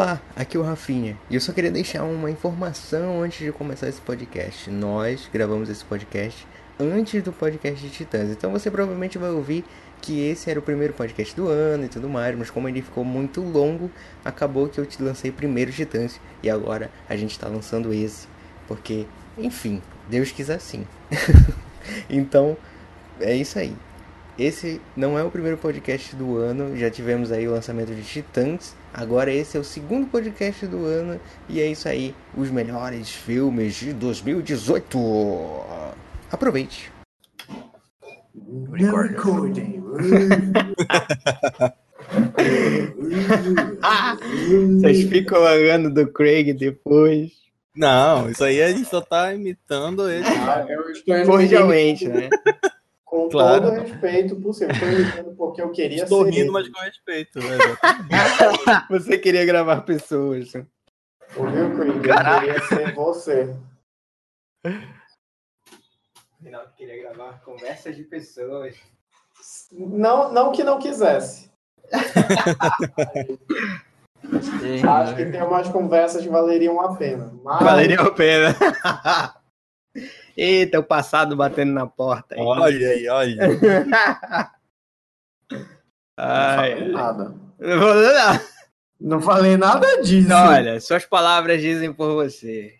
Olá, aqui é o Rafinha e eu só queria deixar uma informação antes de começar esse podcast. Nós gravamos esse podcast antes do podcast de Titãs, então você provavelmente vai ouvir que esse era o primeiro podcast do ano e tudo mais, mas como ele ficou muito longo, acabou que eu te lancei primeiro Titãs e agora a gente está lançando esse, porque, enfim, Deus quis assim. então, é isso aí. Esse não é o primeiro podcast do ano, já tivemos aí o lançamento de Titãs. Agora esse é o segundo podcast do ano e é isso aí, os melhores filmes de 2018. Aproveite. Recording. Vocês ficam falando do Craig depois. Não, isso aí a gente só tá imitando ele. Ah, eu estou indo Cordialmente, né? Com Claro. todo o respeito possível. Estou imitando porque eu queria Estou ser. rindo, mas com respeito. Né? Você queria gravar pessoas. Ouviu, Craig? Eu queria ser você. Reinaldo queria gravar conversas de pessoas. Não, não que não quisesse. Acho que tem umas conversas que valeriam a pena. Mas Valeria a pena. Eita, o passado batendo na porta. aí. Olha aí, olha. não Ai, falei nada. não não. Não falei nada disso. Não, Olha, suas palavras dizem por você.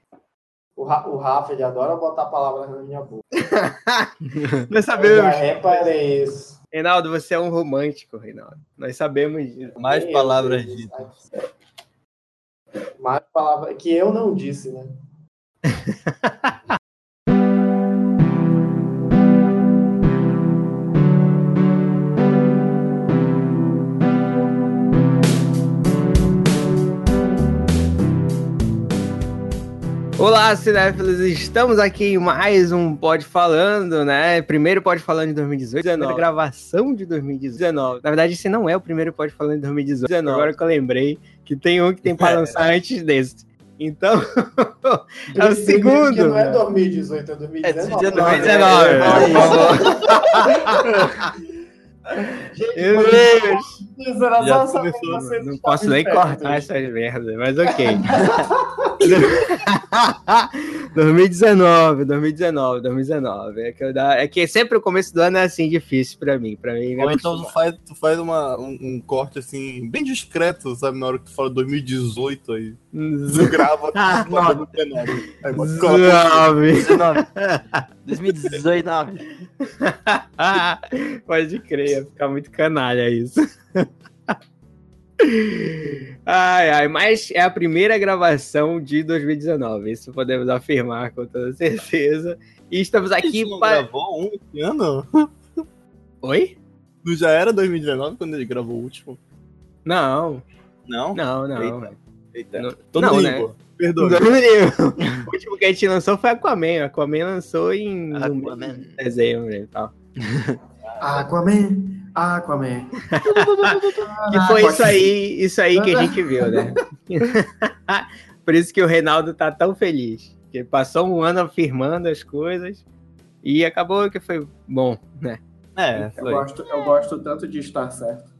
O, Ra- o Rafa, ele adora botar palavras na minha boca. Nós Eu já sabemos. reparei isso. Reinaldo, você é um romântico, Reinaldo. Nós sabemos disso. Mais Meu palavras ditas. Mais palavras que eu não disse, né? Olá, cinéfilos! Estamos aqui em mais um Pod Falando, né? Primeiro Pod Falando de 2018, primeira gravação de 2019. Na verdade, esse não é o primeiro Pod Falando de 2018. Agora que eu lembrei que tem um que tem para lançar antes desse. Então, é o Que segundo. não é 2018, é 2019. É 2019, por favor. Meu Deus! Era Já só saber que Não posso nem cortar essas merdas, mas ok. 2019, 2019, 2019. É que, eu dá- é que sempre o começo do ano é assim difícil pra mim. Pra mim me Ou então tu faz, tu faz uma, um, um corte assim, bem discreto, sabe? Na hora que tu fala 2018 aí. Tu grava. Ah, tu bota não. 19. Aí bota- coloca- 19. 19. 2019. Pode crer, ia ficar muito canalha isso. Ai, ai, mas é a primeira gravação de 2019, isso podemos afirmar com toda certeza. E estamos A aqui para. gravou um esse ano? Oi? Não já era 2019 quando ele gravou o último? Não, Não? não, não. Eita. Eita. Não- Tô não, no né? limbo. Perdoa. o último que a gente lançou foi Aquaman. Aquaman lançou em no Aquaman. dezembro e tal. Aquaman, Aquaman. Que foi isso aí, isso aí que a gente viu, né? Por isso que o Reinaldo tá tão feliz. Que passou um ano afirmando as coisas e acabou que foi bom, né? É, Eu gosto, eu gosto tanto de estar certo.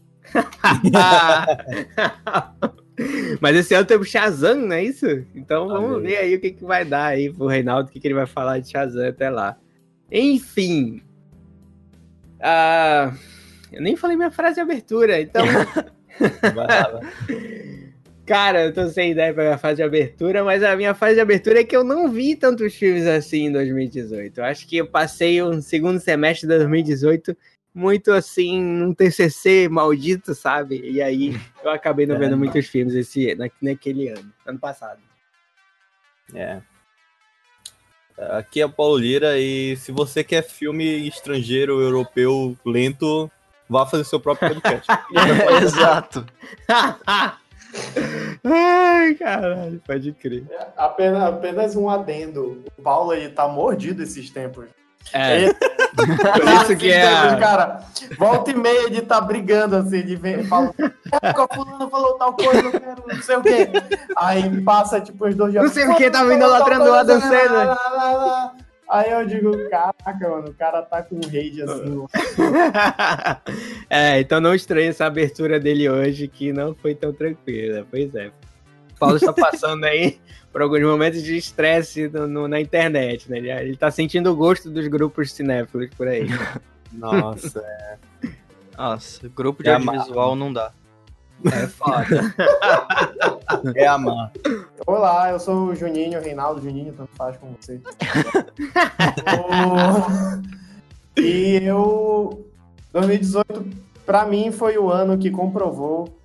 Mas esse ano temos Shazam, não é isso? Então vamos ver aí o que, que vai dar aí pro Reinaldo, o que, que ele vai falar de Shazam até lá. Enfim. Ah, eu nem falei minha frase de abertura, então. Cara, eu tô sem ideia pra minha fase de abertura, mas a minha fase de abertura é que eu não vi tantos filmes assim em 2018. Eu acho que eu passei um segundo semestre de 2018 muito assim, num TCC maldito, sabe? E aí eu acabei não vendo muitos filmes esse, na, naquele ano, ano passado. É. Aqui é o Paulo Lira e se você quer filme estrangeiro, europeu, lento, vá fazer seu próprio podcast. Exato. Ai, caralho, pode crer. Apenas, apenas um adendo. O Paulo ele tá mordido esses tempos. É, Ele- por isso que é. Tempos, cara, volta e meia ele tá brigando assim, de ver, fala, "Ah, o fulano falou tal coisa, eu quero não sei o quê. Aí passa tipo os dois dias. Não sei o quê, tava "Fulano idolatrando falou o Adam tal coisa, Sandler." Aí eu digo, caraca, mano, o cara tá com rage assim. é, então não estranhe essa abertura dele hoje, que não foi tão tranquila. Pois é. Paulo está passando aí por alguns momentos de estresse no- no- na internet, né? Ele, ele tá sentindo o gosto dos grupos cinéfilos por aí. Nossa, Nossa, grupo de É audiovisual não dá. É foda. é amar. Olá, eu sou o Juninho, Reinaldo Juninho, tanto faz com você. O- E eu. 2018, pra mim, foi o ano que comprovou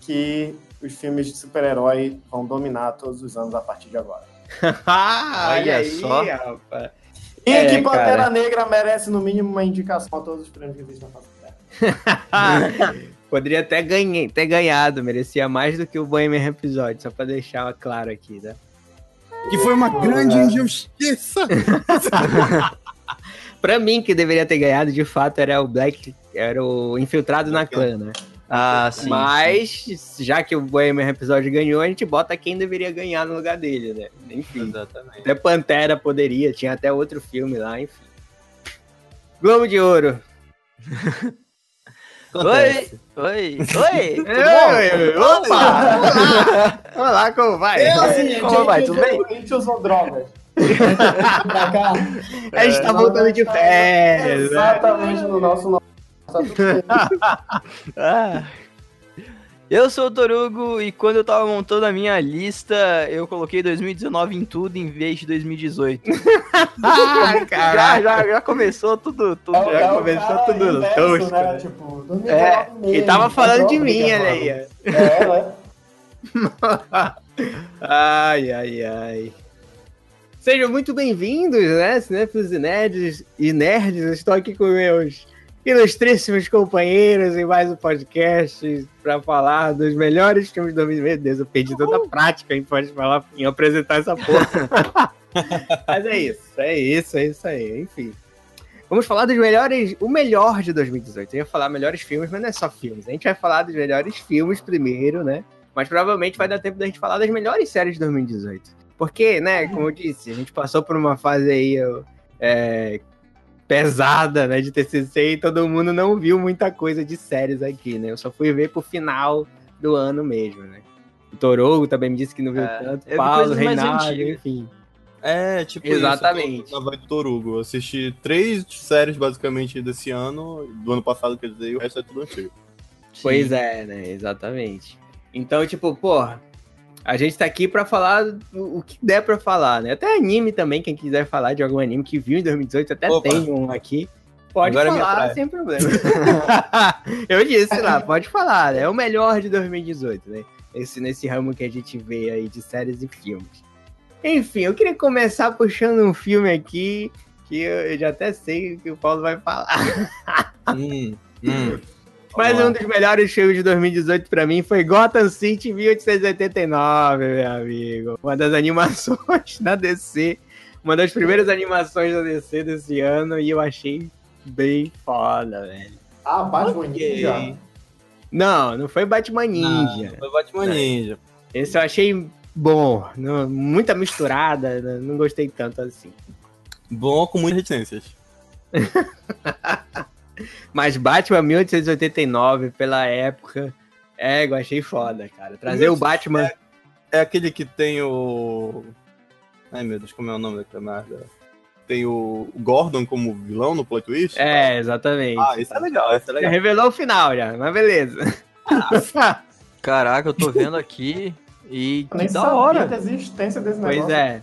que os filmes de super-herói vão dominar todos os anos a partir de agora. Ah, Olha Olha aí, só. rapaz. E É, que Pantera cara. Negra merece, no mínimo, uma indicação a todos os prêmios que existem na face da. Poderia até ganhar, ter ganhado, merecia mais do que o Bohemian Episódio, só pra deixar claro aqui, né? Que foi uma grande injustiça. Pra mim, que deveria ter ganhado, de fato, era o Black, era o Infiltrado na Clã, né? Ah, sim. Mas, já que o Bohemian Episódio ganhou, a gente bota quem deveria ganhar no lugar dele, né? Enfim. Exatamente. Até Pantera poderia, tinha até outro filme lá, enfim. Globo de Ouro. Oi, oi, oi, tudo Oi, bom? opa! Vamos lá! Vamos lá, como vai? É o seguinte, Como a vai, gente tudo bem? A gente usou drogas. pra cá. A gente tá voltando de férias? Exatamente no nosso nome. Tá tudo bem. Ah. Eu sou o Torugo e quando eu tava montando a minha lista, eu coloquei 2019 em tudo em vez de 2018. Ah, já, já, já começou tudo, tudo. É Já é começou cara tudo inverso, tosco, né? Tipo, 2019 É, mesmo, e tava falando de é mim, droga, olha aí. É, né? Ai, ai, ai. Sejam muito bem-vindos, né, cinéfilos e nerds, e nerds, eu estou aqui com meus ilustríssimos companheiros em mais um podcast para falar dos melhores filmes de 2000. Meu Deus, eu perdi tanta prática em pode falar em apresentar essa porra. Mas é isso, é isso, é isso aí, enfim. Vamos falar dos melhores, o melhor de 2018. Eu ia falar melhores filmes, mas não é só filmes. A gente vai falar dos melhores filmes primeiro, né? Mas provavelmente vai dar tempo da gente falar das melhores séries de 2018. Porque, né, como eu disse, a gente passou por uma fase aí é, pesada, né, de TCC e todo mundo não viu muita coisa de séries aqui, né? Eu só fui ver pro final do ano mesmo, né? O Torogo também me disse que não viu É, tanto. Paulo, Reinaldo, enfim. É, tipo Exatamente. isso. Vibe do Torugo. Eu assisti três séries basicamente desse ano, do ano passado, quer dizer, e o resto é tudo antigo. Pois é, né? Exatamente. Então, tipo, porra, a gente tá aqui pra falar o que der pra falar, né? Até anime também, quem quiser falar de algum anime que viu em 2018, até Opa. tem um aqui. Pode Agora é falar sem problema. Eu disse lá, pode falar, né? É o melhor de 2018, né? Esse, nesse ramo que a gente vê aí de séries e filmes. Enfim, eu queria começar puxando um filme aqui que eu eu já até sei o que o Paulo vai falar. hum, hum. Mas um dos melhores filmes de 2018 pra mim foi Gotham City 1889, meu amigo. Uma das animações da DC. Uma das primeiras animações da DC desse ano e eu achei bem foda, velho. Ah, Batman. Ninja. Não, não foi Batman Ninja. Não, foi Batman Ninja. Esse eu achei bom. não- muita misturada, não, não gostei tanto assim. Bom com muitas reticências. Mas Batman 1889, pela época, é, eu achei foda, cara. Trazer o Batman. É aquele que tem o. Ai meu Deus, como é o nome daquela merda? Tem o Gordon como vilão no plot twist? É, exatamente. Ah, isso é legal, isso é Já legal. revelou o final já, mas beleza. Caraca, eu tô vendo aqui e que da hora. da existência desse negócio. pois é.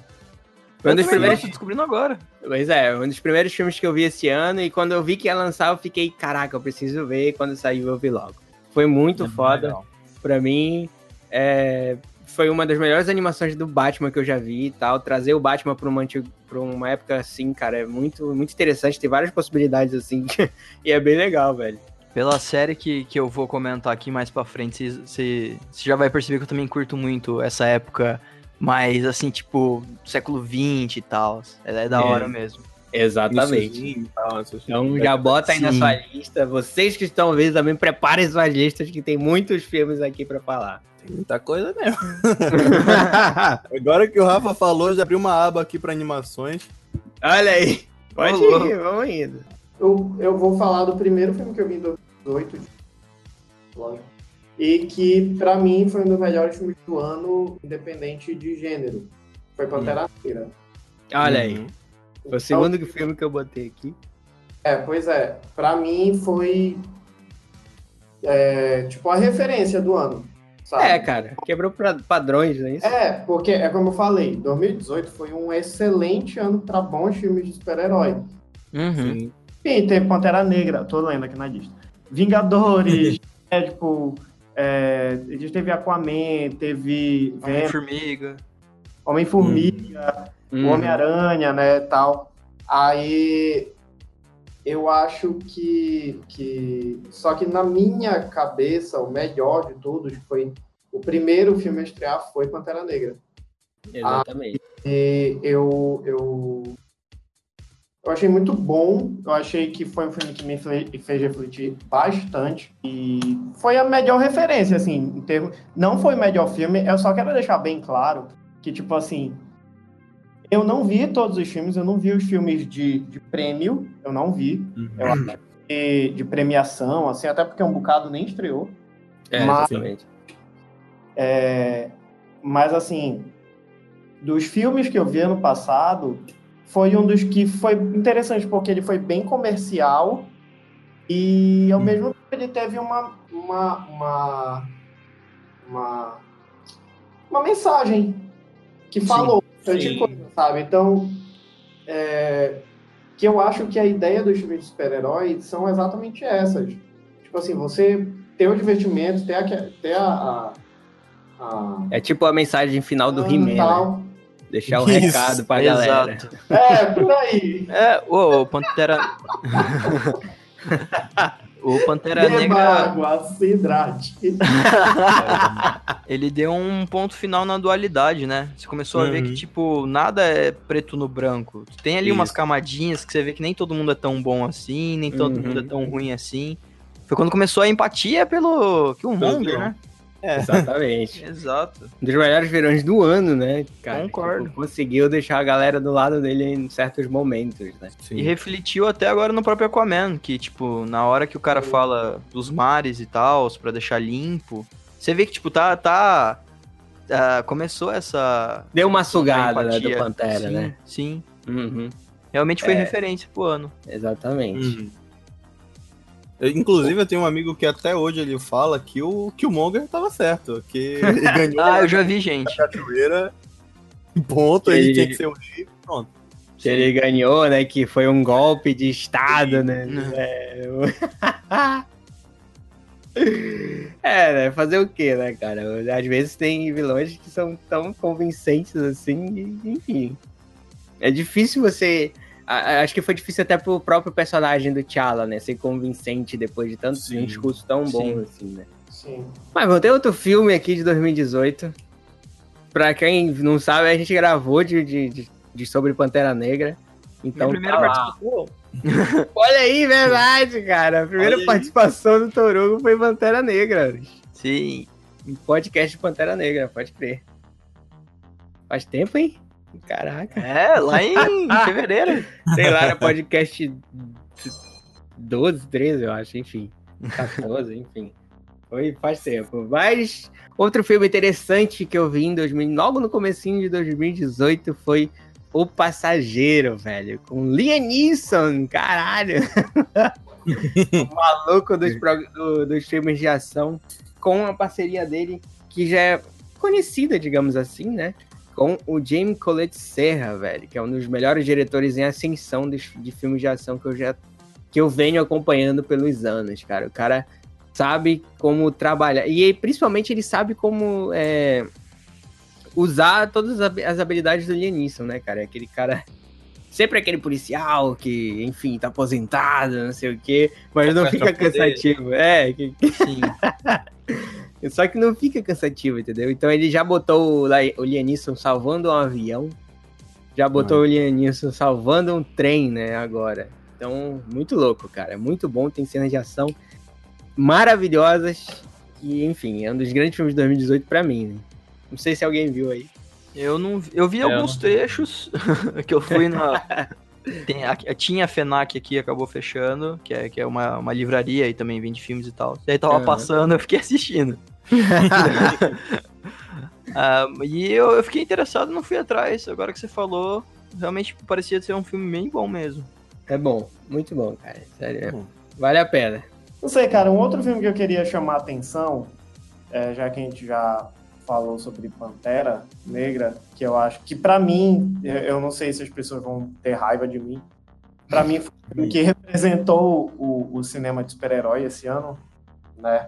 Foi um Eu dos primeiros. tô descobrindo agora. Pois é, um dos primeiros filmes que eu vi esse ano. E quando eu vi que ia lançar, eu fiquei, caraca, eu preciso ver. E quando saiu, eu vi logo. Foi muito foda. Legal. Pra mim, é, foi uma das melhores animações do Batman que eu já vi e tal. Trazer o Batman pra uma, antigo- pra uma época assim, cara, é muito, muito interessante. Tem várias possibilidades assim. e é bem legal, velho. Pela série que, que eu vou comentar aqui mais pra frente, você já vai perceber que eu também curto muito essa época mais, assim, tipo, século XX e tal. É, é da É. hora mesmo. Exatamente. Tal, Então já bota aí na Sim. sua lista. Vocês que estão vendo também, preparem suas listas, que tem muitos filmes aqui pra falar. Tem muita coisa mesmo. Agora que o Rafa falou, já abriu uma aba aqui pra animações. Olha aí. Pode Ô, ir, vamos indo. Eu, eu vou falar do primeiro filme que eu vi em 2018. Lógico. E que, pra mim, foi um dos melhores filmes do ano, independente de gênero. Foi Pantera Negra. Olha aí. Uhum. Foi o segundo filme que eu botei aqui. É, pois é. Pra mim foi. é, tipo, a referência do ano. Sabe? É, cara, quebrou padrões, não é isso? É, porque é como eu falei, 2018 foi um excelente ano pra bons filmes de super-herói. Uhum. Sim. Sim, teve Pantera Negra, tô lendo aqui na lista. Vingadores, é, tipo, é, a gente teve Aquaman, teve Homem-Formiga. Homem-Formiga, o Uhum. Homem-Aranha, né, tal. Aí eu acho que, que. Só que na minha cabeça, o melhor de todos foi. O primeiro filme a estrear foi Pantera Negra. Exatamente. E eu, eu, eu achei muito bom. Eu achei que foi um filme que me fez refletir bastante. E foi a melhor referência, assim, em termos. Não foi o melhor filme, eu só quero deixar bem claro que, tipo assim. Eu não vi todos os filmes, eu não vi os filmes de, de prêmio, eu não vi. Uhum. Eu acho que de premiação, assim, até porque um bocado nem estreou. É, Mas- exatamente. É, mas assim, dos filmes que eu vi ano passado, foi um dos que foi interessante, porque ele foi bem comercial e ao mesmo tempo ele teve uma uma, uma, uma, uma mensagem que falou bastante coisa, sabe? Então, é, que eu acho que a ideia dos filmes de super-heróis são exatamente essas. Tipo assim, você ter o divertimento, ter a, ter a, a, a É tipo a mensagem final do Ah, He-Man, né? Deixar o Isso. recado pra galera. Exato. É, por aí. É, o Pantera. o Pantera Beba Negra, água, se hidrate. ele deu um ponto final na dualidade, né? Você começou a ver Uhum. que, tipo, nada é preto no branco. Tem ali umas Isso. camadinhas que você vê que nem todo mundo é tão bom assim, nem todo Uhum. mundo é tão ruim assim. Foi quando começou a empatia pelo Killmonger, né? É. Exatamente. Exato. Um dos melhores vilões do ano, né, cara? Concordo. Tipo, conseguiu deixar a galera do lado dele em certos momentos, né? Sim. E refletiu até agora no próprio Aquaman, que, tipo, na hora que o cara fala dos mares e tal, pra deixar limpo, você vê que, tipo, tá. tá ah, começou essa. Deu uma sugada né, do. Pantera, sim, né? Sim. Uhum, Realmente foi É. referência pro ano. exatamente. Uhum. Inclusive, eu tenho um amigo que até hoje ele fala que o Killmonger tava certo, que ele ganhou Ah, a eu já vi, gente. cachoeira, ponto, ele Ele- tinha que ser o rei, pronto. Que ele ganhou, né? Que foi um golpe de Estado, né? Não. É, É, né? Fazer o quê, né, cara? Às vezes tem vilões que são tão convincentes assim, e, enfim. É difícil você. Acho que foi difícil até pro próprio personagem do T'Challa, né? Ser convincente depois de tanto Sim. um discurso tão bom Sim. assim, né? Sim. Mas bom, tem outro filme aqui de 2018. Pra quem não sabe, a gente gravou de, de, de- de sobre Pantera Negra. Então, Minha primeira tá participação. Olha aí, verdade, cara. A primeira Olha aí. participação do Torugo foi Pantera Negra. Sim. Um podcast de Pantera Negra, pode crer. Faz tempo, hein? Caraca. É, lá em fevereiro. Sei lá, era podcast 12, 13, eu acho, enfim. 14, enfim. Foi faz tempo. Mas outro filme interessante que eu vi em 2000, logo no comecinho de 2018 foi O Passageiro, velho, com Liam Neeson, caralho. o maluco dos, do- dos filmes de ação com a parceria dele que já é conhecida, digamos assim, né? Com o James Colette Serra, velho, que é um dos melhores diretores em ascensão de, de filmes de ação que eu já que eu venho acompanhando pelos anos, cara. O cara sabe como trabalhar. E principalmente ele sabe como é, usar todas as hab- as habilidades do Liam Neeson, né, cara? Aquele cara. Sempre aquele policial que, enfim, tá aposentado, não sei o quê, mas não fica cansativo. É, que, Sim. só que não fica cansativo, entendeu? Então ele já botou o, o Liam Neeson salvando um avião, já botou o Liam Neeson salvando um trem, né, agora. Então, muito louco, cara. Muito bom, tem cenas de ação maravilhosas. E, enfim, é um dos grandes filmes de 2018 pra mim, né? Não sei se alguém viu aí. Eu não vi- eu vi É, alguns trechos que eu fui na tem, a, tinha a Fenac aqui, acabou fechando, que é, que é uma, uma livraria e também vende filmes e tal. E aí tava passando, eu fiquei assistindo. Ah, e eu, eu fiquei interessado, não fui atrás. Agora que você falou, realmente parecia ser um filme bem bom mesmo. É bom, muito bom, cara. Sério. Bom. Vale a pena. Não sei, cara, um outro filme que eu queria chamar a atenção, é, já que a gente já falou sobre Pantera Negra, que eu acho que pra mim, eu- não sei se as pessoas vão ter raiva de mim, pra mim foi o filme que representou o, o cinema de super-herói esse ano, né?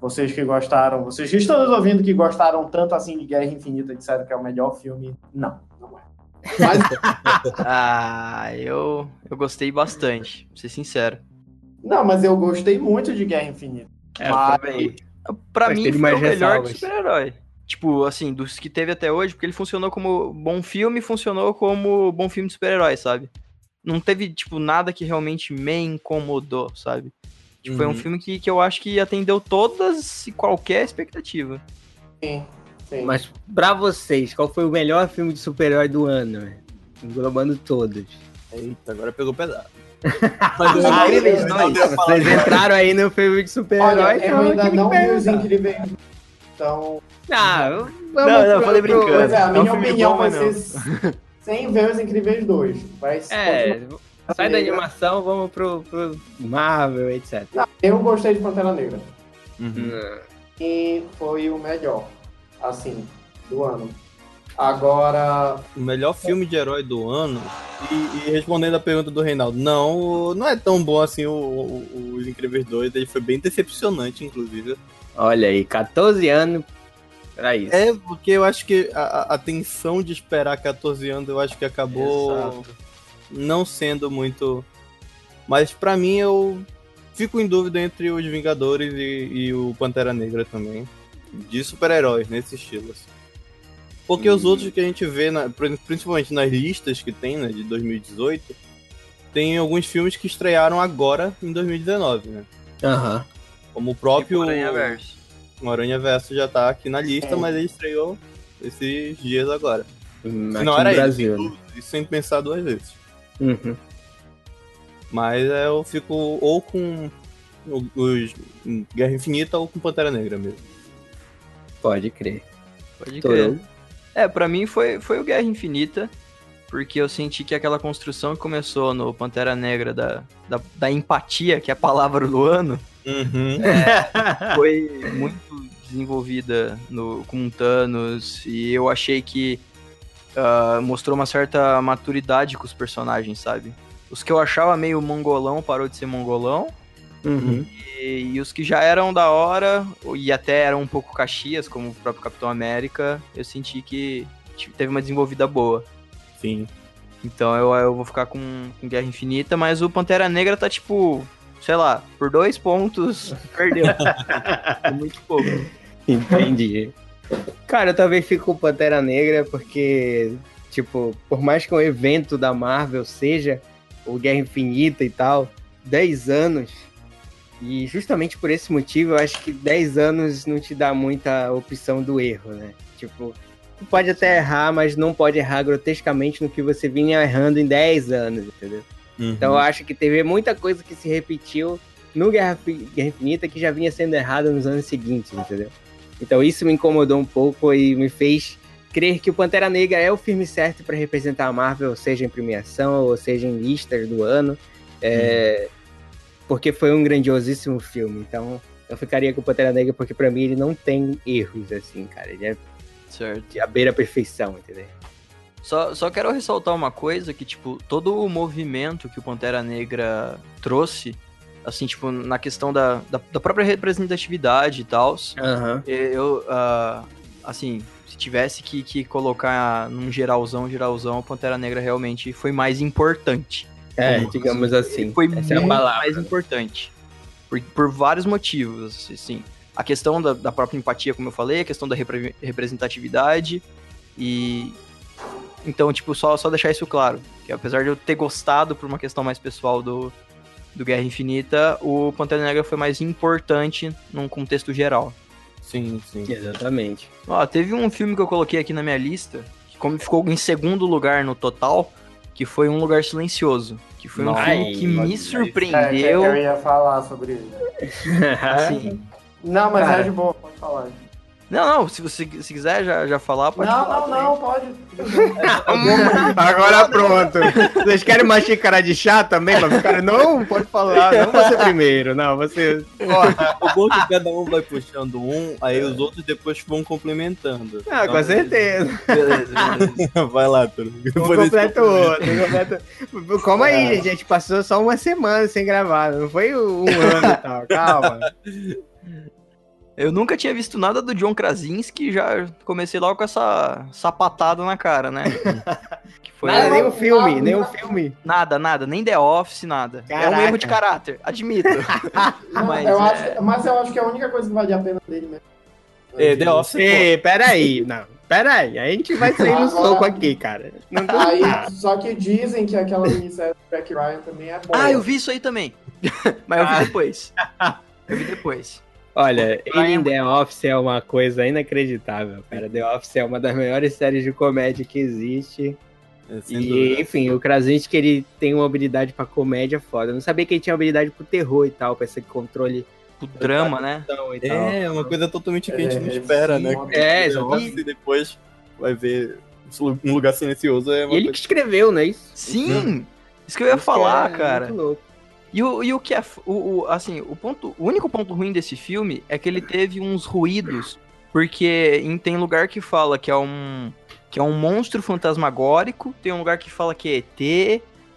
Vocês que gostaram, vocês que estão nos ouvindo que gostaram tanto assim de Guerra Infinita, disseram que é o melhor filme. Não, não é. Mas Ah, eu, eu gostei bastante, pra ser sincero. Não, mas eu gostei muito de Guerra Infinita. É, Mas-. Pra Mas mim, foi mais o melhor super-herói. Tipo, assim, dos que teve até hoje, porque ele funcionou como bom filme, funcionou como bom filme de super-herói, sabe? Não teve, tipo, nada que realmente me incomodou, sabe? Tipo, foi um Uhum. filme que, que eu acho que atendeu todas e qualquer expectativa. Sim, sim. Mas pra vocês, qual foi o melhor filme de super-herói do ano? né? Englobando todos. Eita, agora pegou pesado. Os Ah, Incríveis dois. Vocês entraram aí no filme de super-herói. Então eu ainda não vi os incríveis. Então, Ah, vamos Não, não, eu falei pro- brincando. Pois é, a É um minha opinião bom, vai mas ser sem ver os Incríveis 2. Vai É, continuar- sai da animação, vamos pro, pro Marvel, etc. Não, eu gostei de Pantera Negra. Uhum. Hum. E foi o melhor, assim, do ano. Agora, O melhor filme de herói do ano. E, e respondendo a pergunta do Reinaldo, não, não é tão bom assim o, o- Os Incríveis 2. Ele foi bem decepcionante, inclusive. Olha aí, 14 anos pra isso. É, porque eu acho que a, a- a tensão de esperar 14 anos, eu acho que acabou Exato. Não sendo muito. Mas pra mim eu fico em dúvida entre os Vingadores e, e o Pantera Negra também. De super-heróis, nesse estilo. assim. Porque os outros que a gente vê, na- pri- principalmente nas listas que tem, né, de 2018, tem alguns filmes que estrearam agora em 2019, né? Aham. Como o próprio Tipo, Aranhaverso. o Aranha Verso já tá aqui na lista, É. mas ele estreou esses dias agora. Hum, Se não era Brasil, isso, né? sem, sem pensar duas vezes. Uhum. Mas é, eu fico ou com o- os Guerra Infinita ou com Pantera Negra mesmo. Pode crer. Pode Tô crer. eu. É, pra mim foi, foi o Guerra Infinita, porque eu senti que aquela construção que começou no Pantera Negra da, da, da empatia, que é a palavra do ano, Uhum. foi muito desenvolvida no, com Thanos, e eu achei que ah, mostrou uma certa maturidade com os personagens, sabe? Os que eu achava meio mongolão parou de ser mongolão, Uhum. e, e os que já eram da hora, e até eram um pouco caxias, como o próprio Capitão América, eu senti que teve uma desenvolvida boa. Sim. Então eu, eu vou ficar com, com Guerra Infinita, mas o Pantera Negra tá tipo, sei lá, por dois pontos, perdeu. Muito pouco. Entendi. Cara, eu talvez fique com Pantera Negra, porque, tipo, por mais que um evento da Marvel seja o Guerra Infinita e tal, 10 anos. E justamente por esse motivo, eu acho que 10 anos não te dá muita opção do erro, né? Tipo, tu pode até errar, mas não pode errar grotescamente no que você vinha errando em 10 anos, entendeu? Uhum. Então eu acho que teve muita coisa que se repetiu no Guerra, Guerra Infinita que já vinha sendo errada nos anos seguintes, entendeu? Então isso me incomodou um pouco e me fez crer que o Pantera Negra é o filme certo para representar a Marvel, seja em premiação ou seja em listas do ano, é, porque foi um grandiosíssimo filme. Então eu ficaria com o Pantera Negra porque para mim ele não tem erros assim, cara. Ele é Certo. de a beira perfeição, entendeu? Só, só quero ressaltar uma coisa, que, tipo, todo o movimento que o Pantera Negra trouxe, assim, tipo, na questão da, da, da própria representatividade e tal, Aham. eu, ah, assim, se tivesse que, que colocar num geralzão, geralzão, o Pantera Negra realmente foi mais importante. É, Como- digamos assim. Foi é a muito palavra. mais importante. Por, por vários motivos, assim. A questão da, da própria empatia, como eu falei, a questão da repre- representatividade e... Então, tipo, só, só deixar isso claro. Que apesar de eu ter gostado por uma questão mais pessoal do, do Guerra Infinita, o Pantera Negra foi mais importante num contexto geral. Sim, sim. Exatamente. Ó, teve um filme que eu coloquei aqui na minha lista, que como ficou em segundo lugar no total, que foi Um Lugar Silencioso. Que foi um filme que me olha, é, surpreendeu. eu ia falar sobre ele. Assim, Não, mas Cara. é de boa, pode falar. Não, não, se você se quiser já, já falar, pode não, falar. não, também. não, pode. Agora pronto. Vocês querem uma xícara de chá também pra ficar? Não, pode falar. Não você primeiro. Não, você. O bom é que cada um vai puxando um, aí os outros depois vão complementando. Ah, com certeza. Beleza, beleza. Vai lá, Turo. Um desse completa o outro. completa- Calma aí, É. gente. A gente passou só uma semana sem gravar. Não foi um ano e tal. Calma. Eu nunca tinha visto nada do John Krasinski, já comecei logo com essa sapatada na cara, né? Que foi Nada, nem o filme, nem o filme. nada, nada, nem The Office, nada. É um Caraca. erro de caráter, admito. Não, Mas, eu é- acho, mas eu acho que é a única coisa que vale a pena dele mesmo. É, The Office. Ei, peraí. Não, peraí. A gente vai sair no soco aqui, cara. Não tô... Aí, Ah, só que dizem que aquela minissérie do Jack Ryan também é boa. Ah, eu vi isso aí também. Mas eu Ah. vi depois. Eu vi depois. Olha, em The Office é uma coisa inacreditável, cara. The Office é uma das melhores séries de comédia que existe. É, E, dúvida. enfim, o Krasinski, ele tem uma habilidade pra comédia foda. Eu não sabia que ele tinha habilidade pro terror e tal, pra esse controle O drama, né? tal. É, uma coisa totalmente que a gente não É, espera, sim, né? É, exatamente. E depois vai ver um lugar silencioso. É uma E ele coisa... que escreveu, não é isso? Sim! Isso que eu ia Isso falar, é cara. muito louco. E o, e o que é. O, o- assim, o, ponto, o único ponto ruim desse filme é que ele teve uns ruídos. Porque em- tem lugar que fala que é um. Que é um monstro fantasmagórico, tem um lugar que fala que é ET,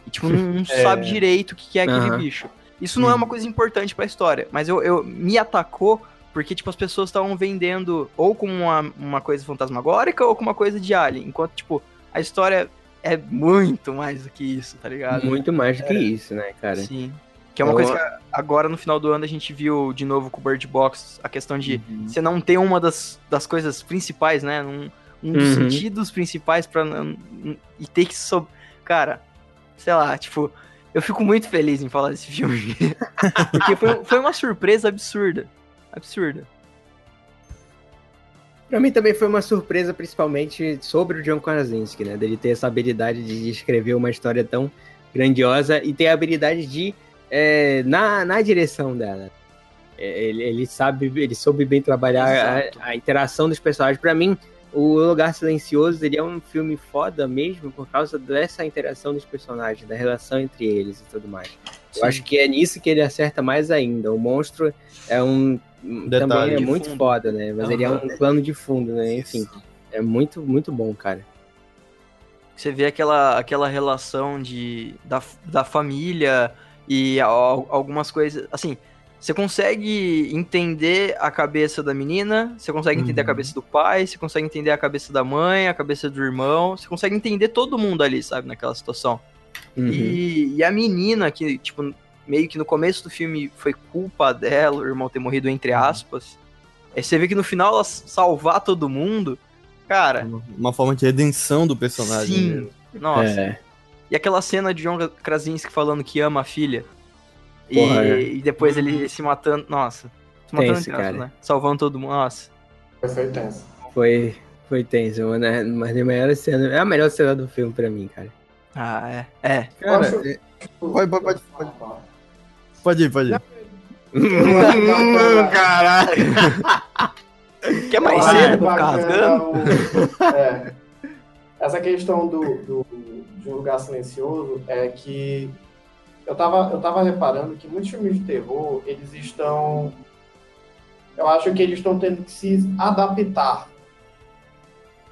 e tipo, não, É. sabe direito o que, que é aquele bicho. Isso não é uma coisa importante pra história, mas eu, eu me atacou porque, tipo, as pessoas estavam vendendo ou como uma, uma coisa fantasmagórica ou como uma coisa de alien. Enquanto, tipo, a história é muito mais do que isso, tá ligado? Muito mais do que isso, né, cara? Sim. Que é uma Eu- coisa que agora no final do ano a gente viu de novo com o Bird Box, a questão de Uhum. você não ter uma das, das coisas principais, né? Um, um dos Uhum. sentidos principais não- E ter que. Sob... Cara, sei lá, tipo. Eu fico muito feliz em falar desse filme. Porque foi, foi uma surpresa absurda. Absurda. Pra mim também foi uma surpresa, principalmente sobre o John Krasinski, né? Dele ter essa habilidade de escrever uma história tão grandiosa e ter a habilidade de é, na, na direção dela. É, Ele, ele sabe, ele soube bem trabalhar a, a interação dos personagens. Pra mim, o Lugar Silencioso ele é um filme foda mesmo por causa dessa interação dos personagens, da relação entre eles e tudo mais. Eu Sim. acho que é nisso que ele acerta mais ainda. O monstro é um Detalhe também é muito fundo. foda, né? Mas ele é um plano de fundo, né? Enfim, é muito muito bom, cara. Você vê aquela, aquela relação de, da, da família e al- algumas coisas. Assim, você consegue entender a cabeça da menina, você consegue entender a Uhum. cabeça do pai, você consegue entender a cabeça da mãe, a cabeça do irmão, você consegue entender todo mundo ali, sabe, naquela situação. Uhum. E, e a menina, que, tipo, meio que no começo do filme foi culpa dela, o irmão ter morrido, entre Uhum. aspas. Aí você vê que no final ela salvar todo mundo, cara. Uma forma de redenção do personagem. Sim. mesmo. Nossa. É. E aquela cena de John Krasinski falando que ama a filha. E, Porra, é. e depois ele se matando. Nossa. Se matando, Tenso, cara. né? Salvando todo mundo. Nossa. Foi tenso. Foi foi tenso, né? Mas a melhor cena, é a melhor cena do filme pra mim, cara. Ah, é. É. Cara, acho- é- Pode, pode, pode, pode. Pode ir, pode ir. Caralho. Quer mais cedo o- é, essa questão do, do, de um lugar silencioso é que eu tava, eu tava reparando que muitos filmes de terror, eles estão. Eu acho que eles estão tendo que se adaptar.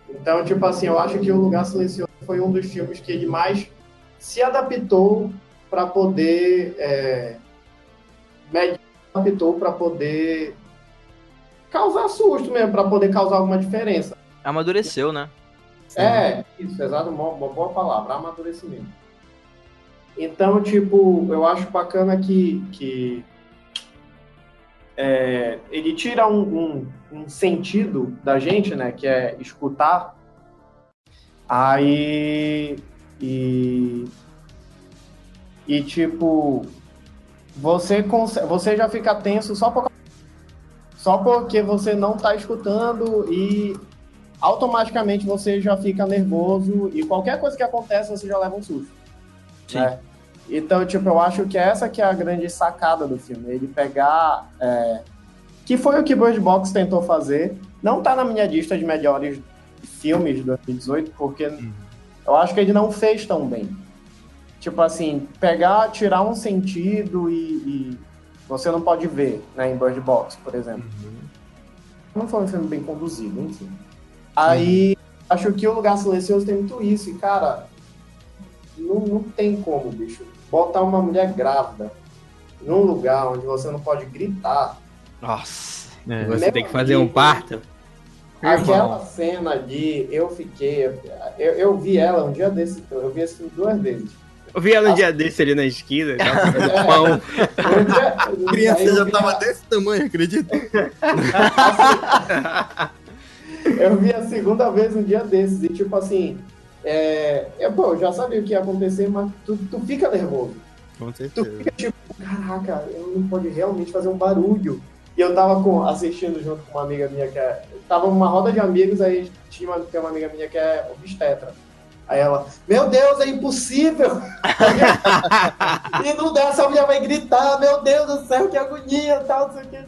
Então, tipo assim, eu acho que o Lugar Silencioso foi um dos filmes que ele mais se adaptou para poder. É, melhor adaptou para poder causar susto mesmo, para poder causar alguma diferença. Amadureceu, né? É, isso, exato, uma, uma boa palavra, amadurecimento. Então, tipo, eu acho bacana que, que é, ele tira um, um, um sentido da gente, né, que é escutar, aí, e, e tipo, você, você já fica tenso só, por, só porque você não tá escutando e automaticamente você já fica nervoso e qualquer coisa que acontece você já leva um susto. Sim. né? Então, tipo, eu acho que essa que é a grande sacada do filme, ele pegar... é, que foi o que Bird Box tentou fazer. Não tá na minha lista de melhores filmes de 2018, porque eu acho que ele não fez tão bem. Tipo assim, pegar, tirar um sentido e, e você não pode ver, né, em Bird Box, por exemplo. Não foi um filme bem conduzido, enfim. Aí, acho que o Lugar Silencioso tem muito isso. E, cara, não, não tem como, bicho. Botar uma mulher grávida num lugar onde você não pode gritar. Nossa. É, Você tem que fazer um parto. Aquela cena de eu fiquei. Eu, eu vi ela um dia desse. Eu vi esse filme duas vezes. Eu vi ela um dia desse ali na esquina, tava dia- A criança eu já vi tava desse tamanho, acredita? Eu vi a segunda vez um dia desses. E tipo assim. É, eu, pô, eu já sabia o que ia acontecer, mas tu, tu fica nervoso. Com Tu certeza. fica tipo, caraca, eu não pode realmente fazer um barulho. E eu tava com, assistindo junto com uma amiga minha que é. Tava numa roda de amigos, aí tinha uma, tem uma amiga minha que é obstetra. Aí ela, meu Deus, é impossível! e não dá, essa mulher vai gritar, meu Deus do céu, que agonia, tal, não sei o.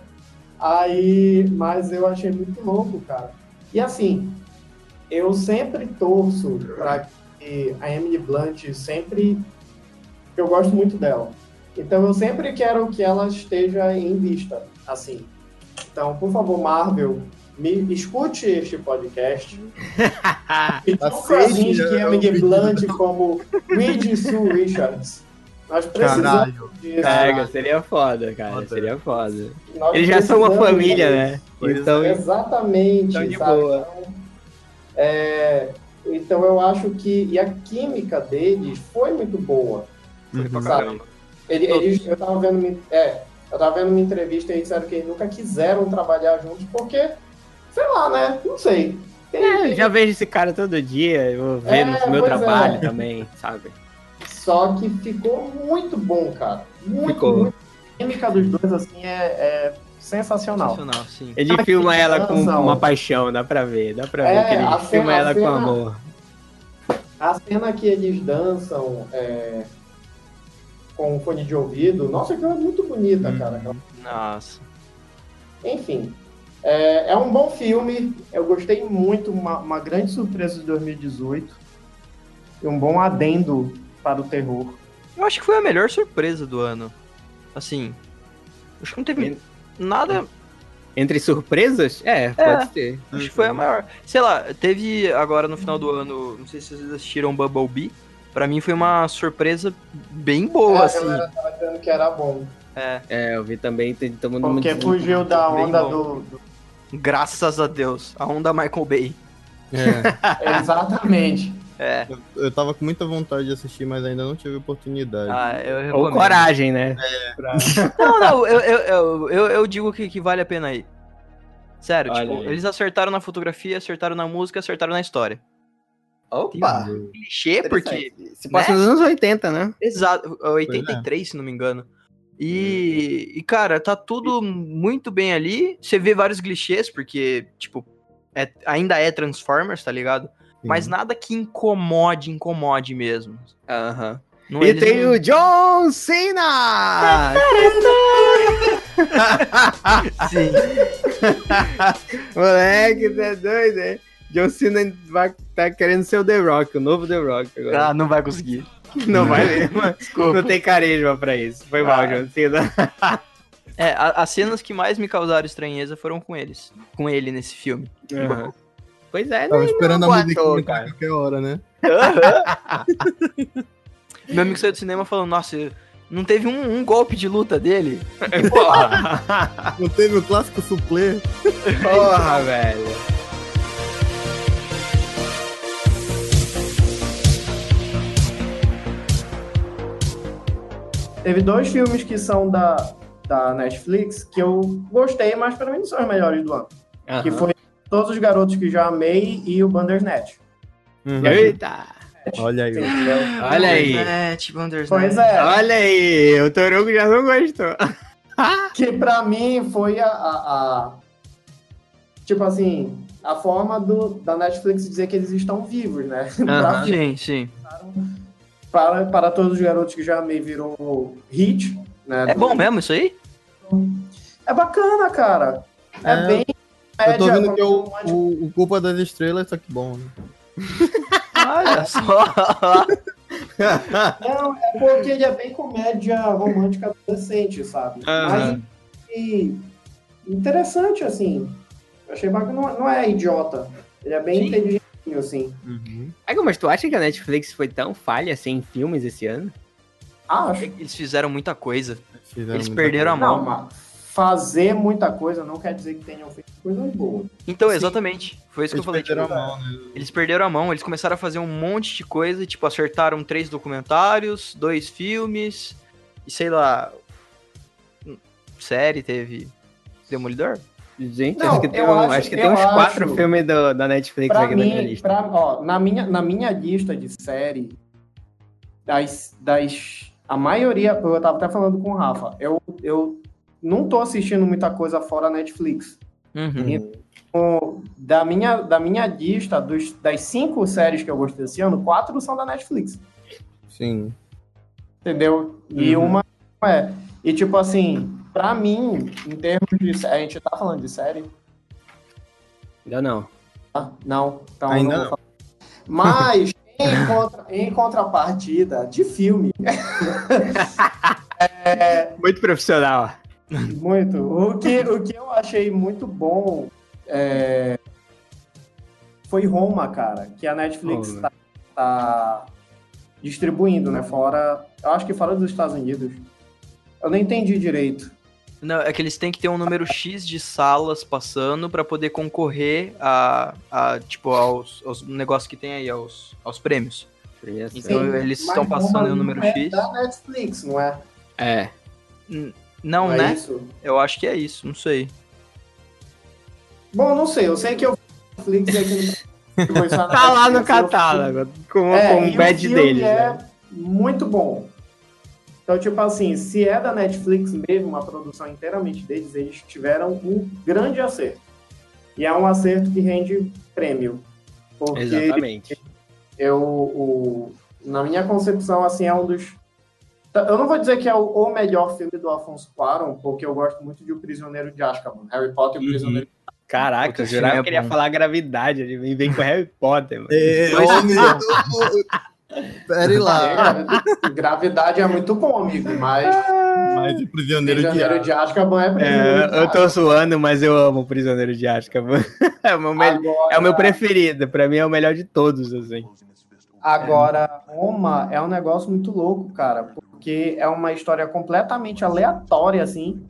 Aí, mas eu achei muito louco, cara. E assim, eu sempre torço pra que a Emily Blunt sempre. Eu gosto muito dela. Então eu sempre quero que ela esteja em vista, assim. Então, por favor, Marvel, me escute este podcast. E tão Aceite, presente que é, o Emily. Blunt como Reed Sue Richards. Nós precisamos Caralho. disso. Pega, seria foda, cara. Foda. Seria foda. Nós Eles já são uma família, né? Então, Exatamente, Então, de sabe? boa. Então, é, então eu acho que e a química deles foi muito boa. Foi pra Sabe? caramba. Ele- Eles, eu tava vendo, uma- é, eu tava vendo uma entrevista e disseram que eles nunca quiseram trabalhar juntos porque, sei lá, né? Não sei. Tem- é, eu já vejo esse cara todo dia, eu vou ver É, no meu pois trabalho é. também, sabe? Só que ficou muito bom, cara. Muito, Ficou. muito. A química dos dois assim é, é sensacional. Sensacional, sim. Ele filma ela com uma paixão, dá pra ver, dá pra ver É, que ele filma cena- ela com cena- amor. A cena que eles dançam é, com fone de ouvido, nossa, aquilo é muito bonita, Hum. cara. Nossa. Enfim, é, é um bom filme. Eu gostei muito, uma, uma grande surpresa de 2018 e um bom adendo para o terror. Eu acho que foi a melhor surpresa do ano. Assim, acho que não teve nada. Entre surpresas? É, pode ser. Acho que foi a maior. Sei lá, teve agora no final do ano, não sei se vocês assistiram Bumblebee. Pra mim foi uma surpresa bem boa, É, a assim. galera tava dizendo que era bom. É, É, eu vi também, todo mundo Porque fugiu da onda do, do- graças a Deus. A onda Michael Bay. É, Exatamente. É. eu tava com muita vontade de assistir, mas ainda não tive oportunidade. Ah, eu Ou coragem, né? Não, não, eu, eu, eu, eu, eu digo que, que vale a pena ir. Sério, Olha tipo, aí. eles acertaram na fotografia, acertaram na música, acertaram na história. Opa! Clichê, porque. Se passa nos anos 80, né? Exato, 83, se não me engano. E, e, cara, tá tudo muito bem ali. Você vê vários clichês, porque, tipo, é- ainda é Transformers, tá ligado? Mas nada que incomode, incomode mesmo. Aham. Não, E eles tem não- o John Cena! Sim. Moleque, você é doido, hein? John Cena vai, tá querendo ser o The Rock, o novo The Rock agora. Ah, não vai conseguir. Não vai mesmo. Desculpa. Não tem carisma pra isso. Foi mal, Ah. John Cena. É, a- as cenas que mais me causaram estranheza foram com eles. Com ele nesse filme. Aham. Pois é, Tava não, esperando não, a musiquinha cara. qualquer hora, né? Meu amigo saiu do cinema falando, nossa, não teve um, um golpe de luta dele? Porra, Não teve o clássico suplê? porra, velho. Teve dois filmes que são da, da Netflix que eu gostei, mas pra mim não são os melhores do ano. Que foi Todos os Garotos que Já Amei e o Bandersnatch. Uhum. Eita! Olha aí. Olha aí. É, tipo Anders Pois é, Olha aí, o Torugo já não gostou. que pra mim foi a, a- a- Tipo assim, a forma do, da Netflix dizer que eles estão vivos, né? Aham. Sim, sim. Para, para todos os garotos que já amei virou hit, né? É bom mesmo isso aí? É bacana, cara. É, É, bem. Eu tô vendo que é o, o, o Culpa das Estrelas tá que bom, né? Olha só. Não, é porque ele é bem comédia romântica adolescente, sabe? Aham. Mas e, interessante, assim. Eu achei bacana, não, não é idiota. Ele é bem Sim. inteligentinho, assim. Uhum. Mas tu acha que a Netflix foi tão falha assim em filmes esse ano? Acho. Eles fizeram muita coisa. Fizeram Eles muita perderam a coisa. mão. Não, mas fazer muita coisa não quer dizer que tenham feito coisas boas. Então, Sim. exatamente. Foi isso que eu Eles falei. perderam tipo, a mão, né? Eles perderam a mão, eles começaram a fazer um monte de coisa, tipo, acertaram três documentários, dois filmes, e sei lá. Série teve. Demolidor? Gente, Não, acho que tem, um- acho- acho que tem uns acho- quatro filmes do- da Netflix aqui na minha mim, lista. pra, ó, na, minha, na minha lista de série, das, das. A maioria, eu tava até falando com o Rafa, eu, eu não tô assistindo muita coisa fora Netflix. Uhum. O- Da minha, da minha lista, dos, das cinco séries que eu gostei desse ano, quatro são da Netflix. Sim. Entendeu? E Uhum. uma é. E tipo assim, pra mim, em termos de. A gente tá falando de série? Ainda não. Ah, não. Então Ainda não. não. Mas, em, contra- em contrapartida de filme, Muito profissional. muito. O que, o que eu achei muito bom é, foi Roma, cara, que a Netflix Roma. tá, tá distribuindo, né? Fora. Eu acho que fora dos Estados Unidos. Eu não entendi direito. Não, é que eles têm que ter um número X de salas passando pra poder concorrer a, a tipo, aos, aos negócios que tem aí, aos, aos prêmios. Então Sim, eles estão passando um número não é X. Da Netflix, não é? É. Não, é né? isso? Eu acho que é isso, não sei. Bom, não sei. Eu sei que eu Netflix aqui no Tá lá no catálogo, com, É, com o o filme deles. é né? muito bom. Então, tipo assim, se é da Netflix mesmo, uma produção inteiramente deles, eles tiveram um grande acerto. E é um acerto que rende prêmio. Porque Exatamente. eu, o- na minha concepção, assim, é um dos. Eu não vou dizer que é o, o melhor filme do Alfonso Cuarón, porque eu gosto muito de O Prisioneiro de Azkaban. Harry Potter e o Uhum. Prisioneiro Caraca, Puta, eu jurava que é ele ia bom. falar gravidade. Ele vem com Harry Potter, mano. É, Mas- Pera lá. É, gravidade é muito cômico, mas Mas o prisioneiro de Prisioneiro de Azkaban é Prisioneiro É, de eu tô zoando, mas eu amo o Prisioneiro de Azkaban. É o meu, Agora, é o meu preferido. Pra mim é o melhor de todos, assim. Agora, Roma é um negócio muito louco, cara, porque é uma história completamente aleatória, assim.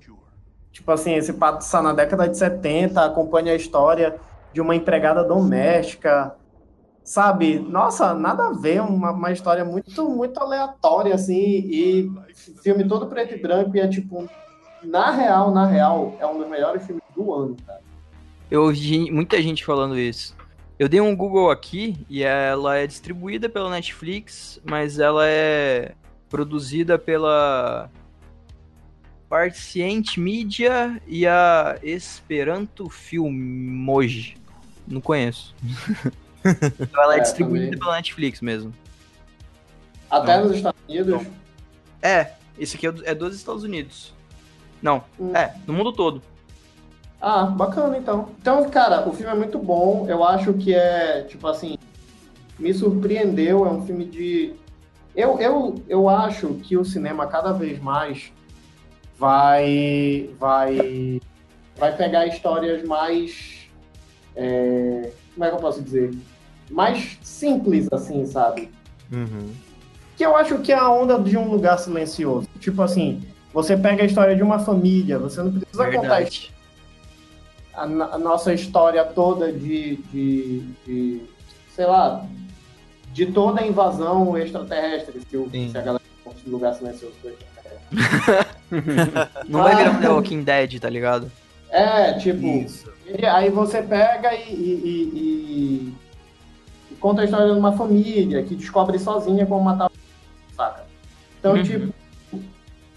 Tipo assim, esse passa na década de 70, acompanha a história de uma empregada doméstica, sabe? Nossa, nada a ver, uma, uma história muito, muito aleatória, assim, e filme todo preto e branco, e é tipo, na real, na real, é um dos melhores filmes do ano, cara. Eu ouvi muita gente falando isso. Eu dei um Google aqui e ela é distribuída pela Netflix, mas ela é produzida pela Parciente Media e a Esperanto Filmoji. Não conheço. então ela é, É, distribuída também. pela Netflix mesmo. Até Não. nos Estados Unidos, É, esse aqui é é dos Estados Unidos. Não, Hum. é, no mundo todo. Ah, bacana então. Então, cara, o filme é muito bom. Eu acho que é, tipo assim, me surpreendeu. É um filme de. Eu, eu, eu acho que o cinema cada vez mais vai. vai. vai pegar histórias mais. é, como é que eu posso dizer? Mais simples, assim, sabe? Uhum. Que eu acho que é a onda de um lugar silencioso. Tipo assim, você pega a história de uma família, você não precisa contar a Verdade. a, no- a nossa história toda de, de, de, sei lá, de toda a invasão extraterrestre, que, o, se a galera um lugar silencioso extraterrestre. Não vai virar The Walking Dead, tá ligado? É, tipo, Isso. aí você pega e- e- e conta a história de uma família que descobre sozinha como matar o saca? Então, Uhum. tipo,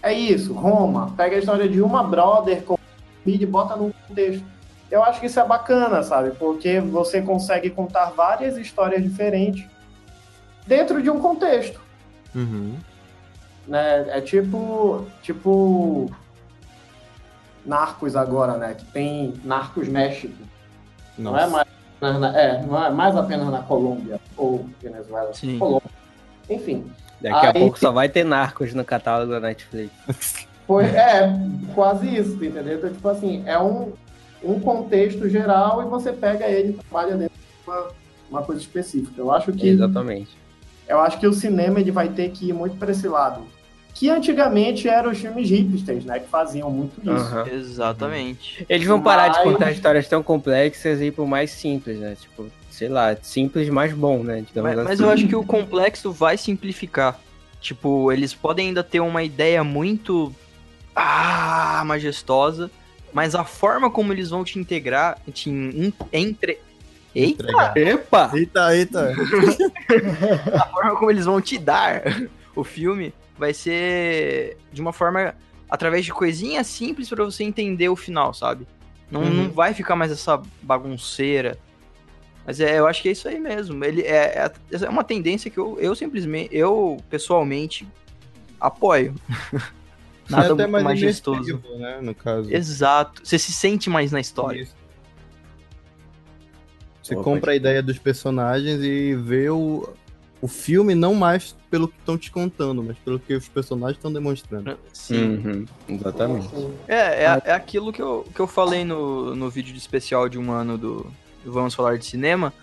é isso, Roma, pega a história de uma brother com família e bota num contexto. Eu acho que isso é bacana, sabe? Porque você consegue contar várias histórias diferentes dentro de um contexto Uhum. né? É tipo, tipo Narcos agora, né? Que tem Narcos México. Não é Nossa. mais, na- na- é, não é mais apenas na Colômbia ou Venezuela. Sim. Colômbia. Enfim, Daqui a Aí pouco tem- só vai ter narcos no catálogo da Netflix. foi, é quase isso, entendeu? Então, tipo assim, é um, um contexto geral e você pega ele e trabalha dentro de uma, uma coisa específica. Eu acho que Exatamente. eu acho que o cinema ele vai ter que ir muito para esse lado. Que antigamente eram os filmes hipsters, né? Que faziam muito isso. Aham. Exatamente. Eles vão parar de Mas- contar histórias tão complexas e ir pro mais simples, né? Tipo, sei lá, simples mais bom, né? Digamos Mas, mas assim. eu acho que o complexo vai simplificar. Tipo, eles podem ainda ter uma ideia muito ah, majestosa, mas a forma como eles vão te integrar, te in- entre Eita, Entregar. Epa! Eita, eita. a forma como eles vão te dar o filme vai ser de uma forma através de coisinhas simples pra você entender o final, sabe? Não, Uhum. não vai ficar mais essa bagunceira. Mas é, eu acho que é isso aí mesmo. Ele é, é, é uma tendência que eu, eu simplesmente, eu pessoalmente apoio. Nada É até muito majestoso. né, no caso. Exato. Você se sente mais na história. Isso. Você Pô, compra a ideia dos personagens e vê o, o filme não mais pelo que estão te contando, mas pelo que os personagens estão demonstrando. Sim. Uhum, exatamente. É, é, é aquilo que eu, que eu falei no, no vídeo de especial de um ano do, Vamos Falar de Cinema,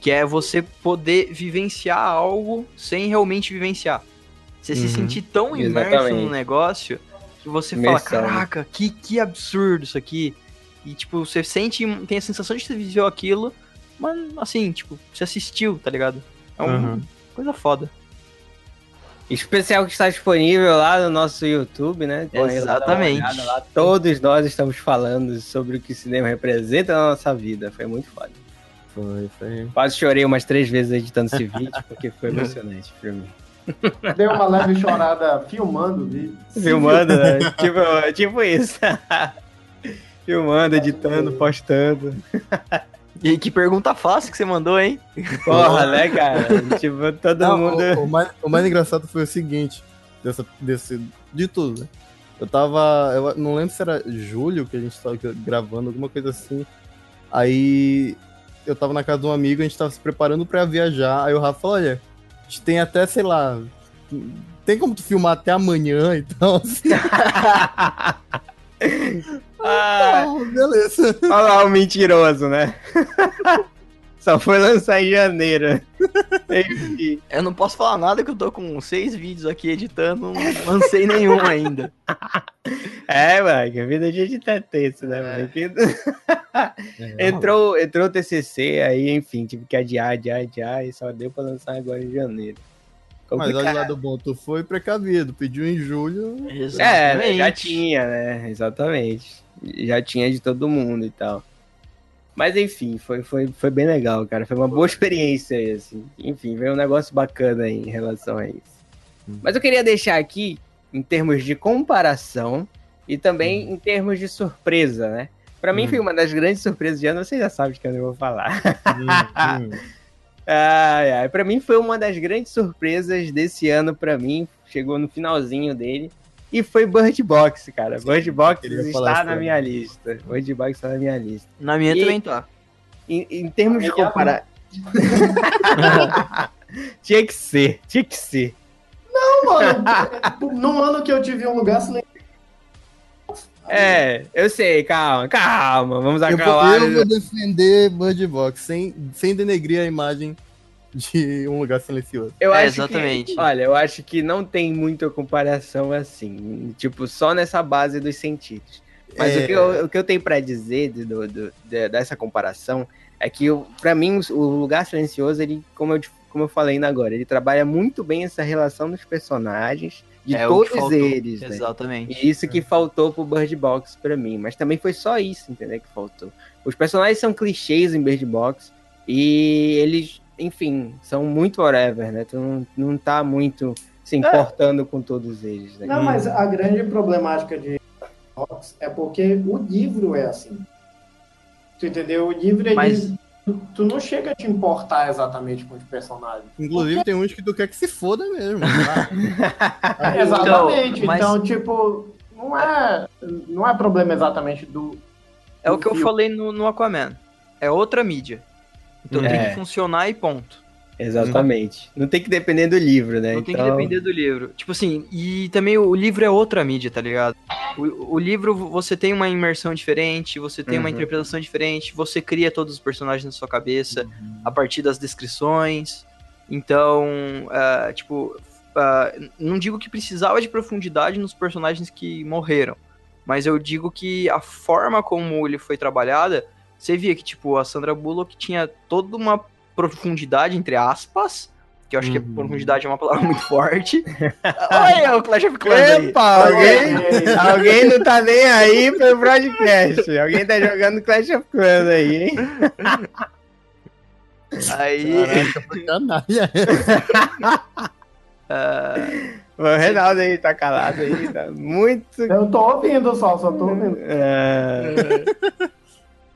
que é você poder vivenciar algo sem realmente vivenciar. Você se Uhum. sentir tão imerso Exatamente. no negócio que você Imersão, fala, caraca, que, que absurdo isso aqui. E, tipo, você sente, tem a sensação de que você viveu aquilo, mas, assim, tipo, você assistiu, tá ligado? É uma Uhum. Coisa foda. Especial que está disponível lá no nosso YouTube, né? Exatamente. lá. Todos nós estamos falando sobre o que o cinema representa na nossa vida. Foi muito foda. Foi, foi. Quase chorei umas três vezes editando esse vídeo, porque foi emocionante pra mim. Deu uma leve chorada filmando o vídeo. Filmando, né? tipo, tipo isso. Filmando, editando, postando. E que pergunta fácil que você mandou, hein? Porra, né, cara? Tipo, todo Não, mundo. o, o mais, o mais engraçado foi o seguinte, dessa, desse, de tudo, né? Eu tava. Eu não lembro se era julho que a gente tava gravando, alguma coisa assim. Aí eu tava na casa de um amigo, a gente tava se preparando pra viajar. Aí o Rafa falou: olha, a gente tem até, sei lá. Tem como tu filmar até amanhã e tal? Assim, Ah, "Ah, beleza. olha lá o mentiroso, né? Só foi lançar em janeiro. Enfim. Eu não posso falar nada que eu tô com seis vídeos aqui editando, não lancei nenhum ainda. É, mano, que a vida de editar texto, né, mano? Que- entrou, entrou o TCC, aí, enfim, tive que adiar, adiar, adiar, e só deu pra lançar agora em janeiro. Mas olha o Complicado. lado bom, tu foi precavido, pediu em julho. É, né, já Exatamente. tinha, né? Exatamente. Já tinha de todo mundo e tal. Mas enfim, foi, foi, foi bem legal, cara. Foi uma boa experiência aí, assim. Enfim, veio um negócio bacana aí em relação a isso. Hum. Mas eu queria deixar aqui, em termos de comparação e também em termos de surpresa, né? Pra mim Hum. foi uma das grandes surpresas de ano, você já sabe de que eu não vou falar. Ai, ai, pra mim foi uma das grandes surpresas desse ano pra mim. Chegou no finalzinho dele. E foi Bird Box, cara. Bird Box está na minha lista. Bird Box está na minha lista. Na minha E- também tá. Em, em termos de comparar. tinha que ser, tinha que ser. Não, mano, num ano que eu tive um lugar. É, eu sei, calma, calma. Vamos Eu, vou, acalmar. eu vou defender Bird Box sem, sem denegrir a imagem de um lugar silencioso. Eu É, acho exatamente. Que, olha, eu acho que não tem muita comparação assim. Tipo, só nessa base dos sentidos. Mas É. o, que eu, o que eu tenho pra dizer do, do- de- dessa comparação é que, eu- pra mim, o Lugar Silencioso, ele, como eu, como eu falei ainda agora, ele trabalha muito bem essa relação dos personagens, de É todos faltou. eles, né? Exatamente. E isso que faltou pro Bird Box pra mim. Mas também foi só isso, entendeu? Que faltou. Os personagens são clichês em Bird Box. E eles, enfim, são muito whatever, né? Tu não, não tá muito se importando com todos eles. Né? Não, mas a grande problemática de Fox é porque o livro é assim. Tu entendeu? O livro ele. Mas- Tu, tu não chega a te importar exatamente com os personagens. Inclusive, tem uns que tu quer que se foda mesmo. tá? Exatamente. mas- Então, tipo, não é, não é problema exatamente do. É o que eu filme. falei no, no Aquaman. É outra mídia. Então tem É. que funcionar e ponto. Exatamente. Não tem que depender do livro, né? Não tem que Então, depender do livro. Tipo assim, e também o livro é outra mídia, tá ligado? O, o livro você tem uma imersão diferente, você tem uma Uhum. interpretação diferente, você cria todos os personagens na sua cabeça a partir das descrições. Então, ah, tipo, ah, não digo que precisava de profundidade nos personagens que morreram, mas eu digo que a forma como ele foi trabalhada, você via que, tipo, a Sandra Bullock tinha toda uma profundidade, entre aspas, que eu acho que Uhum. profundidade é uma palavra muito forte. Olha o Clash of Clans aí. Epa, alguém, alguém não tá nem aí pro broadcast. Alguém tá jogando Clash of Clans aí, hein? Aí, ah, O Reinaldo aí tá calado aí, tá muito. Eu tô ouvindo só, só tô ouvindo. É,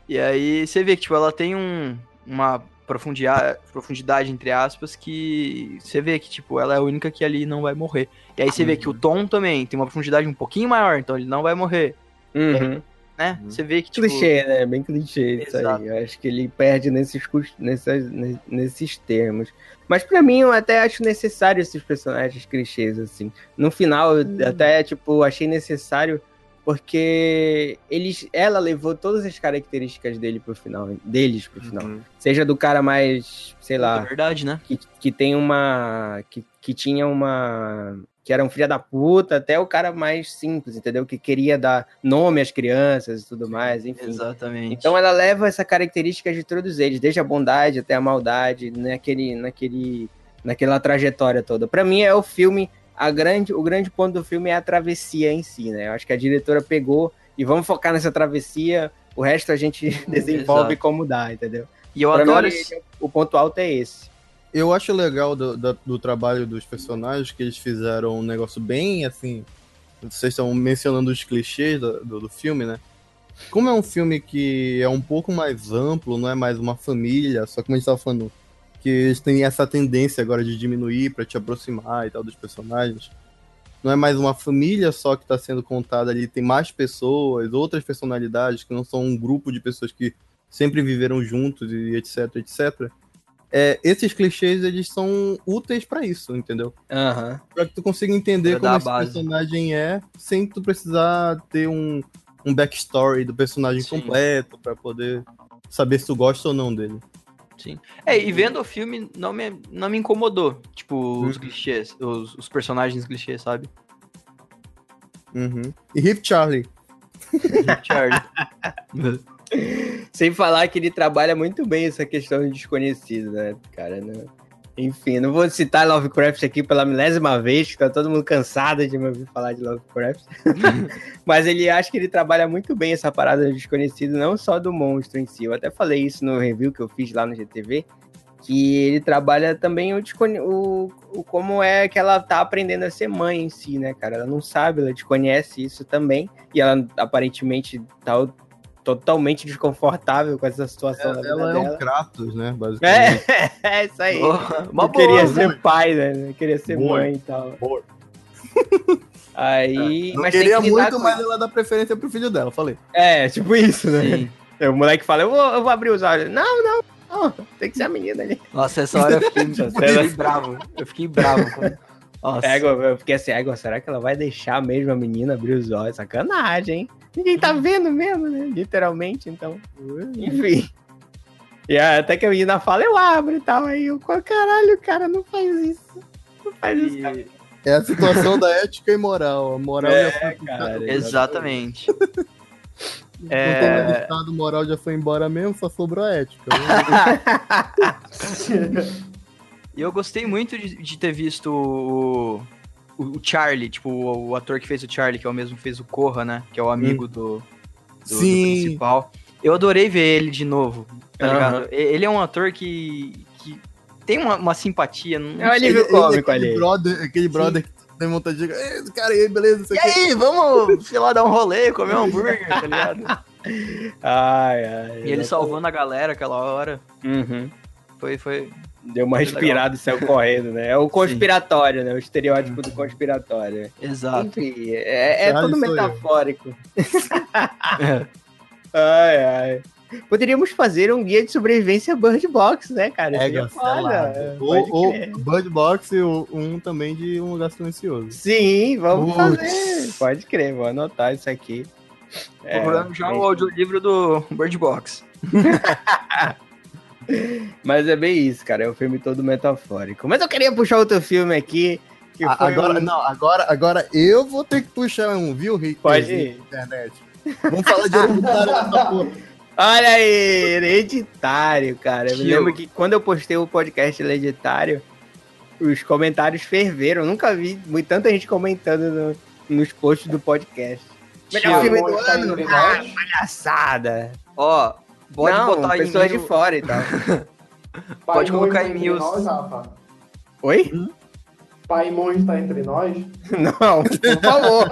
E aí você vê que tipo, ela tem um, uma profundidade, profundidade, entre aspas, que você vê que tipo, ela é a única que ali não vai morrer. E aí você vê que o Tom também tem uma profundidade um pouquinho maior, então ele não vai morrer, uhum. né? Você vê que tipo, Clichê, né? Bem clichê isso Exato. aí. Eu acho que ele perde nesses, cus- nessas, ne- nesses termos. Mas pra mim, eu até acho necessário esses personagens clichês, assim. No final, eu até, tipo, achei necessário porque eles, ela levou todas as características dele pro final, deles pro final. Uhum. Seja do cara mais, sei é lá, verdade, né? que, que tem uma. Que, que tinha uma. Que era um filho da puta, até o cara mais simples, entendeu? Que queria dar nome às crianças e tudo mais, enfim. Exatamente. Então ela leva essa característica de todos eles, desde a bondade até a maldade, naquele, naquele, naquela trajetória toda. Pra mim é o filme, a grande, o grande ponto do filme é a travessia em si, né? Eu acho que a diretora pegou e vamos focar nessa travessia, o resto a gente desenvolve Exato. como dá, entendeu? e eu Pra mim, adoro esse... o ponto alto é esse. Eu acho legal do, da- do trabalho dos personagens que eles fizeram um negócio bem assim. Vocês estão mencionando os clichês do, do, do filme, né? Como é um filme que é um pouco mais amplo, não é mais uma família, só como a gente tava falando, que eles têm essa tendência agora de diminuir pra te aproximar e tal dos personagens. Não é mais uma família só que tá sendo contada ali, tem mais pessoas, outras personalidades que não são um grupo de pessoas que sempre viveram juntos e etc, etc é, esses clichês eles são úteis pra isso, entendeu? Aham. Pra que tu consiga entender Pra como esse personagem é, sem tu precisar ter um, um backstory do personagem Sim. completo pra poder saber se tu gosta ou não dele. É, e vendo o filme não me, não me incomodou. Tipo, os clichês, os, os personagens clichês, sabe? Uhum. E Hip Charlie. Charlie. Sem falar que ele trabalha muito bem essa questão de desconhecido, né, cara? né? Enfim, não vou citar Lovecraft aqui pela milésima vez, tá todo mundo cansado de me ouvir falar de Lovecraft. Mas ele acha que ele trabalha muito bem essa parada do desconhecido, não só do monstro em si. Eu até falei isso no review que eu fiz lá no GTV, que ele trabalha também o, o, o como é que ela tá aprendendo a ser mãe em si, né, cara? Ela não sabe, ela desconhece isso também, e ela aparentemente tá totalmente desconfortável com essa situação da vida Ela é dela. um Kratos, né? Basicamente. É, é isso aí. Não queria boa. ser pai, né? Não queria ser Boa. mãe e tal. Boa. Aí. Não mas tem queria que muito, com mas ela dá preferência pro filho dela, falei. É, tipo isso, né? Sim. Aí O moleque fala, eu vou, eu vou abrir os olhos. Não, não, não. Tem que ser a menina ali. Nossa, essa hora eu fiquei, eu fiquei bravo. Eu fiquei bravo. Nossa. Égua, eu fiquei assim, égua, será que ela vai deixar mesmo a menina abrir os olhos? Sacanagem, hein? Ninguém tá vendo mesmo, né? Literalmente, então. Enfim. E até que a menina fala, eu abro e tal. Aí eu, caralho, cara, não faz isso. Não faz isso. cara." É a situação da ética e moral. A moral É, já foi. cara, Exatamente. É. mais estado, moral já foi embora mesmo, só sobrou a ética. E eu gostei muito de, de ter visto o, o, o Charlie, tipo, o, o ator que fez o Charlie, que é o mesmo que fez o Corra, né? Que é o amigo do, do, do Sim. principal. Eu adorei ver ele de novo, tá Aham. ligado? Ele é um ator que, que tem uma, uma simpatia. Não, É um alívio cômico aquele ali. brother, aquele brother que tem vontade de dizer, "Ei, cara, e aí, beleza? E o quê." aí, vamos, sei lá, dar um rolê, comer um hambúrguer, tá ligado? Ai, ai. E ele salvando a galera aquela hora. Uhum. Foi, foi Deu uma inspirada e saiu correndo, né? É o conspiratório, né? O estereótipo do conspiratório. Exato. Enfim, é, é tudo metafórico. ai, ai. Poderíamos fazer um guia de sobrevivência Bird Box, né, cara? É, Seria foda. cancelado. Pode Ou, ou. Bird Box e um também de um lugar silencioso. Sim, vamos Putz. fazer. Pode crer, vou anotar isso aqui. É, Procurando já o audiolivro do Bird Box. Mas é bem isso, cara. É um filme todo metafórico. Mas eu queria puxar outro filme aqui. Agora, um- não, agora, agora eu vou ter que puxar um, viu, Rick? Pode ir. Internet. Vamos falar de hereditário nessa porra. Olha aí, hereditário, cara. Eu me lembro que quando eu postei o podcast hereditário, os comentários ferveram. Eu nunca vi tanta gente comentando no- nos posts do podcast. Melhor filme do ano? Ah, palhaçada. Ó, pode Não, botar em pessoas mil- de fora e tal. Pode Pai colocar em entre mil. Oi? Pai Monge tá entre nós? Não, por favor.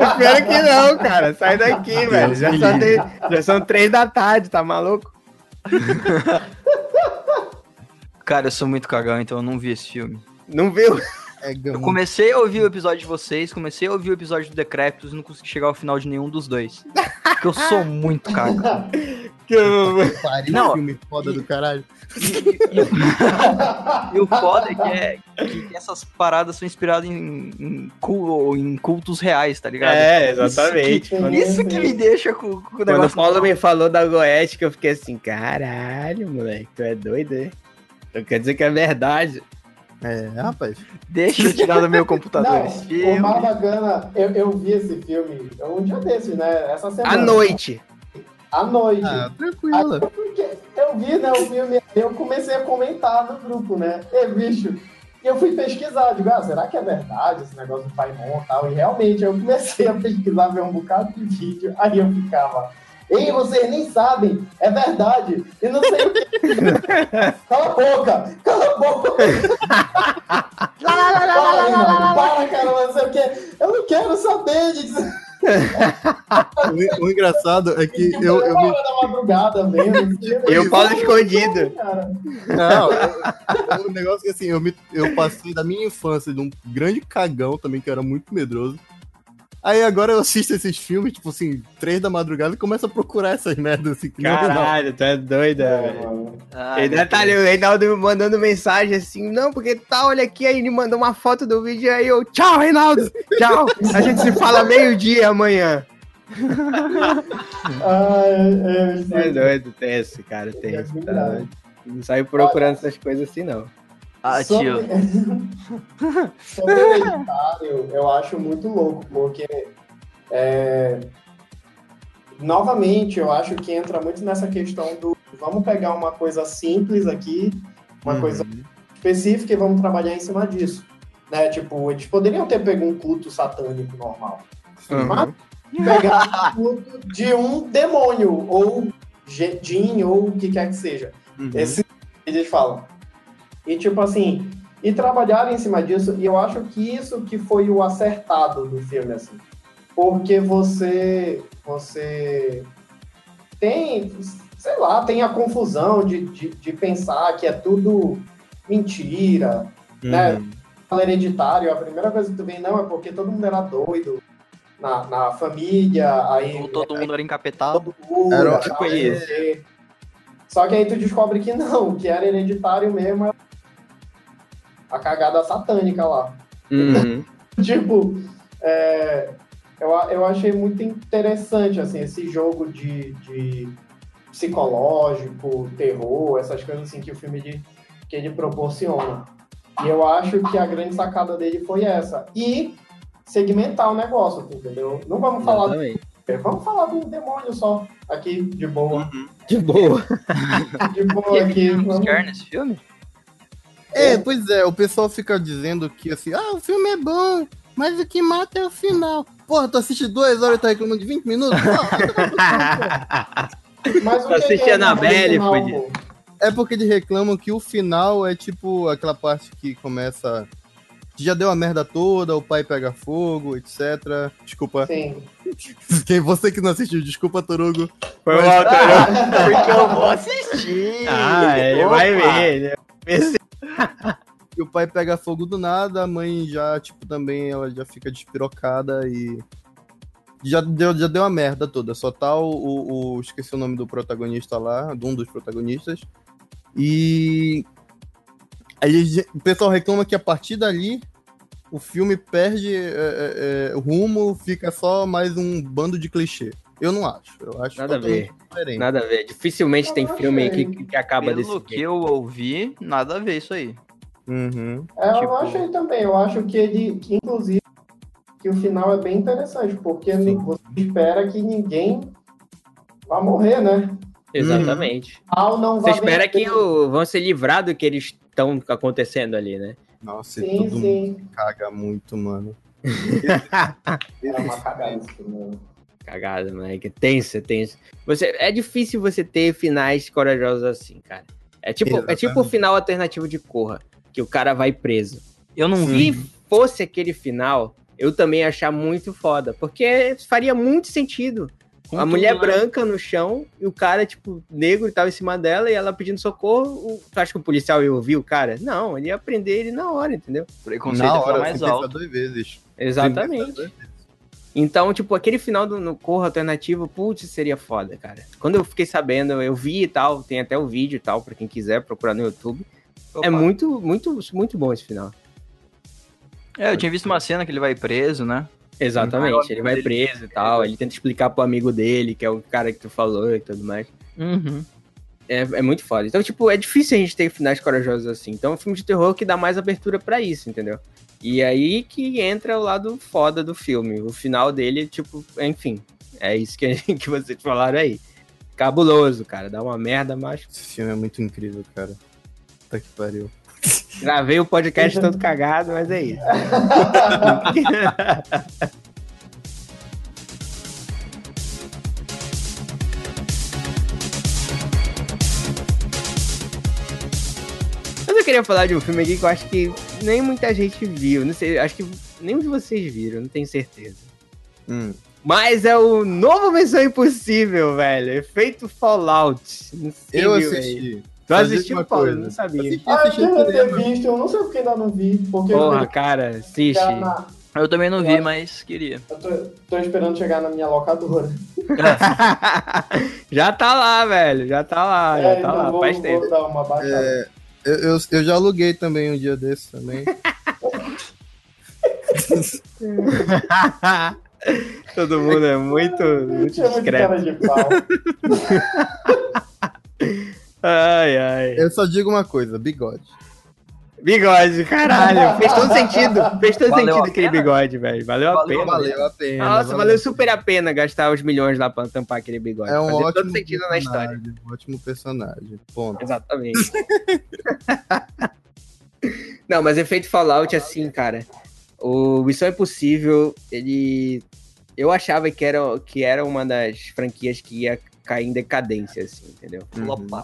Espero que não, cara. Sai daqui, velho. Já são, três, já são três da tarde, tá maluco? Cara, eu sou muito cagão, então eu não vi esse filme. Não viu? É Eu comecei a ouvir o episódio de vocês, comecei a ouvir o episódio do Decréptos e não consegui chegar ao final de nenhum dos dois. Porque eu sou muito cagão. Que Pariu, Não. filme foda do caralho. E o foda é que, é que essas paradas são inspiradas em, em, em cultos reais, tá ligado? É, exatamente. Isso que- Isso que me deixa com, com o quando o negócio. Paulo me falou da Goética, eu fiquei assim, caralho, moleque, tu é doido, hein? Então quer dizer que é verdade. É, rapaz. Deixa eu tirar do meu computador Não, esse o filme. mais bacana, eu, eu vi esse filme um dia desses, né? Essa semana. À noite. À noite. Ah, tranquilo. Porque eu vi, né, o filme, eu comecei a comentar no grupo, né? E, bicho, e eu fui pesquisar, digo, ah, será que é verdade esse negócio do Paimon e tal? E realmente, eu comecei a pesquisar, ver um bocado de vídeo, aí eu ficava, ei, vocês nem sabem, é verdade, e não sei o que. cala a boca, cala a boca. para, irmão, para, cara, não sei o que. Eu não quero saber disso. O, o engraçado é que eu, eu me. hora da madrugada vendo. E o Paulo escondido. Não, eu- o negócio é que assim, eu, me, eu passei da minha infância de um grande cagão também, que eu era muito medroso. Aí agora eu assisto esses filmes, tipo assim, três da madrugada e começo a procurar essas merdas assim. Que não, não. Caralho, tu é doido, É, velho. mano. Ai, E meu detalhe, Deus. o Reinaldo me mandando mensagem assim, não, porque tá, olha aqui, aí ele mandou uma foto do vídeo aí eu, tchau, Reinaldo, tchau, a gente se fala meio-dia amanhã. Ai, é, Tu é doido, tenso, cara, tenso, tá verdade. doido. Não saiu procurando essas coisas assim, não. Ah, Sobre- tio. Sobre hereditário, eu acho muito louco, porque é, novamente eu acho que entra muito nessa questão do vamos pegar uma coisa simples aqui, uma Uhum. coisa específica e vamos trabalhar em cima disso. Né? Tipo, eles poderiam ter pego um culto satânico normal. Mas pegar um culto de um demônio, ou Jin, ou o que quer que seja. Uhum. Esse eles falam. E tipo assim, e trabalharam em cima disso, e eu acho que isso que foi o acertado do filme, assim. Porque você. Você tem, sei lá, tem a confusão de, de, de pensar que é tudo mentira, né? Uhum. Fala hereditário, a primeira coisa que tu vê, não, é porque todo mundo era doido na, na família, aí Ou todo mundo era encapetado. Era- tipo o isso. quê. Só que aí tu descobre que não, que era hereditário mesmo. A cagada satânica lá. Uhum. Tipo, é, eu, eu achei muito interessante, assim, esse jogo de, de psicológico, terror, essas coisas assim que o filme de, que ele proporciona. E eu acho que a grande sacada dele foi essa. E segmentar o negócio, entendeu? Não vamos falar, Exatamente. vamos falar do demônio só, aqui, de boa. De boa. De boa aqui. Vamos- nesse filme? É, pois é, o pessoal fica dizendo que assim, ah, o filme é bom, mas o que mata é o final. Porra, tu assiste duas horas e tá reclamando de 20 minutos? Porra, Mas o Assiste é final, fudido. pô? é porque eles reclamam que o final é tipo aquela parte que começa. Já deu a merda toda, o pai pega fogo, etc. Desculpa. Sim. Quem você que não assistiu, desculpa, Torugo. Foi o autor. Porque eu vou assistir. Ah, ele vai ver. Ele Esse- E o pai pega fogo do nada, a mãe já, tipo, também ela já fica despirocada e. Já deu, já deu a merda toda. Só tá o, o- o- Esqueci o nome do protagonista lá, de um dos protagonistas. E. Aí, o pessoal reclama que a partir dali o filme perde é, é, é, rumo, fica só mais um bando de clichê. Eu não acho. Eu acho Nada a ver. diferente. Nada a ver. Dificilmente tem Eu filme que, que acaba Pelo desse que jeito. eu ouvi, nada a ver isso aí. Uhum. É, eu Tipo- achei também. Eu acho que ele, que, inclusive, que o final é bem interessante, porque Sim. você espera que ninguém vá morrer, né? Exatamente. Mal não Você espera que o, vão ser livrados do que eles estão acontecendo ali, né? Nossa, Sim, todo mundo sim. caga muito, mano. É uma cagada isso, né? Cagada, moleque. Tenso, tenso. Você, é difícil você ter finais corajosos assim, cara. É tipo, é tipo o final alternativo de Corra, que o cara vai preso. Eu não vi. Se fosse aquele final, eu também ia achar muito foda, porque faria muito sentido. com a mulher né? branca no chão e o cara, tipo, negro tava em cima dela e ela pedindo socorro. O- Tu acha que o policial ia ouvir o cara? Não, ele ia prender ele na hora, entendeu? Preconceito Na é hora, mais alto. duas vezes. Exatamente. Então, tipo, aquele final do no Corra alternativo, putz, seria foda, cara. Quando eu fiquei sabendo, eu vi e tal, tem até o vídeo e tal, pra quem quiser procurar no YouTube. Opa. É muito, muito, muito bom esse final. É, eu tinha visto uma cena que ele vai preso, né? Exatamente, ele vai preso e tal, ele tenta explicar pro amigo dele, que é o cara que tu falou e tudo mais. Uhum. É, é muito foda. Então, tipo, é difícil a gente ter finais corajosos assim. Então, é um filme de terror que dá mais abertura pra isso, entendeu? E aí que entra o lado foda do filme. O final dele, tipo, enfim, é isso que, que vocês falaram aí. Cabuloso, cara. Dá uma merda, mas Esse filme é muito incrível, cara. Puta que pariu. gravei o podcast todo cagado, mas é isso. Mas eu queria falar de um filme aqui que eu acho que nem muita gente viu. Não sei, acho que nenhum de vocês viram, não tenho certeza. Hum. Mas é o novo Missão Impossível, velho. Efeito Fallout. Não sei, Eu assisti. Tu Mas diz assistiu, Paulo? coisa. Não sabia. Assisti, Ah, eu assisti no queria ter cinema. visto, eu não sei porque ainda não vi, porque Porra, eu, cara, assiste. na- Eu também não vi, mas queria. eu tô, tô esperando chegar na minha locadora. já tá lá, velho. Já tá lá, já É, tá então lá. vou, Faz vou tempo. dar uma baixada. É, eu, eu, eu já aluguei também um dia desse também. Todo mundo é muito, muito de discreto. de. Ai, ai. Eu só digo uma coisa, bigode. Bigode, caralho. Fez todo sentido. Fez todo Valeu sentido aquele bigode, velho. Valeu a Valeu, pena. Valeu a pena. Nossa, valeu super a pena gastar os milhões lá pra tampar aquele bigode. É um Fazia ótimo todo sentido na história. personagem, um ótimo personagem. Ponto. Exatamente. Não, mas efeito Fallout, assim, cara. O Missão Impossível, ele. Eu achava que era, que era uma das franquias que ia cair em decadência, assim, entendeu? Uhum.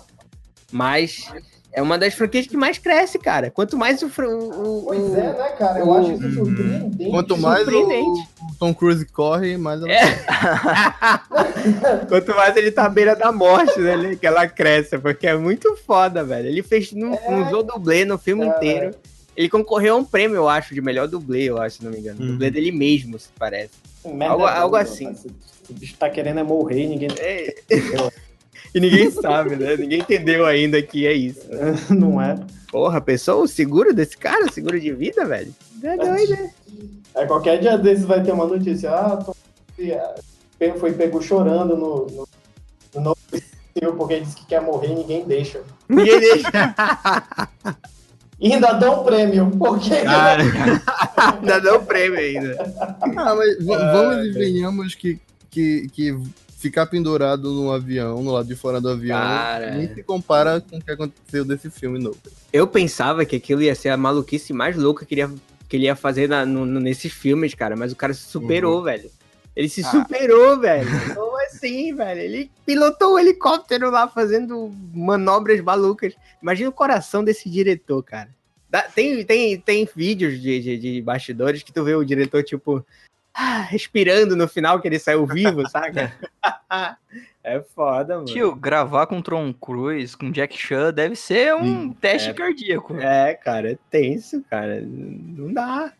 Mas é uma das franquias que mais cresce, cara. Quanto mais o. o, o- Pois é, né, cara? Eu o- acho isso surpreendente. Quanto mais o, surpreendente. o Tom Cruise corre, mais ela... É. Quanto mais ele tá à beira da morte, né? ele- Que ela cresce, porque é muito foda, velho. Ele fez, não, não usou dublê no filme É. inteiro. Ele concorreu a um prêmio, eu acho, de melhor dublê, eu acho, se não me engano. Uhum. Dublê dele mesmo, se parece. Merda algo- é algo boa, assim. O tá querendo é morrer e ninguém. E ninguém sabe, né? Ninguém entendeu ainda que é isso. não é. Porra, pensou o seguro desse cara? O seguro de vida, velho? É doido, né? É, qualquer dia desses vai ter uma notícia. Ah, Cruise, ah, foi pego chorando no, no, no novo filme porque disse que quer morrer e ninguém deixa. Ninguém deixa. E ainda dá um prêmio. Porque Cara, ainda deu prêmio ainda. Ah, mas v- vamos e venhamos que, que, que ficar pendurado no avião, no lado de fora do avião, Cara. nem se compara com o que aconteceu desse filme novo. Eu pensava que aquilo ia ser a maluquice mais louca que ele ia, que ele ia fazer na- no- nesses filmes, cara. Mas o cara se superou, velho. Ele se Ah. superou, velho. Como assim, velho? Ele pilotou o helicóptero lá fazendo manobras malucas. Imagina o coração desse diretor, cara. Dá- tem, tem, tem vídeos de, de, de bastidores que tu vê o diretor, tipo, ah, respirando no final que ele saiu vivo, saca? é foda, mano. Tio, gravar com Tom Cruise, com Jack Chan, deve ser um teste é. cardíaco. É, cara, é tenso, cara. Não dá.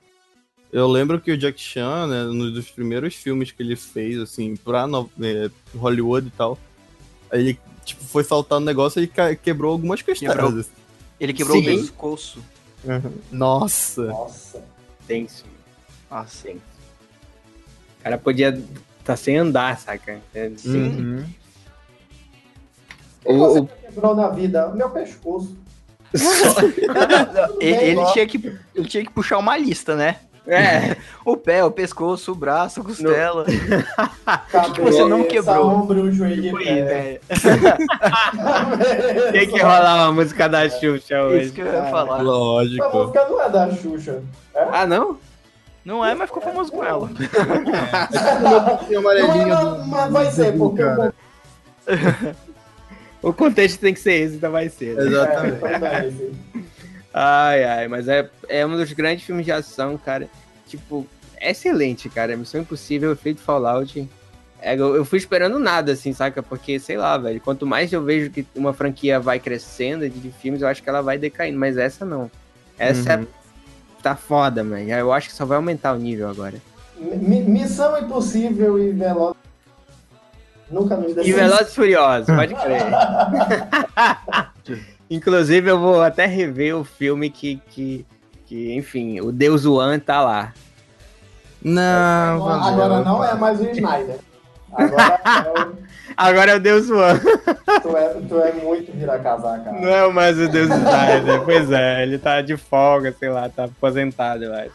Eu lembro que o Jack Chan, né, um dos primeiros filmes que ele fez, assim, pra no- é, Hollywood e tal, ele, tipo, foi saltar no negócio e quebrou algumas costelas. Quebrou. assim. Ele quebrou Sim. o pescoço. Nossa. Nossa. Tenso. Nossa. tenso. O cara podia tá sem andar, saca? É, Uhum. O que O- você o- quebrou na vida? Meu pescoço. Ele, bem, ele ó. tinha que, ele tinha que puxar uma lista, né? É, O pé, o pescoço, o braço, a costela. Cabeça, você não quebrou. ombro, joelho e Foi, pé. velho. tem que rolar uma música da Xuxa hoje. Isso que eu ia falar. A Lógico. música não é da Xuxa. Ah, não? Não é, mas ficou famoso com ela. Não, do- mas vai ser, porque cara. o contexto tem que ser esse, então vai ser. né? Exatamente. É. Ai, ai, mas é, é um dos grandes filmes de ação, cara. Tipo, é excelente, cara. Missão Impossível, efeito Fallout. É, eu, eu fui esperando nada, assim, saca? Porque, sei lá, velho. Quanto mais eu vejo que uma franquia vai crescendo de, de filmes, eu acho que ela vai decaindo. Mas essa não. Essa Uhum. Tá foda, mano. Eu acho que só vai aumentar o nível agora. Mi- Missão Impossível e Veloz. Nunca nos E. Velozes Furiosos, pode crer. Inclusive, eu vou até rever o filme que, que, que enfim, o Deus Juan tá lá. Não, valeu. Agora não é mais o Snyder. Agora é o- Agora é o Deus Juan. tu, é, tu é muito vira-casar, cara. Não é mais o Deus Snyder. Pois é, ele tá de folga, sei lá, tá aposentado, eu acho.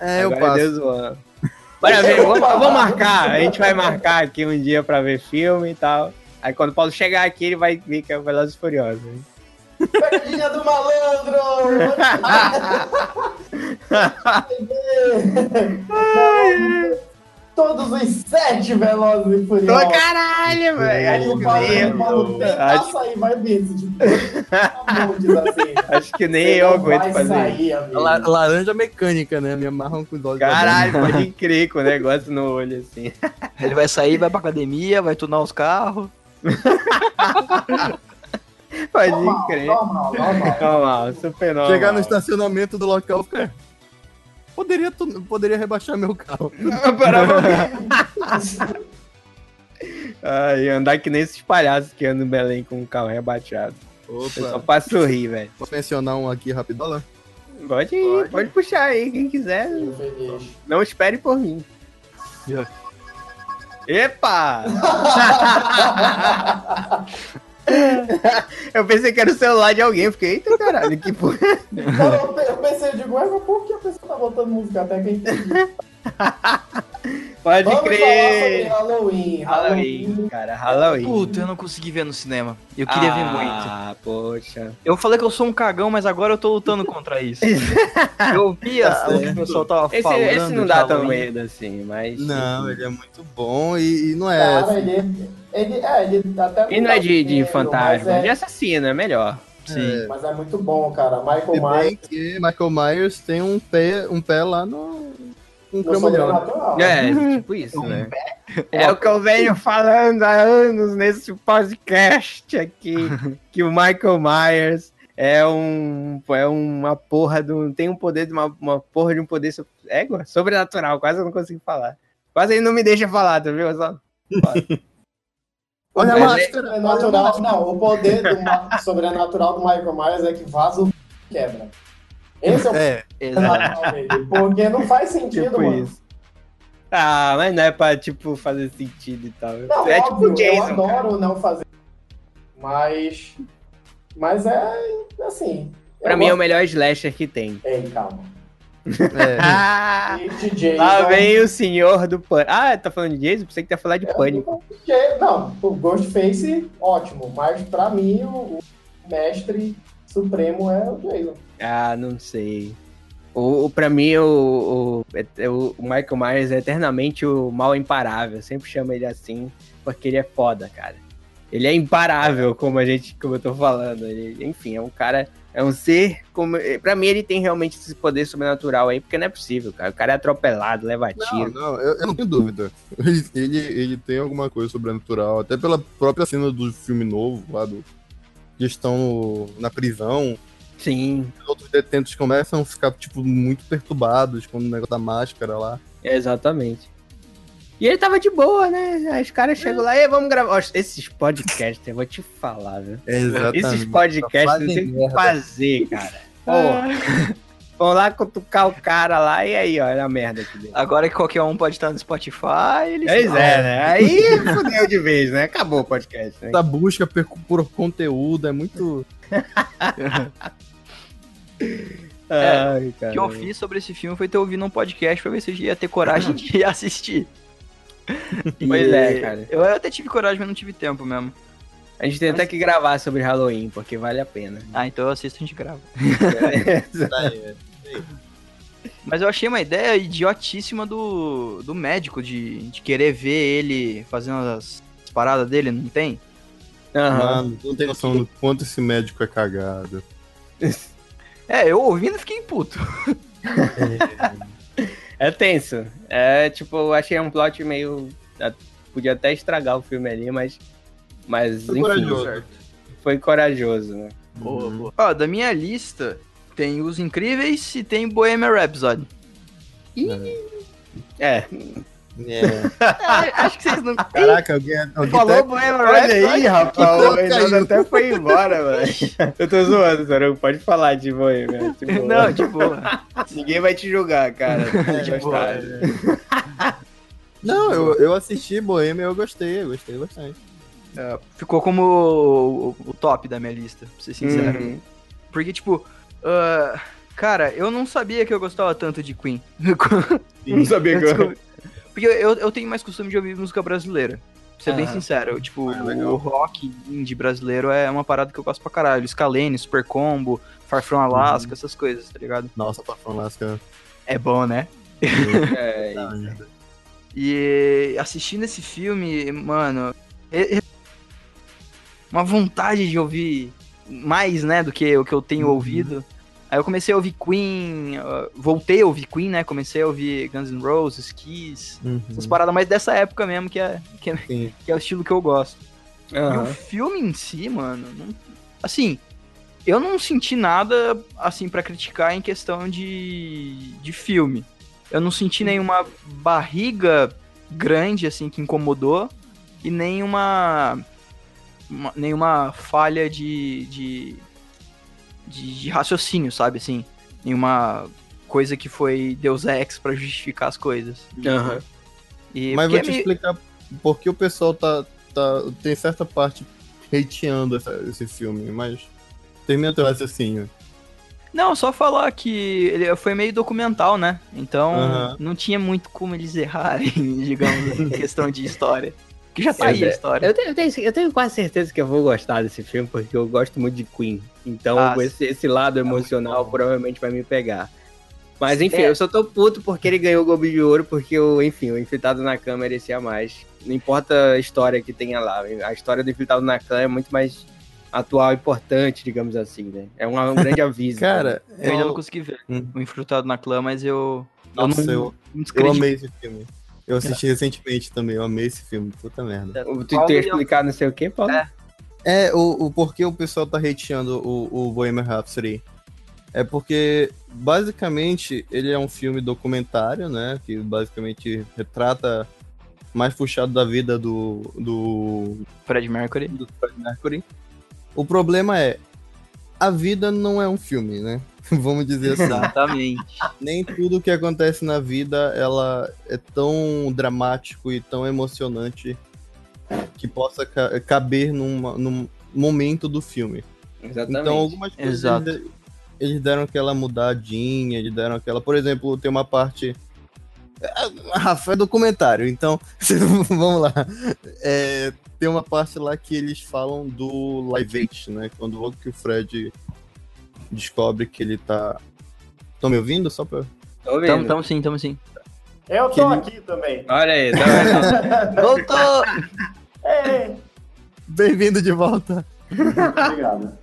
É, eu Agora é passo. Deus Juan. Bora ver, vamos, vamos marcar. A gente vai marcar aqui um dia pra ver filme e tal. Aí quando o Paulo chegar aqui, ele vai ver que é o Velozes e Furiosos. hein? Pegadinha do malandro! Todos os sete velozes e Tô furiosos. caralho, velho. Acho que sair, vai ver. Tipo, bom, diz assim. acho que nem Você eu aguento fazer. sair, amigo. La- laranja mecânica, né? Me amarram com os olhos. Caralho, pode crer com o negócio no olho assim. Ele vai sair, vai pra academia, vai tunar os carros. Pode Normal, crer. normal, normal. Normal, super normal. Chegar no estacionamento do local, fica. Poderia, tu- poderia rebaixar meu carro. Ai, andar que nem esses palhaços que andam em Belém com o carro rebaixado. Eu só Opa, pra sorrir, velho. posso mencionar um aqui rapidola? Pode ir, pode. puxar aí, quem quiser. Não espere por mim. Epa! Eu pensei que era o celular de alguém, fiquei, eita caralho, que porra. Eu pe- eu pensei, eu digo, mas por que a pessoa tá botando música até que eu? Pode Vamos falar sobre crer. Halloween. Halloween, cara, Halloween. Puta, eu não consegui ver no cinema. Eu queria ver muito. Ah, poxa. Eu falei que eu sou um cagão, mas agora eu tô lutando contra isso. eu vi a- o que o pessoal tava Esse, falando. esse não dá tão Halloween. medo assim, mas. Não, ele é muito bom e, e não é. Cara, ele, ele, é, ele até E não é de, de medo, fantasma, mas de é, assassino, é melhor. Sim. mas é muito bom, cara. Se Michael bem Myers que Michael Myers tem um pé, um pé lá no. Um. Sobrenatural. É, tipo isso, né? É o que eu venho falando há anos nesse podcast aqui, que o Michael Myers é um é uma porra do tem um poder de uma, uma porra de um poder so- égua, sobrenatural, quase eu não consigo falar. Quase ele não me deixa falar, tu viu só? Olha a Mas máscara! Sobrenatural, máscara. não, o poder do sobrenatural do Michael Myers é que vaza o quebra. Esse é o É, Exato. sobrenatural dele, porque não faz sentido, Tipo mano. isso. Ah, mas não é pra, tipo, fazer sentido e tal. Não, é óbvio, tipo o Jason, eu cara. adoro não fazer. Mas. Mas é assim. Pra eu mim é o gosto- melhor slasher que tem. Ei, calma. é. E Jason. lá vem o senhor do pânico. Ah, tá falando de Jason? Pensei que ia falar de é pânico. Não, o Ghostface, ótimo. Mas pra mim, o, o mestre supremo é o Jason. Ah, não sei. O, o, pra mim, o, o, é- o Michael Myers é eternamente o mal imparável. Eu sempre chamo ele assim, porque ele é foda, cara. Ele é imparável, como a gente, como eu tô falando. Ele, enfim, é um cara. É um ser. Como... Pra mim, ele tem realmente esse poder sobrenatural aí, porque não é possível, cara. O cara é atropelado, leva Não, tiro. não, eu, eu não tenho dúvida. Ele, ele, ele tem alguma coisa sobrenatural, até pela própria cena do filme novo, lá do. Que estão no- na prisão. Sim, Outros detentos começam a ficar, tipo, muito perturbados com o negócio da máscara lá. exatamente. E ele tava de boa, né? Aí os caras chegam lá, e vamos gravar. Ó, esses podcasts, eu vou te falar, viu? Exatamente. Esses podcasts não sei o que fazer, cara. Porra. Vão lá cutucar o cara lá e aí, ó, olha a merda aqui dentro. Agora que qualquer um pode estar no Spotify, eles. Pois é, né? Aí fudeu de vez, né? Acabou o podcast, né? Essa busca por, por conteúdo é muito. Ai, O cara. que eu fiz sobre esse filme foi ter ouvido um podcast pra ver se eu ia ter coragem de assistir. Pois é, cara. Eu até tive coragem, mas não tive tempo mesmo. A gente tem até que gravar sobre Halloween, porque vale a pena. Ah, então eu assisto e a gente grava. Mas eu achei uma ideia idiotíssima do, do médico de, de querer ver ele fazendo as, as paradas dele, não tem? Aham. Mano, não tem noção do quanto esse médico é cagado. É, eu ouvindo fiquei puto. É tenso. É tipo, eu achei um plot meio. ah, Podia até estragar o filme ali, mas. Mas, Foi enfim. corajoso. Foi corajoso, né? Boa, boa. Ó, da minha lista tem Os Incríveis e tem Bohemian Rhapsody. É. É. É, acho que vocês não... Caraca, alguém, alguém Falou tá- Bohemian Olha Rhapsody? aí, rapaz. O Reinaldo até foi embora, velho. Eu tô zoando, Sorão. Pode falar de Boêmia. Tipo, Não, de boa. Ninguém vai te julgar, cara. É, Gostar. Não, eu, eu assisti Bohemia e eu gostei, eu gostei bastante. É, ficou como o, o top da minha lista, pra ser sincero. Uhum. Porque, tipo, ah, cara, eu não sabia que eu gostava tanto de Queen. Não sabia que eu... Porque eu, eu tenho mais costume de ouvir música brasileira. Pra ser bem Aham. sincero, tipo, Ah, o rock indie brasileiro é uma parada que eu gosto pra caralho. Scalene, Super Combo, Far From Alaska, essas coisas, tá ligado? Nossa, Patrão Lasca. É bom, né? É, E assistindo esse filme, mano, é- é uma vontade de ouvir mais, né, do que o que eu tenho ouvido. Aí eu comecei a ouvir Queen, uh, voltei a ouvir Queen, né? Comecei a ouvir Guns N' Roses, Kiss, essas paradas mais dessa época mesmo, que é, que é, que é o estilo que eu gosto. E o filme em si, mano, não- assim, eu não senti nada, assim, pra criticar em questão de, de filme. Eu não senti nenhuma barriga grande, assim, que incomodou, e nenhuma, uma- nenhuma falha de, de, de, de raciocínio, sabe, assim. Nenhuma coisa que foi Deus Ex pra justificar as coisas. Aham. E Mas porque vou é te meio- explicar por que o pessoal tá, tá. Tem certa parte hateando essa- esse filme, mas. Termina teu raciocínio. Não, só falar que ele foi meio documental, né? Então Aham. não tinha muito como eles errarem, digamos, em questão de história. Que já tá Eu aí a história. Eu tenho, eu, tenho, eu tenho quase certeza que eu vou gostar desse filme, porque eu gosto muito de Queen. Então, Ah, esse, esse lado emocional bom. provavelmente vai me pegar. Mas, enfim, É. eu só tô puto porque ele ganhou o Globo de Ouro, porque, o, enfim, o Infiltrado na Clã merecia mais. Não importa a história que tenha lá. A história do Infiltrado na Clã é muito mais atual e importante, digamos assim, né? É um, um grande aviso. Cara, Eu ainda eu- não consegui ver Hum. o Infrutado na Clã, mas eu. Nossa, eu não, eu, não eu amei esse filme. Eu assisti recentemente também, eu amei esse filme, puta merda. Tu Qual tem é o- explicar não sei o quê, Paulo? É. É, o, o porquê o pessoal tá hateando o, o Bohemian Rhapsody. É porque, basicamente, ele é um filme documentário, né? Que basicamente retrata mais puxado da vida do, do, Fred Mercury. do Fred Mercury. O problema é, a vida não é um filme, né? Vamos dizer assim. Exatamente. Nem tudo que acontece na vida ela é tão dramático e tão emocionante que possa ca- caber numa- num momento do filme. Exatamente. Então, algumas coisas Exato. eles, eles deram aquela mudadinha, eles deram aquela. Por exemplo, tem uma parte. Ah, Rafa, é documentário, então vamos lá. É, tem uma parte lá que eles falam do Live Eight, né? Quando logo que o Fred descobre que ele tá. Estão me ouvindo? Só pra. Tamo, tamo sim, tamo sim. Eu tô ele- aqui também. Olha aí, tá? Voltou! Ei, Bem-vindo de volta! obrigado.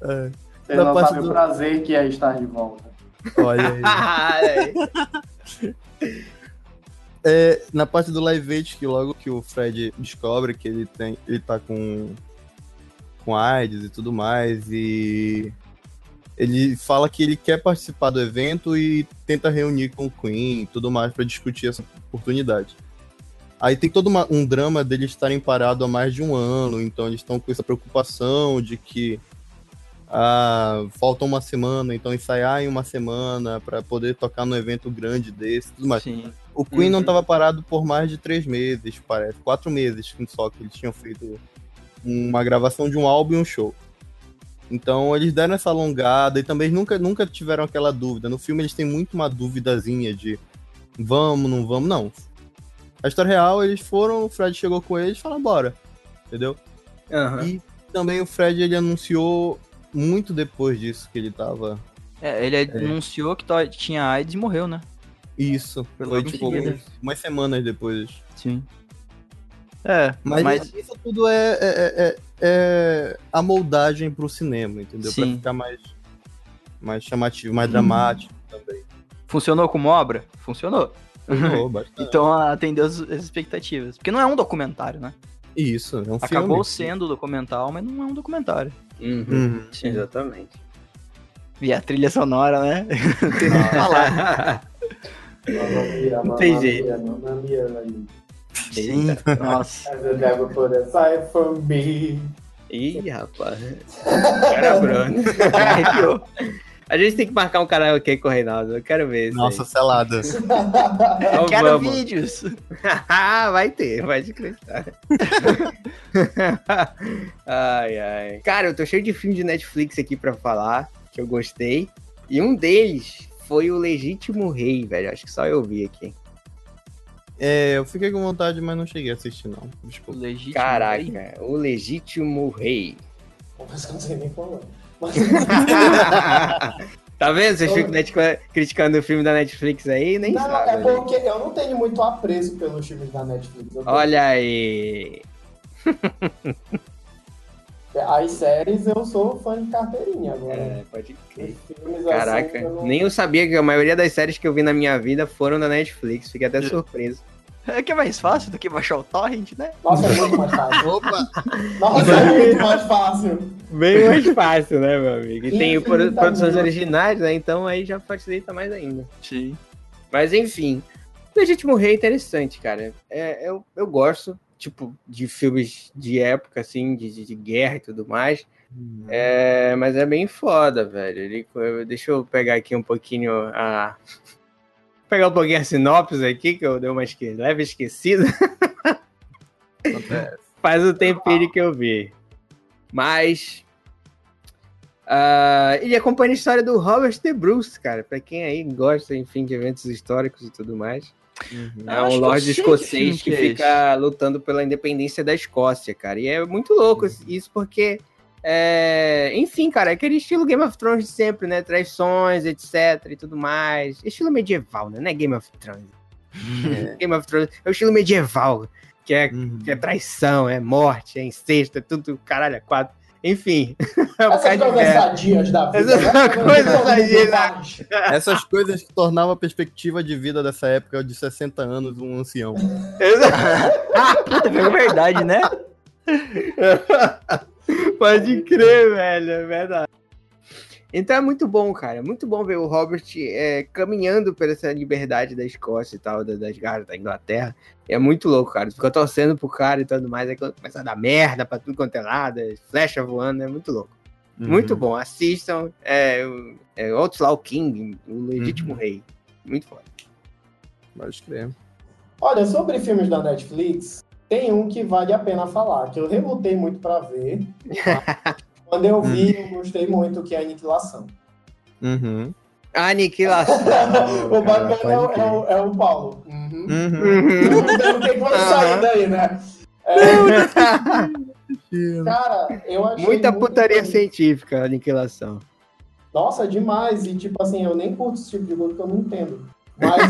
Você Na não sabe do- o prazer que é estar de volta. Olha aí. É, na parte do live aid, que logo que o Fred descobre que ele tem. ele tá com. com AIDS e tudo mais, e ele fala que ele quer participar do evento e tenta reunir com o Queen e tudo mais pra discutir essa oportunidade. Aí tem todo uma- um drama deles estarem parados há mais de um ano, então eles estão com essa preocupação de que ah, falta uma semana, então ensaiar em uma semana pra poder tocar num evento grande desse, tudo mais. Sim. O Queen não Uhum. estava parado por mais de três meses, parece. Quatro meses só que eles tinham feito uma gravação de um álbum e um show. Então eles deram essa alongada e também nunca, nunca tiveram aquela dúvida. No filme eles têm muito uma duvidazinha de vamos, não vamos, não. A história real, eles foram, o Fred chegou com eles e falou, bora. Entendeu? Aham. E também o Fred ele anunciou muito depois disso que ele tava. É, ele anunciou que tinha AIDS e morreu, né? Isso. Foi Foi tipo umas semanas depois. Sim. É, Mas, mas, isso tudo é, é, é- a moldagem pro cinema, entendeu? Pra Sim. ficar mais, mais chamativo, mais dramático também. funcionou como obra? Funcionou. Funcionou bastante. Então atendeu as, as expectativas. Porque não é um documentário, né? Isso, é um Acabou filme. sendo documental, mas não é um documentário. Uhum. Uhum. Exatamente. E a trilha sonora, né? Não tem nem o que falar. Não tem jeito. Sim, nossa. from me. Ih, rapaz. Cara, Bruno. Arrepiou. A gente tem que marcar um karaokê com o Reinaldo. Eu quero ver isso. Nossa, selada. aí. Então Quero vamos. vídeos. vai ter, vai acreditar. ai, ai. Cara, eu tô cheio de filme de Netflix aqui pra falar, que eu gostei. E um deles foi o Legítimo Rei, velho. Acho que só eu vi aqui. É, eu fiquei com vontade, mas não cheguei a assistir, não. Desculpa. Legítimo. Caraca, rei. o Legítimo Rei. Mas eu não sei nem qual é. Mas- tá vendo? Vocês ficam net- criticando o filme da Netflix aí? Nem não, sabe. é né? porque eu não tenho muito apreço pelos filmes da Netflix. Eu tenho- Olha aí. As séries eu sou fã de carteirinha agora. É, pode crer. Filmes, Caraca, assim, eu não- nem eu sabia que a maioria das séries que eu vi na minha vida foram da Netflix. Fiquei até surpreso. É que é mais fácil do que baixar o torrent, né? Nossa, é muito mais fácil. Opa! Nossa, é muito mais fácil. Bem mais fácil, né, meu amigo? E tem Infinitamente. produções originais, né? Então aí já facilita mais ainda. Sim. Mas enfim, Legítimo Rei é interessante, cara. É, eu, eu gosto, tipo, de filmes de época, assim, de, de- de guerra e tudo mais. É, mas é bem foda, velho. Ele, deixa eu pegar aqui um pouquinho a. Pegar um pouquinho a sinopse aqui, que eu dei uma esque... leve esquecida. Faz um tempinho que eu vi. Mas. ah, ele acompanha a história do Robert The Bruce, cara. Pra quem aí gosta, enfim, de eventos históricos e tudo mais. É Acho um lorde escocês que, que é fica lutando pela independência da Escócia, cara. E é muito louco isso porque, é, enfim, cara, é aquele estilo Game of Thrones de sempre, né? Traições, etc e tudo mais. Estilo medieval, né? Não é Game of Thrones. Game of Thrones é o estilo medieval, que é, Uhum. que é traição, é morte, é incesto, é tudo caralho, é quatro. Enfim. é um Essas coisas sadias da vida. Essas né? coisas sadias. Essas coisas que tornavam a perspectiva de vida dessa época de 60 anos um ancião. Puta, é verdade, né? Pode crer, velho, é verdade. Então é muito bom, cara. Muito bom ver o Robert é, caminhando por essa liberdade da Escócia e tal, da- das garras da Inglaterra. É muito louco, cara. Fica torcendo pro cara e tudo mais. Aí quando começa a dar merda pra tudo quanto é lado, é flecha voando, é muito louco. Muito Uhum. bom. Assistam. É, o- é Outlaw King, o legítimo rei. Muito foda. Pode crer. Olha, sobre filmes da Netflix, tem um que vale a pena falar, que eu relutei muito pra ver. Quando eu vi, eu gostei muito, que é Aniquilação. Uhum. Aniquilação. o bacana é, é o, é o Paulo. Uhum. Uhum. Não tem como sair daí, né? É, cara, eu achei. Muita putaria científica, aniquilação. Nossa, demais. E tipo assim, eu nem curto esse tipo de coisa que eu não entendo. Mas,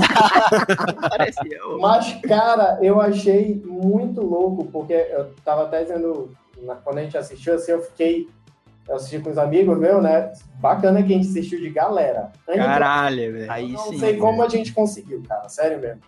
mas, cara, eu achei muito louco, porque eu tava até dizendo, quando a gente assistiu, assim, eu fiquei Eu assisti com os amigos meus, né? Bacana que a gente assistiu de galera. Aniquilação, Caralho, velho. Aí não sim. sei como a gente conseguiu, cara, sério mesmo.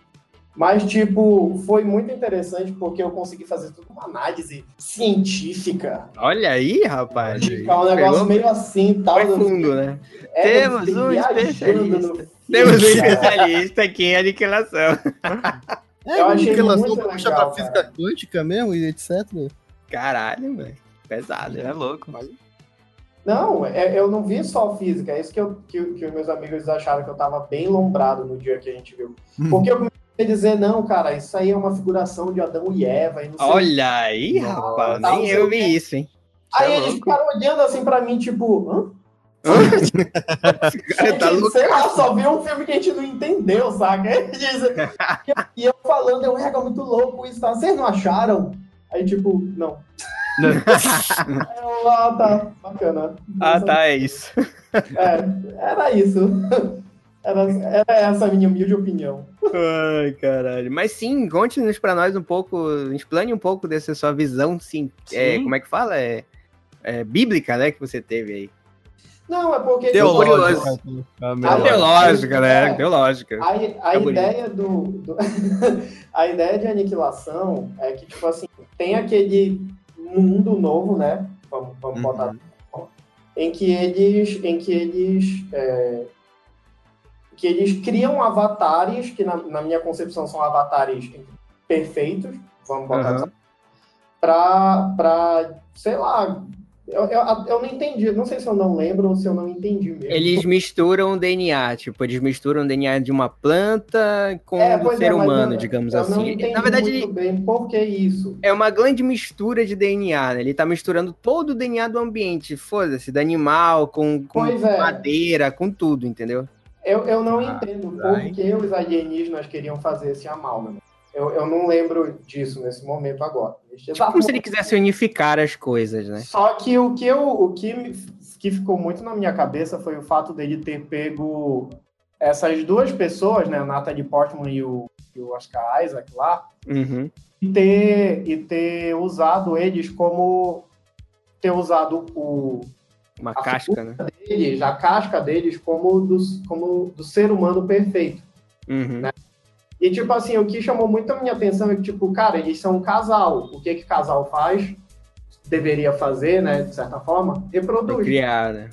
Mas, tipo, foi muito interessante porque eu consegui fazer toda uma análise científica. Olha aí, rapaz. Ficar um negócio Pegou- meio assim tal. Foi fundo, né? É, Temos um especialista. Temos um especialista aqui em aniquilação. É, Eu achei relação muito pra puxar legal, pra física quântica mesmo e etc. Caralho, velho. Pesado. É né? louco. Não, é- eu não vi só física. É isso que, eu, que, que os meus amigos acharam que eu tava bem lombrado no dia que a gente viu. Hum. Porque eu comecei a dizer, não, cara, isso aí é uma figuração de Adão e Eva. E Olha aí, Não, rapaz. tá, Nem eu vi quê. isso, hein? Aí é eles ficaram olhando assim pra mim, tipo, hã? Tá Gente, louco. sei lá, só viu um filme que a gente não entendeu, saca? E eu falando, eu, é muito louco isso, tá? Vocês não acharam? Aí, tipo, não. Eu, ah, tá, bacana. Ah, tá, é isso. É, era isso. Era, era essa a minha humilde opinião. Ai, caralho. Mas sim, conte-nos pra nós um pouco, explane um pouco dessa sua visão, sim. É, Sim. como é que fala? É, é bíblica, né, que você teve aí. Não, é porque. Teológica. Ah, Ah. Teológica, né? É. Teológica. A, a É ideia do, do- a ideia de aniquilação é que tipo assim tem aquele mundo novo, né? Vamos, vamos Uhum. botar em que eles em que eles é, que eles criam avatares que na, na minha concepção são avatares perfeitos, vamos botar Aham. para para sei lá eu, eu, eu não entendi, não sei se eu não lembro ou se eu não entendi mesmo. Eles misturam DNA, tipo, eles misturam o DNA de uma planta com É, o é, ser mas humano, eu- digamos eu não assim. entendi Na verdade, muito bem por que isso. é uma grande mistura de DNA, né? Ele tá misturando todo o DNA do ambiente, foda-se, do animal, com, com é. madeira, com tudo, entendeu? Eu, eu não Ah, entendo tá, por que os alienígenas queriam fazer esse amálgama. Eu, eu não lembro disso nesse momento agora. Tipo como se ele quisesse unificar as coisas, né? Só que o que, eu, o que, me- que ficou muito na minha cabeça foi o fato dele ter pego essas duas pessoas, né, a Natalie Portman e o, e o Oscar Isaac lá, Uhum. e ter, e ter usado eles como ter usado o Uma A casca, né? deles, a casca deles como do, como do ser humano perfeito. Uhum. E, tipo assim, o que chamou muito a minha atenção é que, tipo, cara, eles são um casal. O que que casal faz? Deveria fazer, né, de certa forma? Reproduz. criar, né?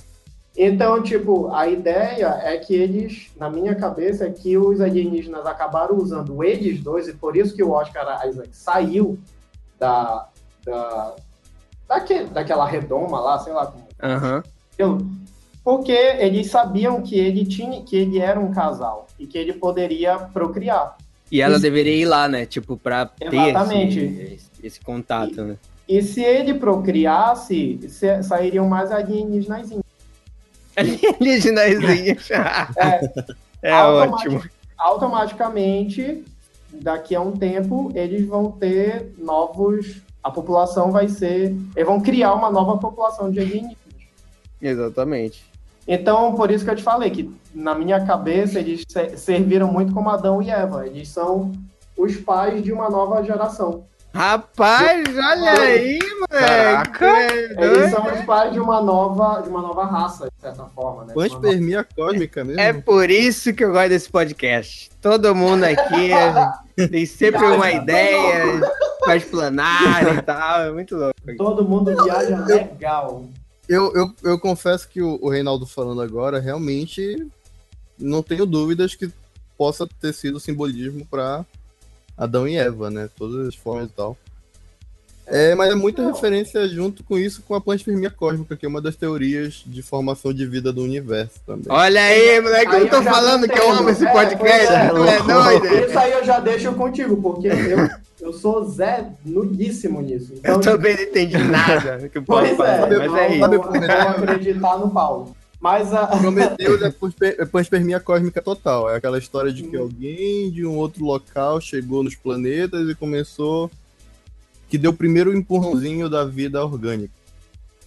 Então, tipo, a ideia é que eles, na minha cabeça, é que os alienígenas acabaram usando eles dois, e por isso que o Oscar Isaac saiu da, da, daque- daquela redoma lá, sei lá como Aham. aquilo, porque eles sabiam que ele tinha, que ele era um casal e que ele poderia procriar. E ela Isso. deveria ir lá, né? Tipo, pra ter Exatamente. esse, esse, contato, né? E se ele procriasse, se- sairiam mais alienígenas. Alienígenazinhas. É, é Automático. ótimo. automaticamente, daqui a um tempo, eles vão ter novos. A população vai ser. Eles vão criar uma nova população de alienígenas. Exatamente. Então, por isso que eu te falei que, na minha cabeça, eles se- serviram muito como Adão e Eva. Eles são os pais de uma nova geração. Rapaz, olha aí, moleque. É Eles são os pais de uma nova, de uma nova raça, de certa forma. Né? Uma nova- Panspermia cósmica mesmo. É por isso que eu gosto desse podcast. Todo mundo aqui é- tem sempre uma ideia pra explanar e tal. É muito louco. Todo mundo viaja legal. Eu, eu, eu confesso que o, o Reinaldo falando agora, realmente não tenho dúvidas que possa ter sido simbolismo para Adão e Eva, né? Todas as formas e tal. É, mas é muita Não. referência junto com isso com a panspermia cósmica, que é uma das teorias de formação de vida do universo também. Olha aí, moleque, Aí eu tô já falando não que eu amo esse É, podcast. é. tu é doido? Isso aí eu já deixo contigo, porque eu, eu sou Zé nudíssimo nisso. Então, Eu também não entendi nada que o Paulo pois fala, é, mas é isso. Eu, eu vou acreditar no Paulo. Mas a, Prometeus é pansper- é panspermia cósmica total. É aquela história de que Uhum. alguém de um outro local chegou nos planetas e começou. Que deu o primeiro empurrãozinho da vida orgânica.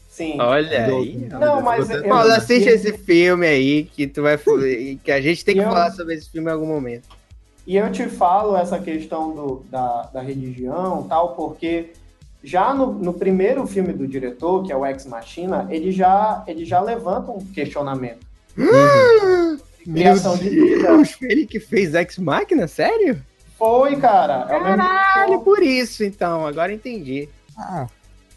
sim. Olha Do- aí. Não, mas eu- Paulo, assiste esse filme aí que tu vai que a gente tem que Eu- falar sobre esse filme em algum momento. E eu te falo essa questão do, da, da religião tal, porque Já no, no primeiro filme do diretor, que é o Ex Machina, ele já, ele já levanta um questionamento. Criação de vida. Deus, ele que fez Ex Machina? Sério? Foi, cara. É mesmo Caralho, por isso então, agora entendi. Ah,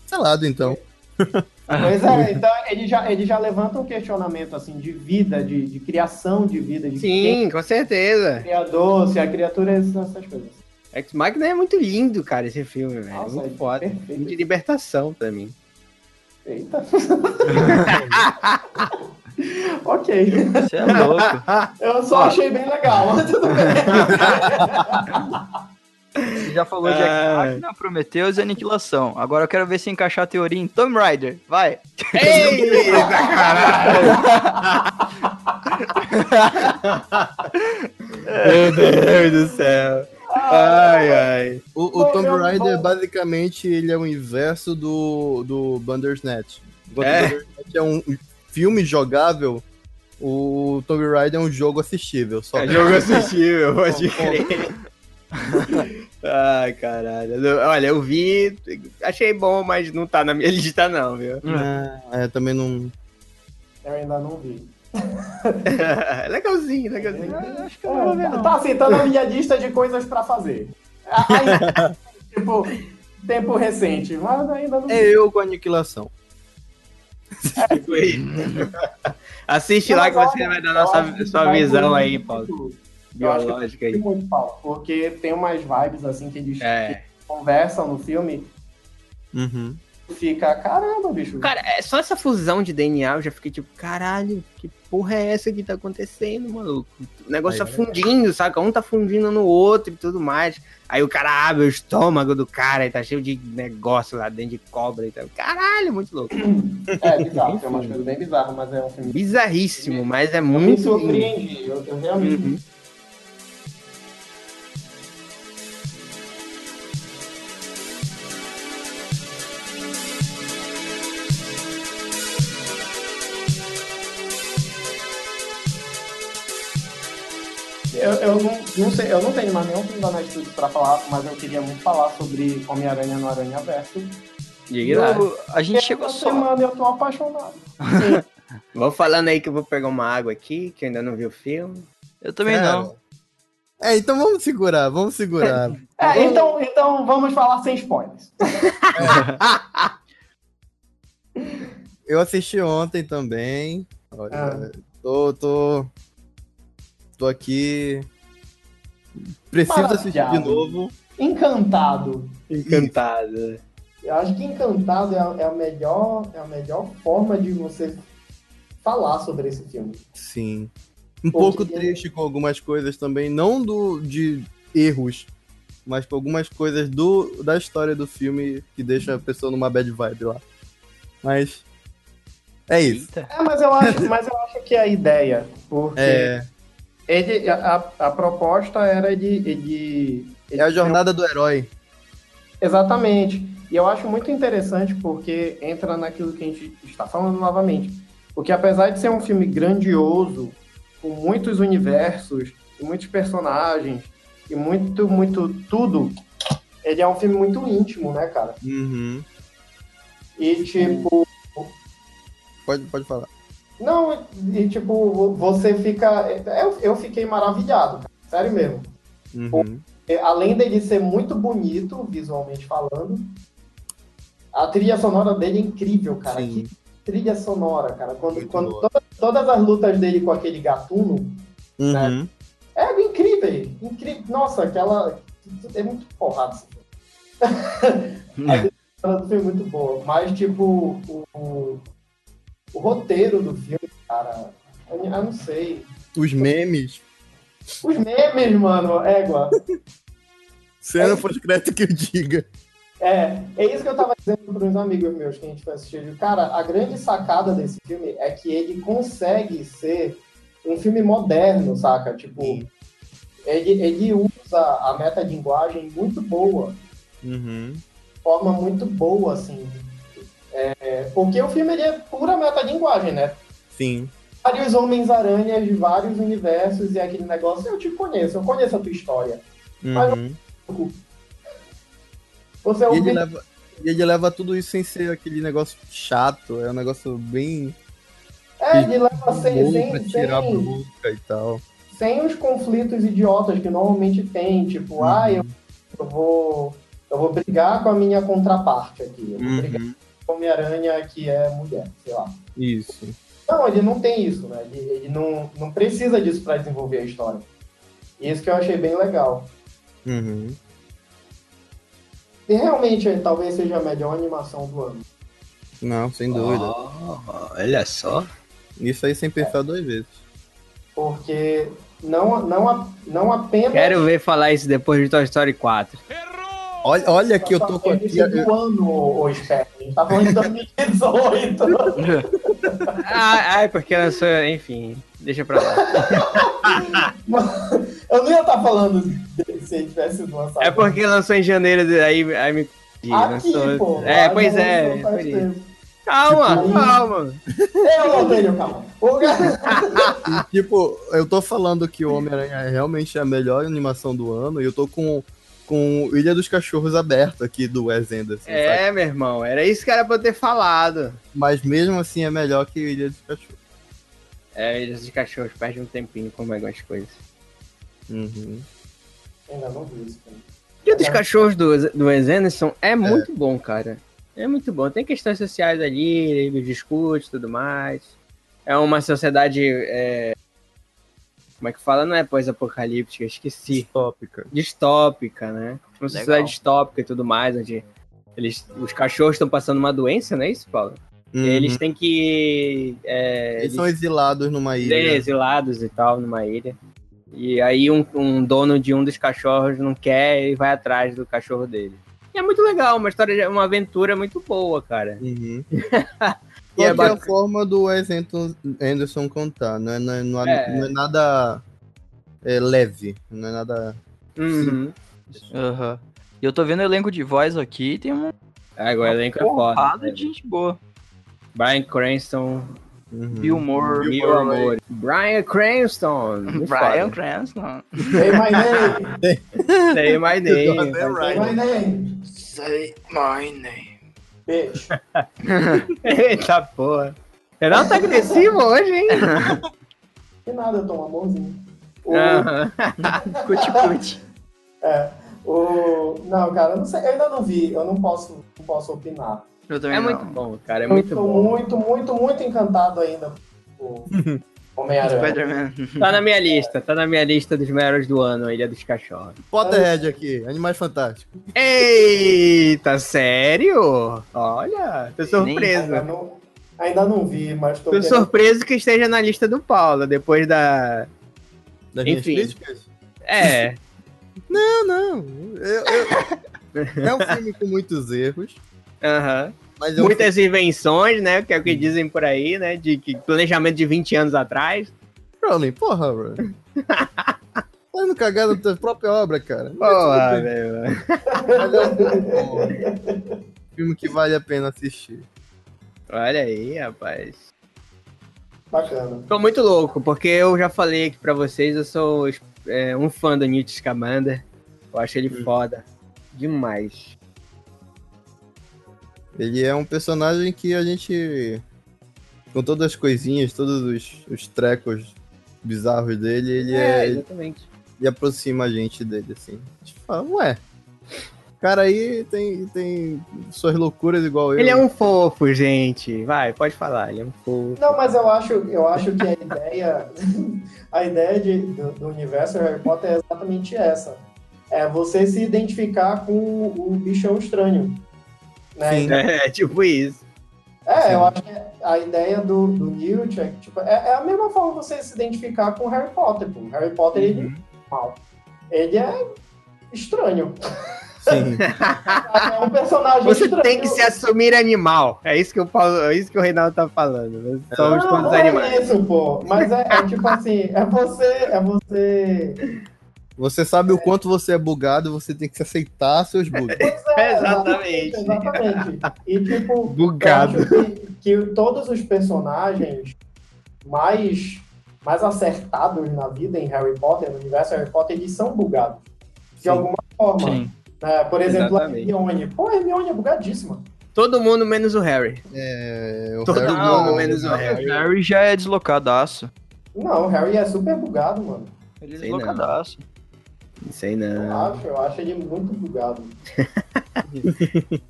selado então. Pois é, então ele já, ele já levanta um questionamento assim de vida, de, de criação de vida, de quem Sim, com certeza. criador, se a criatura é essas coisas. Ex Machina é muito lindo, cara, esse filme, velho. Nossa, muito é foda. perfeito. Filme de libertação pra mim. Eita. ok. Você é louco. Eu só Ó. achei bem legal, mas tudo bem. Você já falou de Ah. Machina, Prometheus e Aniquilação. Agora eu quero ver se encaixar a teoria em Tomb Raider. Vai. Eita, caralho! Meu Deus do céu. Ai, ai. O, o Tomb Raider, basicamente, ele é o inverso do, do Bandersnatch. Enquanto É? o Bandersnatch é um filme jogável, o Tomb Raider é um jogo assistível. Só. É jogo assistível, pode crer. Ai, caralho. Olha, eu vi, achei bom, mas não tá na minha lista não, viu? É, também não... Eu ainda não vi. legalzinho, legalzinho. Eu acho que eu não vou ver, É, não. tá assim, tá na minha lista de coisas pra fazer. Aí, tipo, tempo recente, mas ainda não É eu com aniquilação. Assiste lá que você vai dar nossa, sua visão aí, Paulo. Biológica aí. muito, Paulo, porque tem umas vibes assim que eles É. conversam no filme Uhum. fica, caramba, bicho. Cara, é só essa fusão de DNA, eu já fiquei tipo, caralho, que porra é essa que tá acontecendo, maluco? O negócio Aí, tá fundindo, saca? Um tá fundindo no outro e tudo mais. Aí o cara abre o estômago do cara e tá cheio de negócio lá dentro de cobra e tal. Caralho, muito louco. É bizarro, tem umas coisas bem bizarras, mas é um filme. Bizarríssimo, mas é Eu me muito. surpreendi, eu, eu realmente. Uhum. Eu, eu não, não sei, eu não tenho mais nenhum filme da Netflix pra falar, mas eu queria muito falar sobre Homem-Aranha no Aranha Verso. Diga lá. A gente chegou só. semana eu tô apaixonado. Vou falando aí que eu vou pegar uma água aqui, que eu ainda não vi o filme. Eu também Cara, não. É, então vamos segurar, vamos segurar. É, então, então vamos falar sem spoilers. Eu assisti ontem também. Olha, Ah. tô, tô. Tô aqui. Preciso assistir de novo. Encantado. Encantado. Eu acho que Encantado é a, é a melhor, é a melhor forma de você falar sobre esse filme. Sim. Um Pô, pouco que- triste com algumas coisas também, não do de erros, mas com algumas coisas do da história do filme que deixa a pessoa numa bad vibe lá. Mas é isso. É, mas eu acho, mas eu acho que é a ideia, porque É, ele, a, a proposta era de, de é a jornada do herói. Exatamente. E eu acho muito interessante porque entra naquilo que a gente está falando novamente. Porque apesar de ser um filme grandioso, com muitos universos, e muitos personagens, e muito, muito tudo, ele é um filme muito íntimo, né, cara? Uhum. E tipo, Pode, pode falar. Não, e tipo, você fica. Eu, eu fiquei maravilhado, cara. sério mesmo. Uhum. É, além dele ser muito bonito, visualmente falando, a trilha sonora dele é incrível, cara. Sim. Que trilha sonora, cara. Quando, Muito quando toda- todas as lutas dele com aquele gatuno, Uhum. é incrível. incrível. Nossa, aquela. É muito porrada filme. a trilha sonora do filme é muito boa. Mas, tipo, o, o, o roteiro do filme, cara, eu, eu não sei. Os memes. Os memes, mano, égua. Cena pós-crédito que eu diga. É, é isso que eu tava dizendo para uns amigos meus que a gente foi assistir. Cara, a grande sacada desse filme é que ele consegue ser um filme moderno, saca? Tipo, ele, ele usa a metalinguagem muito boa, Uhum. forma muito boa, assim. É, porque o filme é pura metalinguagem, né? Sim. Vários Homens-Aranhas de vários universos e aquele negócio, eu te conheço, eu conheço a tua história. Uhum. Você E ele ouve leva, E ele leva tudo isso sem ser aquele negócio chato, é um negócio bem É, ele leva sem, sem, tirar sem, e tal. sem os conflitos idiotas que normalmente tem, tipo, ah, eu, eu vou eu vou brigar com a minha contraparte aqui, eu vou brigar Uhum. a Homem-Aranha que é mulher, sei lá. Isso. Não, ele não tem isso, né? Ele, ele não, não precisa disso pra desenvolver a história. Isso que eu achei bem legal. Uhum. E realmente, talvez seja a melhor animação do ano. Não, sem dúvida. olha só. Isso aí sem pensar duas vezes. Porque não, não, não apenas. Quero ver falar isso depois de Toy Story 4. Olha, olha que eu tô com aqui. Do ano, ô gente tá falando de 2018. Ah, ai, porque lançou, enfim, deixa pra lá. eu não ia estar falando dele se ele tivesse lançado. É porque lançou em janeiro, aí, aí me. Aqui, lançou- pô. É, lá pois é. Calma, Tipo, calma. Eu não tenho, calma. Tipo, eu tô falando que o Homem-Aranha é realmente a melhor animação do ano e eu tô com, com Ilha dos Cachorros aberto aqui do Wes Anderson. sabe? É, meu irmão, era isso que era pra eu ter falado. Mas mesmo assim é melhor que Ilha dos Cachorros. É, esses cachorros perdem um tempinho com algumas coisas. Uhum. Ainda não vi isso. cara. O dos cachorros do, do Wes Anderson é muito bom, cara. É muito bom. Tem questões sociais ali, ele discute e tudo mais. É uma sociedade. é, Como é que fala? Não é pós-apocalíptica, esqueci. Tópica. Distópica, né? Uma sociedade distópica e tudo mais, onde eles, os cachorros estão passando uma doença, não é isso, Paulo? Uhum. eles têm que. é, Eles são exilados numa ilha. exilados e tal, numa ilha. E aí um, um dono de um dos cachorros não quer e vai atrás do cachorro dele. E é muito legal, uma história, uma aventura muito boa, cara. Uhum. E Qual é é a forma do Wes Anderson- contar? Não é, não é- não é- É. não é nada é, leve, não é nada. Uhum. Aham. E eu tô vendo o elenco de voz aqui, tem um Agora o elenco é foda. porrada de gente boa. Brian Cranston, Uhum. Bill Moore, Mil Amor. Brian Cranston. Brian foda. Cranston. Say my name. Say my name. Say my name. Say my name. Bitch. Eita porra. Renato tá agressivo hoje, hein? Que nada, eu tô amorzinho. O, Aham. Cuti cuti. é, o, não, cara, eu não sei, eu ainda não vi, eu não posso, não posso opinar. Eu também É não. muito bom, cara. É Eu muito tô bom. muito, muito, muito encantado ainda por Homem-Aranha. Tá na minha lista, tá na minha lista dos melhores do ano, Ilha dos Cachorros. Potterhead aqui, Animais Fantásticos. Eita, sério? Olha, tô Ainda surpreso. não, ainda não vi, mas tô Tô querendo- surpreso que esteja na lista do Paulo, depois da. Das minhas Enfim. críticas? É, Não, não. Eu- eu- É um filme com muitos erros, aham. mas é um Muitas invenções, né? Que é o que dizem por aí, né? De que planejamento de 20 anos atrás. Rowling, porra, bro. Tá indo cagar na tua própria obra, cara. Porra, tudo bem. velho. Mas é um filme bom. Filme que vale a pena assistir. Olha aí, rapaz. Bacana. Tô muito louco, porque eu já falei aqui pra vocês, eu sou é, um fã do Newt Scamander. Eu acho ele foda. Demais. Ele é um personagem que a gente. Com todas as coisinhas, todos os, os trecos bizarros dele, ele é, exatamente. ele aproxima a gente dele, assim. A gente fala, ué. O cara aí tem, tem suas loucuras igual eu. Ele é um fofo, gente. Vai, pode falar, ele é um fofo. Não, mas eu acho, eu acho que a ideia, a ideia de- do, do universo Harry Potter é exatamente essa. É você se identificar com o, o bichão estranho. Né? Sim. É, tipo isso. É, eu acho que a ideia do, do Newt é, que, tipo, é, é a mesma forma você se identificar com o Harry Potter. Pô. O Harry Potter, ele, Uhum. mal. ele é estranho. Sim. É um personagem Você estranho. tem que se assumir animal. É isso que o Paulo, é isso que o Reinaldo tá falando. Nós Somos não, todos não é animais. isso, pô. Mas é, é tipo assim, é você, é você Você sabe o quanto você é bugado, você tem que se aceitar seus bugs. É, Exatamente. Exatamente. E tipo, Bugado. eu acho que, que todos os personagens mais, mais acertados na vida em Harry Potter, no universo Harry Potter, eles são bugados. De Sim. alguma forma. Sim. É, por exemplo, a Exatamente. Hermione. Pô, a Hermione é bugadíssima. Todo mundo menos o Harry. É, o Todo Harry mundo não, menos o. Harry. Harry já é deslocadaço. Não, o Harry é super bugado, mano. Ele é Sei não. Não sei Eu não. acho, eu acho ele muito bugado.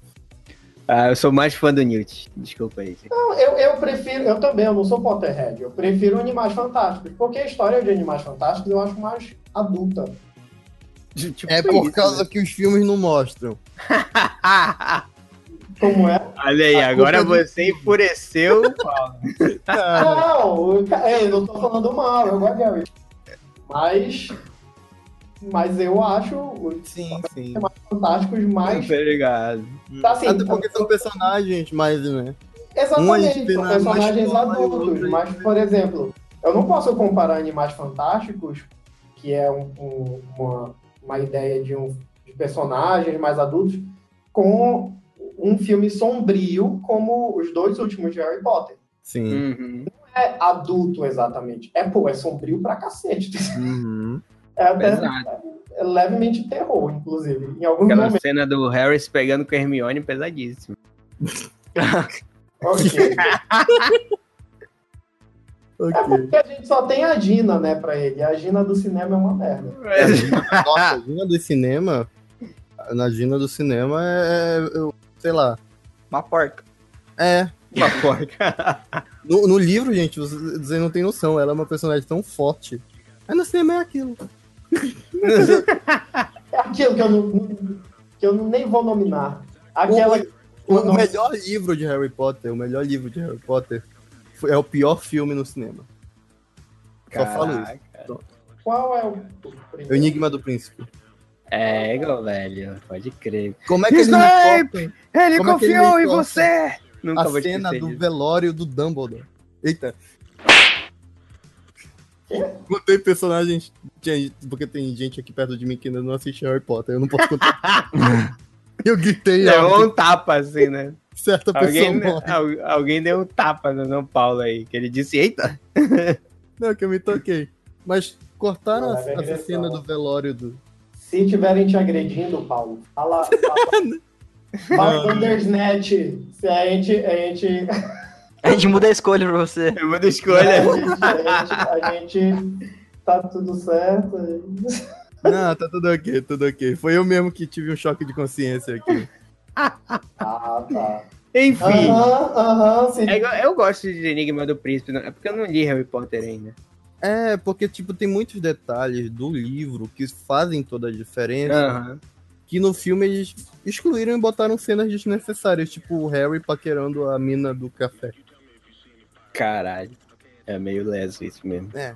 Ah, eu sou mais fã do Newt. Desculpa aí. Não, eu, eu prefiro, eu também, eu não sou Potterhead, eu prefiro Animais Fantásticos, porque a história de Animais Fantásticos eu acho mais adulta. Tipo É por isso, causa que os filmes não mostram. né? Como é? Olha aí, A agora é do- você enfureceu, Paulo. Não, é, eu não tô falando mal, eu gosto de. Mas, mas eu acho os Sim, sim. Fantásticos mais. Tá ligado. Assim, Até porque são personagens mais, né? Exatamente, são na- personagens adultos. outro- Mas, por exemplo, eu não posso comparar Animais Fantásticos, que é um- um- uma, uma ideia de, um, de personagens mais adultos, com um filme sombrio como os dois últimos de Harry Potter. Sim. Uhum. É adulto, exatamente. É, pô, é sombrio pra cacete. Uhum. É até Pesado. é levemente terror, inclusive. Em alguns Aquela momentos. cena do Harry se pegando com a Hermione pesadíssima. Ok. É Ok. porque a gente só tem a Gina, né, pra ele. A Gina do cinema é uma merda. Nossa, a Gina do cinema. Na Gina do cinema é. Eu, sei lá. Uma porca. É. Uma porca. No, no livro, gente, vocês vocês não tem noção. Ela é uma personagem tão forte. Aí no cinema é aquilo. É aquilo que eu não, que eu nem vou nominar. Aquela. O, o melhor livro de Harry Potter, o melhor livro de Harry Potter foi- é o pior filme no cinema. Só falo isso. Qual é o. O Enigma do Príncipe. É, igual, velho. Pode crer. Como é que Snape! Ele Como é ele confiou me em corta? você! Nunca a cena do velório do Dumbledore? Eita. Contei personagens. Porque tem gente aqui perto de mim que ainda não assiste Harry Potter. Eu não posso contar. eu gritei alto. um tapa, assim, né? Certa pessoa Alguém, morre. al- alguém deu um tapa no São Paulo aí, que ele disse, eita! Não, que eu me toquei. Mas cortaram Não, a- é essa cena do velório do. Se estiverem te agredindo, Paulo, fala. fala Fala Bandersnatch. Se a gente. A gente. A gente muda a escolha pra você. Eu mando A escolha. gente, a gente, a gente tá tudo certo. Não, tá tudo ok, tudo ok. Foi eu mesmo que tive um choque de consciência aqui. Ah, tá. Enfim. Aham, É eu gosto de Enigma do Príncipe, não- é porque eu não li Harry Potter ainda. É, porque, tipo, tem muitos detalhes do livro que fazem toda a diferença. Aham. Que no filme eles excluíram e botaram cenas desnecessárias, tipo o Harry paquerando a mina do café. Caralho. É meio leso isso mesmo. É.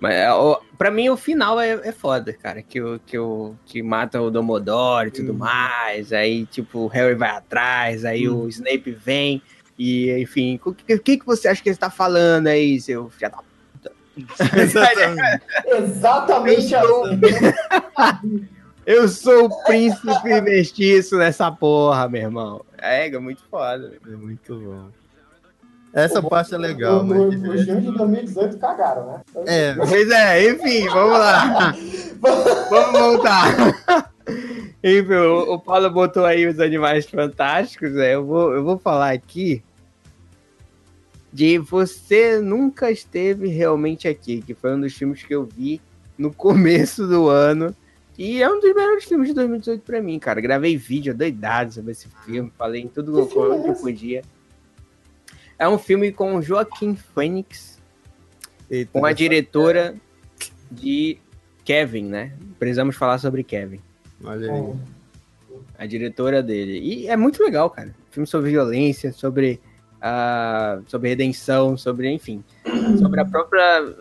Mas é, o- pra mim o final é, é foda, cara. Que, o, que, o, que mata o Dumbledore e tudo Uhum. mais. Aí, tipo, o Harry vai atrás, aí o Snape vem. E, enfim, o que, que, que você acha que ele tá falando aí, seu filho da Exatamente. Exatamente Eu sou- assim. Eu sou o príncipe mestiço nessa porra, meu irmão. É, é muito foda. É muito bom. Essa parte é legal, O- mas. o- Os filmes de 2018 cagaram, né? É, Pois é, enfim, vamos lá. vamos voltar. Enfim, o, o Paulo botou aí os animais fantásticos. né? Eu, vou, eu vou falar aqui de Você Nunca Esteve Realmente Aqui, que foi um dos filmes que eu vi no começo do ano. E é um dos melhores filmes de 2018 pra mim, cara. Gravei vídeo doidado sobre esse filme, falei em tudo Que é eu podia. É um filme com Joaquim Phoenix, eita, com a diretora de Kevin, né? Precisamos falar sobre Kevin. Olha aí. A diretora dele. E é muito legal, cara. Filme sobre violência, sobre, ah, sobre redenção, sobre, enfim. Sobre a própria.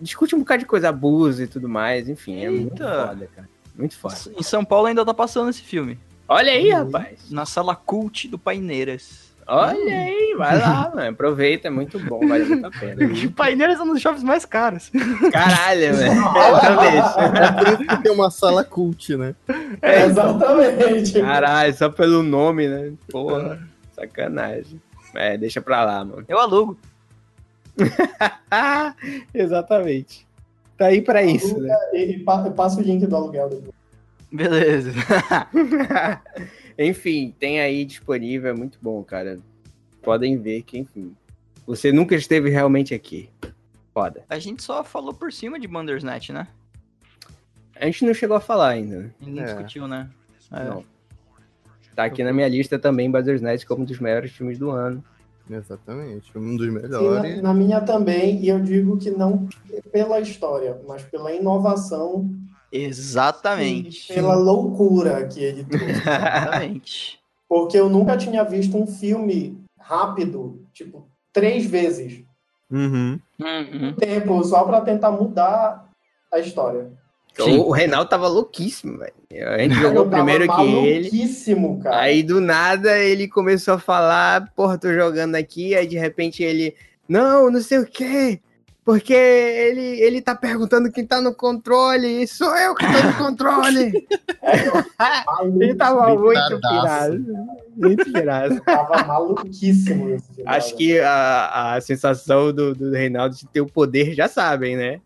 Discute um bocado de coisa, abuso e tudo mais. Enfim, é muito foda, cara. Muito foda. Em São Paulo ainda tá passando esse filme. Olha aí, rapaz. Na sala cult do Paineiras. Olha aí, vai lá, mano. Aproveita, é muito bom, vale muito a pena. Paineiras é um dos shoppings mais caros. Caralho, velho. Exatamente. É por isso que tem uma sala cult, né? É, exatamente. Caralho, só pelo nome, né? Porra, sacanagem. É, deixa pra lá, mano. Eu alugo. Exatamente. Tá aí pra isso, né? E, e pa- passa o link do aluguel. Beleza. Enfim, tem aí disponível, é muito bom, cara. Podem ver que, enfim. Você nunca esteve realmente aqui. Foda. A gente só falou por cima de Bandersnatch, né? A gente não chegou a falar ainda. A gente não É. discutiu, né? É. Não. Tá aqui na minha lista também, Bandersnatch como um dos melhores filmes do ano. Exatamente. Um dos Sim, na, melhores. na minha também, e eu digo que não pela história, mas pela inovação Exatamente. e pela loucura que ele trouxe. Exatamente. Porque eu nunca tinha visto um filme rápido, tipo, três vezes. Uhum. Uhum. Tempo, só pra tentar mudar a história. Sim. O, Reinaldo tava louquíssimo, velho. A gente jogou primeiro que ele. maluquíssimo, cara. Aí do nada ele começou a falar, porra, tô jogando aqui, aí de repente ele, não, não sei o quê, porque ele, ele tá perguntando quem tá no controle, e sou eu que tô no controle. Ele tava muito pirado, muito pirado. tava maluquíssimo. Acho que a, a sensação do, do Reinaldo de ter o poder já sabem, né?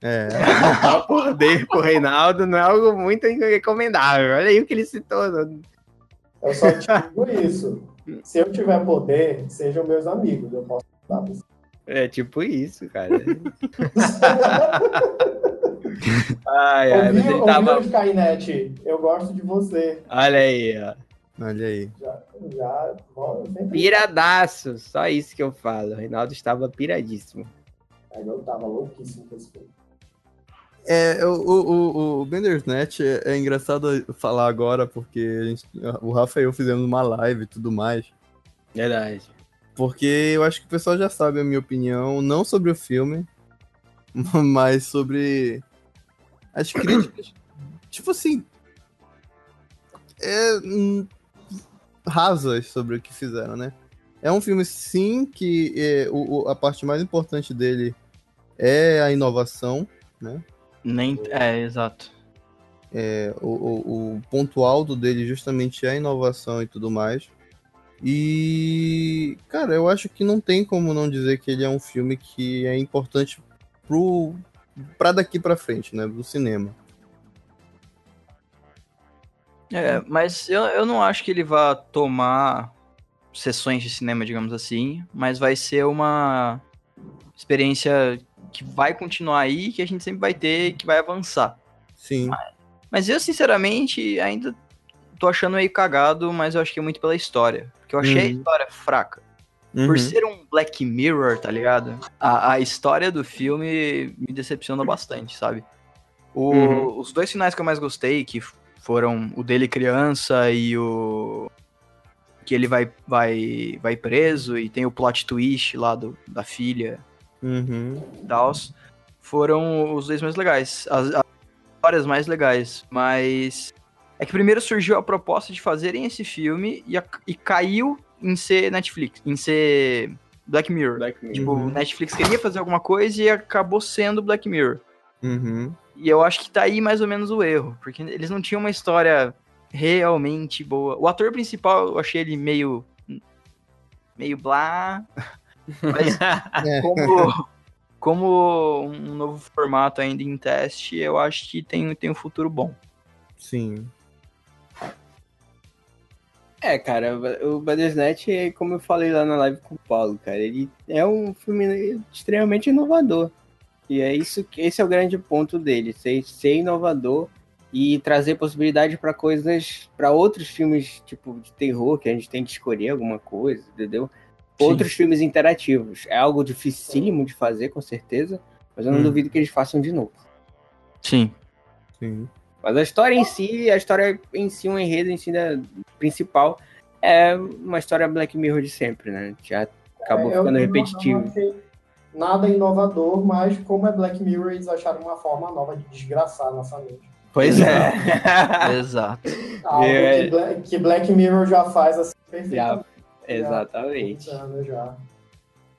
É. Dar poder pro Reinaldo não é algo muito recomendável. Olha aí o que ele citou. Eu só te digo isso. Se eu tiver poder, sejam meus amigos. Eu posso dar pra É tipo isso, cara. Ai, ai, Ouviu, ele tava. Skynet? Eu gosto de você. Olha aí, ó. Olha aí. Já, já, sempre- Piradaço, só isso que eu falo. O Reinaldo estava piradíssimo. Eu tava louquíssimo com esse filme. É, o, o, o, Bandersnatch é, é engraçado falar agora, porque a gente- o Rafa e eu fizemos uma live e tudo mais. Verdade. Porque eu acho que o pessoal já sabe a minha opinião, não sobre o filme, mas sobre as críticas. tipo assim. É, hum, rasas sobre o que fizeram, né? É um filme, sim, que é, o, o- a parte mais importante dele é a inovação, né? Nem... É, exato. É, o, o- o ponto alto dele justamente é a inovação e tudo mais. E, cara, eu acho que não tem como não dizer que ele é um filme que é importante pro, pra daqui pra frente, né? Do cinema. É, mas eu, eu não acho que ele vá tomar sessões de cinema, digamos assim, mas vai ser uma experiência que vai continuar aí, que a gente sempre vai ter e que vai avançar. Sim. Mas eu, sinceramente, ainda tô achando meio cagado, mas eu acho que é muito pela história. Porque eu achei a Uhum. história fraca. Uhum. Por ser um Black Mirror, tá ligado? A, a história do filme me decepciona bastante, sabe? O- Uhum. Os dois finais que eu mais gostei, que foram o dele criança e o. Que ele vai, vai, vai preso e tem o plot twist lá do, da filha Uhum. tal, foram os dois mais legais. As, as histórias mais legais. Mas. É que primeiro surgiu a proposta de fazerem esse filme e, a- e caiu em ser Netflix, em ser Black Mirror. Black Mirror. Tipo, Uhum. o Netflix queria fazer alguma coisa e acabou sendo Black Mirror. Uhum. E eu acho que tá aí mais ou menos o erro, porque eles não tinham uma história realmente boa. O ator principal, eu achei ele meio. meio blá. Mas É. como, como um novo formato ainda em teste, eu acho que tem, tem um futuro bom. Sim. É, cara, o Bandersnatch, como eu falei lá na live com o Paulo, cara, ele é um filme extremamente inovador. E é isso que esse é o grande ponto dele, ser, ser inovador e trazer possibilidade para coisas, para outros filmes tipo de terror que a gente tem que escolher alguma coisa, entendeu? Sim. Outros filmes interativos. É algo dificílimo de fazer, com certeza, mas eu não Hum. duvido que eles façam de novo. Sim. Sim. Mas a história em si, a história em si, um enredo em si da, principal, é uma história Black Mirror de sempre, né? Já acabou É, ficando não- repetitivo. não achei Nada inovador, mas como é Black Mirror, eles acharam uma forma nova de desgraçar nossa mente. Pois é. Exato. Algo É. que, Black, que Black Mirror já faz assim já, perfeitamente. exatamente. Muitos anos já.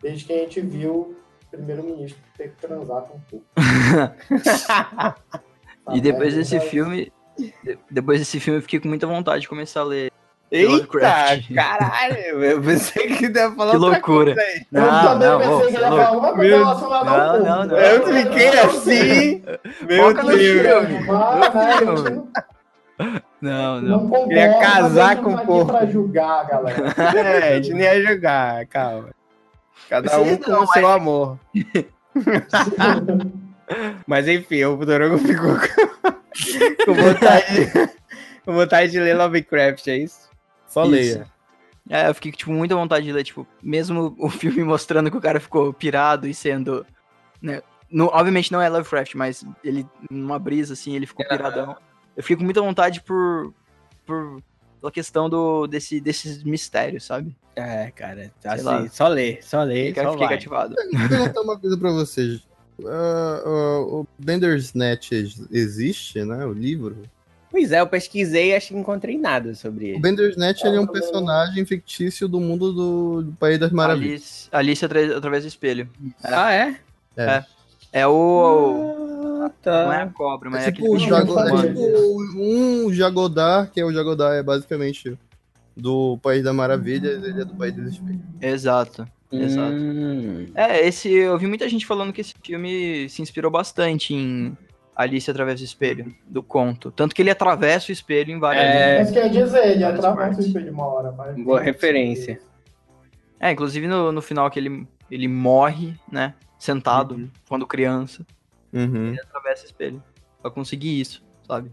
Desde que a gente viu o primeiro-ministro ter que transar com o. E depois Tá, desse né? filme. de- Depois desse filme eu fiquei com muita vontade de começar a ler. Eita, Lovecraft. caralho, eu pensei que ia falar Que loucura. coisa aí. Eu Não, não, pensei que ia falar alguma coisa Meu- relacionada Não, ao cu. não, não. Eu fiquei assim, meu Foca Deus. não- Não, não. Não Queria casar com não o tá aqui pra julgar, galera. É, a gente nem ia jogar, calma. Cada Vocês um com não, o seu amor. Mas enfim, o Dorongo ficou com, com vontade, com vontade de ler Lovecraft, é isso? Só Isso. leia. É, eu fiquei com tipo, muita vontade de ler, tipo, mesmo o filme mostrando que o cara ficou pirado e sendo. Né, no- obviamente não é Lovecraft, mas ele, numa brisa assim, ele ficou piradão. Eu fiquei com muita vontade por. por pela questão do, desse, desses mistérios, sabe? É, cara, Sei assim, lá. só ler, só ler, Fiquei, só fiquei vai. cativado. Vou perguntar uma coisa pra vocês. Ah, o Bandersnatch ex- existe, né? O livro. Pois é, eu pesquisei e acho que não encontrei nada sobre O ele. Bandersnatch ele é um personagem fictício do mundo do, do País das Maravilhas. Alice, Alice atra- através do espelho. Ah, é? É o. Ah, Não é tá. a cobra, mas É é, tipo, o aquele Jago- Jago- é tipo um Jagodar, que é o Jagodar, é basicamente do País das Maravilhas, ele é do País dos Espelhos. Exato. Exato. Hum. É, esse. Eu vi muita gente falando que esse filme se inspirou bastante em Alice através do espelho, do conto. Tanto que ele atravessa o espelho em várias. É. Mas quer dizer, ele atravessa partes. o espelho uma hora. mas- Boa referência. É, inclusive no, no final que ele, ele morre, né? Sentado, quando criança. Uhum. Ele atravessa o espelho. Pra conseguir isso, sabe?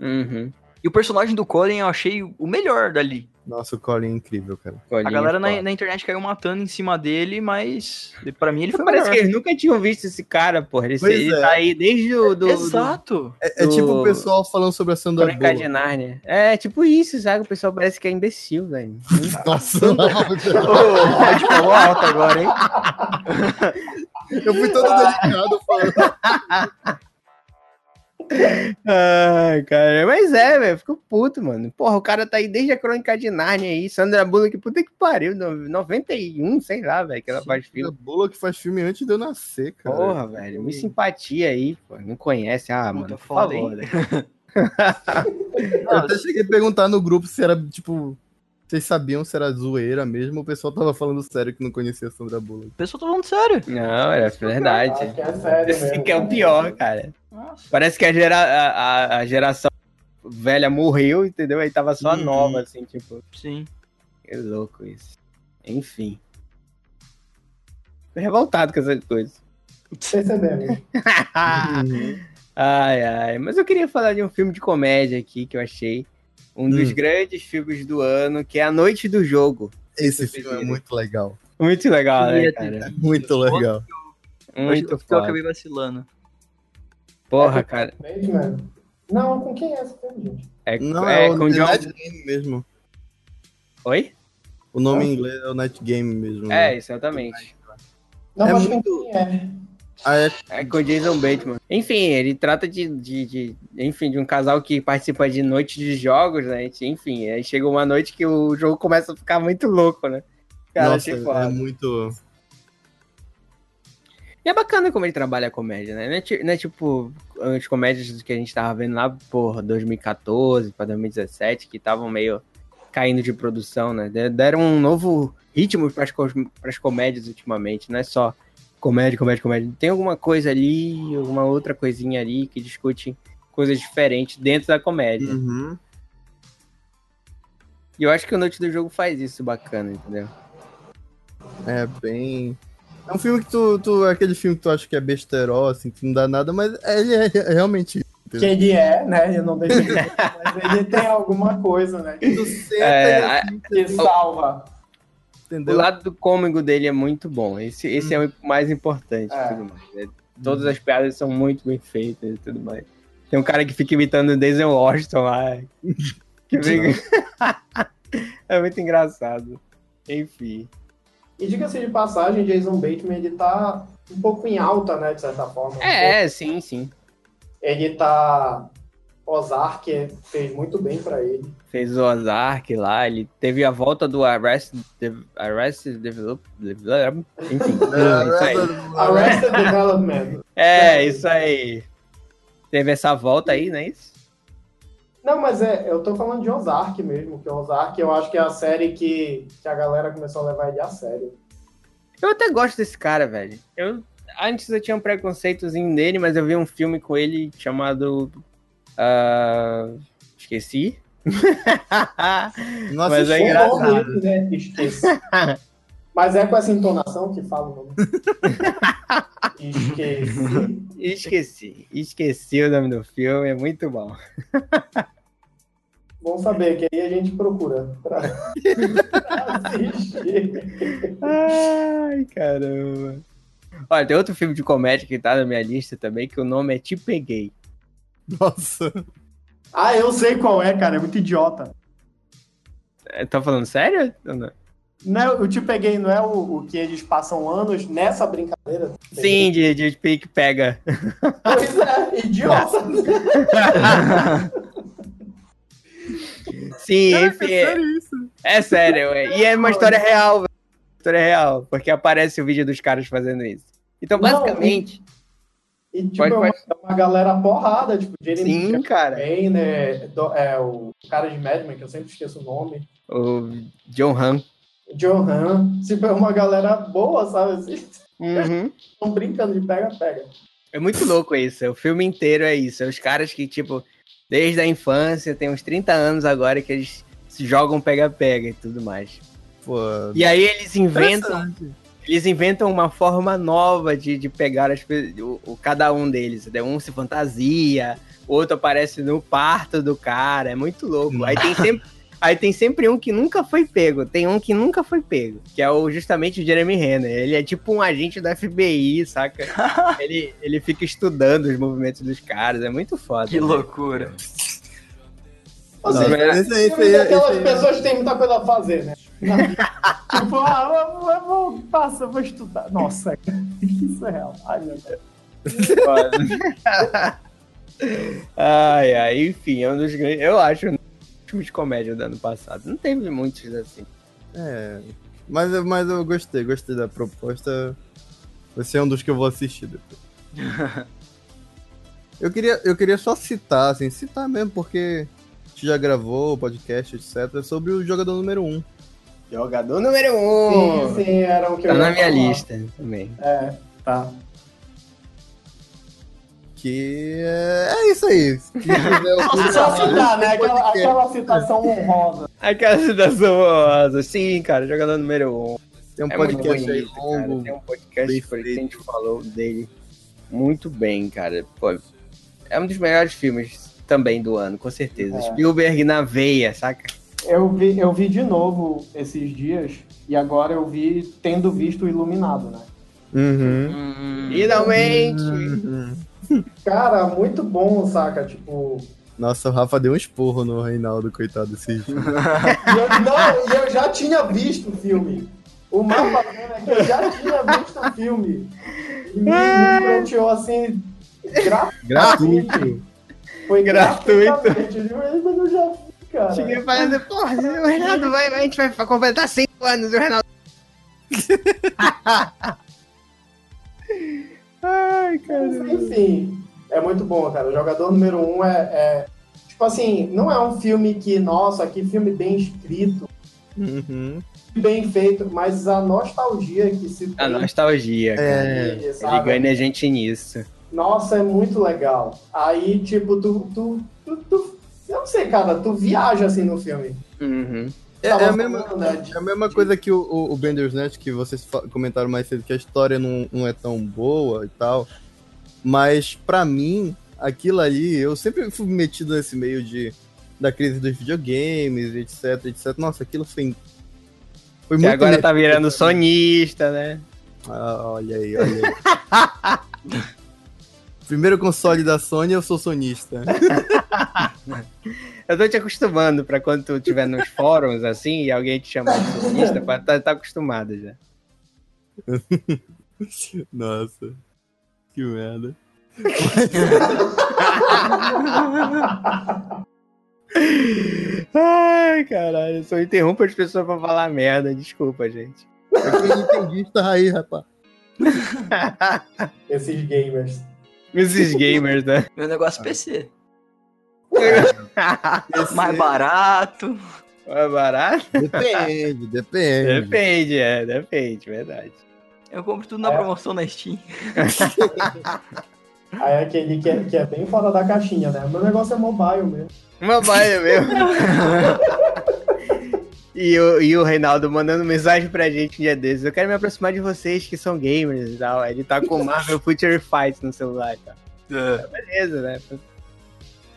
Uhum. E o personagem do Colin eu achei o melhor dali. Nossa, o Colin é incrível, cara. A Colinha galera na, na internet caiu matando em cima dele, mas pra mim ele foi Parece melhor. que eles nunca tinham visto esse cara, porra. Ele, ele é. tá aí desde o do, do Exato. É, é Do- tipo o pessoal falando sobre a Sandra Crônica de. Nárnia. É, tipo isso, sabe? O pessoal parece que é imbecil, velho. Nossa, não. Pode falou alto agora, hein? Eu fui todo dedicado falando. Ai, cara. Mas é, velho. Fico puto, mano. Porra, o cara tá aí desde a Crônica de Nárnia aí. Sandra Bullock, puta que pariu. no- 91, sei lá, velho, que ela faz Sandra filme. Bullock faz filme antes de eu nascer, cara. Porra, velho. Me simpatia aí, pô. Não conhece. Ah, Puta, mano. Por foda, favor. Eu até cheguei a perguntar no grupo se era, tipo, vocês sabiam se era zoeira mesmo, o pessoal tava falando sério que não conhecia a Sandra Bullock. O pessoal tá falando sério. Não, era verdade. Acho que é sério Esse mesmo. que é o pior, cara. Parece que a, gera, a, a- a geração velha morreu, entendeu? Aí tava só Uhum. nova, assim, tipo. Sim. Que louco isso. Enfim. Tô revoltado com essas coisas. Percebemos. ai, ai. Mas eu queria falar de um filme de comédia aqui que eu achei. Um dos Hum. grandes filmes do ano, que é A Noite do Jogo. Esse filme é muito legal. Muito legal, né, Queria cara? Muito legal. Muito eu, eu acabei vacilando. Porra, cara. Bateman. Não, com quem é esse filme, gente? É, Não, é, é, o com The John... Night Game mesmo. Oi? O nome em inglês é o Night Game mesmo. É, né? exatamente. Não, É mas muito- com quem é? Ah, é É com Jason Bateman. Enfim, ele trata de, de, de- enfim, de um casal que participa de noite de jogos, né? Enfim, aí chega uma noite que o jogo começa a ficar muito louco, né? Cara, Nossa, achei é muito. E é bacana como ele trabalha a comédia, né? Não é, não é tipo as comédias que a gente tava vendo lá, porra, 2014 pra 2017, que estavam meio caindo de produção, né? De- Deram um novo ritmo cos- pras comédias ultimamente, não é só comédia, comédia, comédia. Tem alguma coisa ali, alguma outra coisinha ali que discute coisas diferentes dentro da comédia. Uhum. E eu acho que o Noite do Jogo faz isso bacana, entendeu? É bem. É um filme que tu, tu. é Aquele filme que tu acha que é besterol, assim, que não dá nada, mas ele é, realmente. Que ele é, né? Eu não deixei mas ele tem alguma coisa, né? Tu senta É, e assim, Que salva. O entendeu? lado do cômico dele é muito bom. Esse, esse é o mais importante. É. Tudo mais. É, Todas as piadas são muito bem feitas e tudo mais. Tem um cara que fica imitando o Denzel Washington lá. Que fica... é muito engraçado. Enfim. E diga-se de passagem, Jason Bateman, ele tá um pouco em alta, né? De certa forma. É, sim, sim. Ele tá... Ozark fez muito bem pra ele. Fez o Ozark lá, ele teve a volta do Arrested, Dev- Arrested Develop, Develop, enfim, é isso aí. Arrested Development. É, isso aí. Teve essa volta aí, não é isso? Não, mas é, eu tô falando de Ozark mesmo, que Ozark eu acho que é a série que, que a galera começou a levar ele a sério. Eu até gosto desse cara, velho. Eu, antes eu tinha um preconceitozinho dele, mas eu vi um filme com ele chamado. Ah, Esqueci. Não Mas é assisti. engraçado. Né? Esqueci. Mas é com essa entonação que fala o nome. Esqueci. Esqueci. Esqueci o nome do filme, é muito bom. Bom saber que aí a gente procura pra pra assistir. Ai, caramba. Olha, tem outro filme de comédia que tá na minha lista também, que o nome é Te Peguei. Nossa. Ah, eu sei qual é, cara. É muito idiota. É, Tá falando sério? não? Não é, eu te peguei, não é o, o que eles passam anos nessa brincadeira? Sim, de, de pique pega. Pois é, idiota. Sim, Caraca, enfim. É, sério isso? é sério. é. E é uma história real, velho. História real. Porque aparece o vídeo dos caras fazendo isso. Então, Não, basicamente. E tipo, Pode, é, uma, pode. é uma galera porrada, tipo, Jeremy Sim, cara. Bem, né? Do- é o cara de Mad Men, que eu sempre esqueço o nome. O John Han. John Han. Tipo, é uma galera boa, sabe? Assim, Uhum. estão brincando de pega-pega. É muito louco isso. O filme inteiro é isso. É os caras que, tipo, desde a infância, tem uns 30 anos agora que eles se jogam pega-pega e tudo mais. Pô, E aí eles inventam. Eles inventam uma forma nova de, de pegar as, o, o- cada um deles. entendeu? Um se fantasia, o outro aparece no parto do cara. É muito louco. Aí tem sempre. Aí tem sempre um que nunca foi pego. Tem um que nunca foi pego. Que é o, justamente o Jeremy Renner. Ele é tipo um agente da FBI, saca? ele, ele fica estudando os movimentos dos caras. É muito foda. Que né? loucura. Ou Não, seja, esse aí, esse daquelas esse aí. pessoas que têm muita coisa a fazer, né? Tipo, ah, eu, eu vou, passa, eu vou estudar. Nossa, isso é real. Ai, meu Deus. Ai, ai, enfim, é um dos grandes. Eu acho um dos filmes de comédia do ano passado. Não teve muitos assim. É. Mas, eu- mas eu gostei, gostei da proposta. Esse é um dos que eu vou assistir depois. eu, queria, eu queria só citar, assim, citar mesmo, porque a gente já gravou o podcast, etc., sobre o jogador número 1. Jogador número um! Sim, sim, era o que Tá eu na ia minha falar. lista também. É, tá. Que é, é isso aí. Só citar, né? Aquela, aquela citação honrosa. Aquela citação honrosa. Sim, cara, jogador número um. Tem um é podcast aí bonito, cara. longo. Tem um podcast que a gente falou dele muito bem, cara. Pô, é um dos melhores filmes também do ano, com certeza. É. Spielberg na veia, saca? Eu vi, eu vi de novo esses dias e agora eu vi tendo visto o Iluminado, né? Uhum. Hum, Finalmente! Uhum. Cara, muito bom, saca? Tipo. Nossa, o Rafa deu um esporro no Reinaldo, coitado desse filme. E eu, não, e eu já tinha visto o filme. O mais bacana é que eu já tinha visto o filme. E me, me fronteou assim. Gra Gratuito. foi Gratuito. Mas eu já vi, cara. Cheguei falando, porra, o Renato vai, a gente vai completar 5 anos, o Renato. Ai, cara. Enfim, é muito bom, cara. O jogador número um é, é- Tipo assim, não é um filme que, nossa, que filme bem escrito, Uhum. bem feito, mas a nostalgia que se A nostalgia, cara. É. nele, Ele sabe? ganha a gente nisso. Nossa, é muito legal. Aí, tipo, tu, tu, tu, tu- Eu não sei, cara, tu viaja assim no filme. Uhum. É, Tava é a mesma, né, é a mesma coisa que o, o, o Bandersnatch, que vocês comentaram mais cedo, que a história não, não é tão boa e tal. Mas, pra mim, aquilo ali, eu sempre fui metido nesse meio de da crise dos videogames, etc, etc. Nossa, aquilo foi. Foi muito. agora tá virando sonista, né? Ah, olha aí, olha aí. Primeiro console da Sony, eu sou sonista. Eu tô te acostumando pra quando tu estiver nos fóruns assim e alguém te chamar de sonista, pra tá, tá acostumado já. Nossa. Que merda. Ai, caralho, eu só interrompo as pessoas pra falar merda, desculpa, gente. Eu fui entendista aí, rapaz. Esses gamers. Esses gamers, né? Meu negócio é PC. Esse- Mais barato. É barato? Depende, depende. Depende, é, depende, verdade. Eu compro tudo na promoção na Steam. Aí aquele que é, que é bem fora da caixinha, né? Meu negócio é mobile mesmo. Mobile mesmo. E, o, e o Reinaldo mandando mensagem pra gente um dia desses. Eu quero me aproximar de vocês que são gamers e tal. Ele tá com o Marvel Future Fight no celular e tal. É. Beleza, né?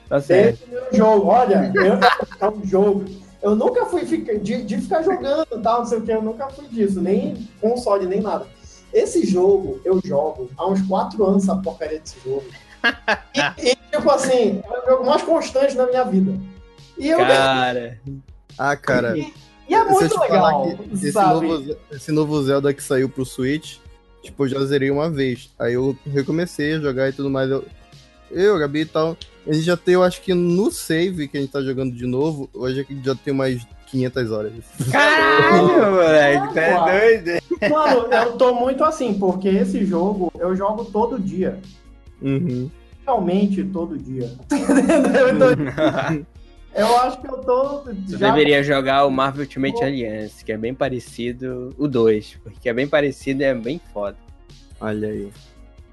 Tá certo. Esse é o jogo, olha, eu, é um jogo. Eu nunca fui ficar, de, de ficar jogando tal, não sei o que, eu nunca fui disso, nem console, nem nada. Esse jogo eu jogo há uns 4 anos essa porcaria desse jogo. E, e, tipo assim, é o jogo mais constante na minha vida. E eu Cara, Ah, cara. e é muito legal, que esse novo, esse novo Zelda que saiu pro Switch, tipo, eu já zerei uma vez. Aí eu recomecei a jogar e tudo mais. Eu, eu Gabi e tal. A gente já tem, eu acho que no save que a gente tá jogando de novo, hoje a gente já tem mais 500 horas. caralho, moleque, tá Uau. doido? Mano, eu tô muito assim, porque esse jogo eu jogo todo dia. Uhum. Realmente todo dia. Entendeu? Eu, acho que eu tô. Tu já- deveria jogar o Marvel Ultimate Alliance, que é bem parecido. O 2, porque é bem parecido e é bem foda. Olha aí.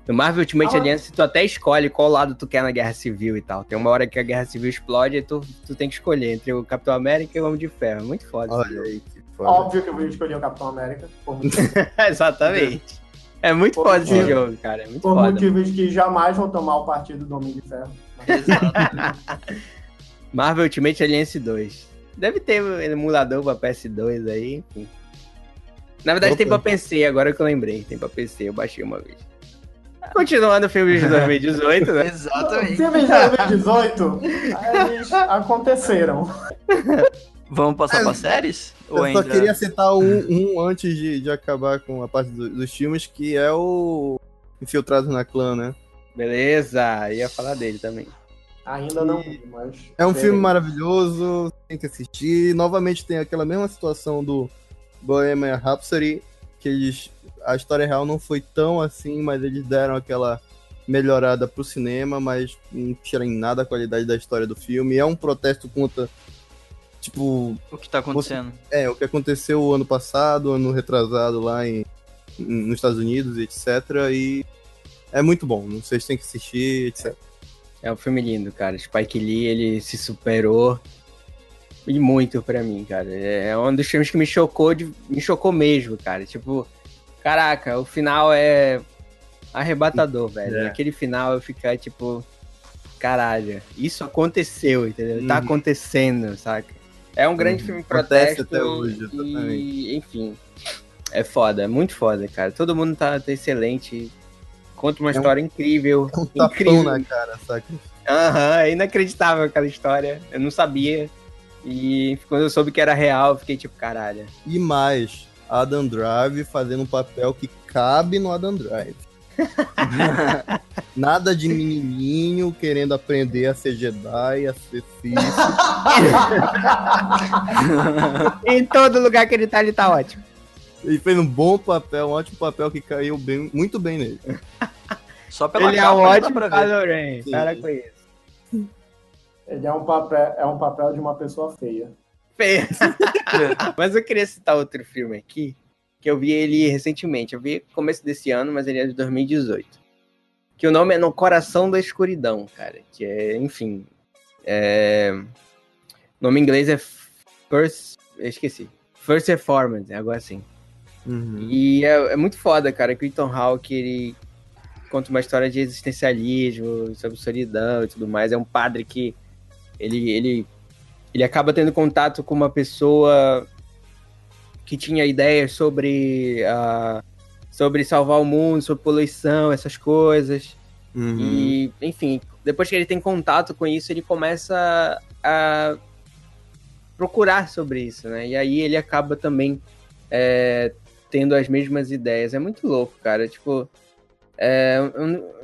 No Marvel Ultimate Ah. Alliance, tu até escolhe qual lado tu quer na Guerra Civil e tal. Tem uma hora que a Guerra Civil explode e tu, tu tem que escolher entre o Capitão América e o Homem de Ferro. É Muito foda. esse Olha jogo. aí, que foda. Óbvio que eu vou escolher o Capitão América. Por, Exatamente. É muito Pô, foda esse jogo, cara. É muito por foda. motivos que jamais vão tomar o partido do Homem de Ferro. Exato. Marvel Ultimate Alliance 2. Deve ter um emulador pra PS2 aí, enfim. Na verdade Opa. tem pra PC, agora que eu lembrei. Tem pra PC, eu baixei uma vez. Continuando o filme de 2018, né? Exatamente. Filmes de 2018, eles aconteceram. Vamos passar pra séries? Eu Ou só ainda... queria citar um, um antes de, de acabar com a parte do- dos filmes, que é o Infiltrados na Clã, né? Beleza, ia falar dele também. Ainda não vi, mas. É um filme maravilhoso, tem que assistir. Novamente tem aquela mesma situação do Bohemian Rhapsody, que eles a história real não foi tão assim, mas eles deram aquela melhorada pro cinema, mas não tira em nada a qualidade da história do filme. É um protesto contra tipo, O que tá acontecendo? é, o que aconteceu o ano passado, ano retrasado lá em, em- nos Estados Unidos, etc. E é muito bom, vocês têm que assistir, etc. É um filme lindo, cara. Spike Lee, ele se superou e muito pra mim, cara. É um dos filmes que me chocou, de, me chocou mesmo, cara. Tipo, caraca, o final é arrebatador, velho. É. Aquele final eu ficar tipo, caralho, isso aconteceu, entendeu? Tá Uhum. acontecendo, saca? É um grande Uhum. filme Acontece protesto até hoje, e, enfim, é foda, é muito foda, cara. Todo mundo tá, tá excelente. Conta uma É um- história incrível. É um tapão incrível. na cara, saca? Aham, é inacreditável aquela história. Eu não sabia. E quando eu soube que era real, eu fiquei tipo, caralho. E mais, Adam Drive fazendo um papel que cabe no Adam Drive. Nada de menininho querendo aprender a ser Jedi, a ser Sith. em todo lugar que ele tá, ele tá ótimo. Ele fez um bom papel, um ótimo papel que caiu bem, muito bem nele. Só pela ele é capa um já dá ótimo. Sim. Para com isso. Ele é um papel, é um papel de uma pessoa feia. Feio. mas eu queria citar outro filme aqui, que eu vi ele recentemente. Eu vi começo desse ano, mas ele é de 2018. Que o nome é No Coração da Escuridão, cara. Que é, enfim. É... O nome em inglês é First. Eu esqueci. First Reformed, algo assim. E é, é muito foda, cara, que o Ethan Hawke, ele conta uma história de existencialismo, sobre solidão e tudo mais. É um padre que ele, ele, ele acaba tendo contato com uma pessoa que tinha ideias sobre, ah, sobre salvar o mundo, sobre poluição, essas coisas. Uhum. E, enfim, depois que ele tem contato com isso, ele começa a procurar sobre isso, né? E aí ele acaba também é, tendo as mesmas ideias. É muito louco, cara. Tipo, é,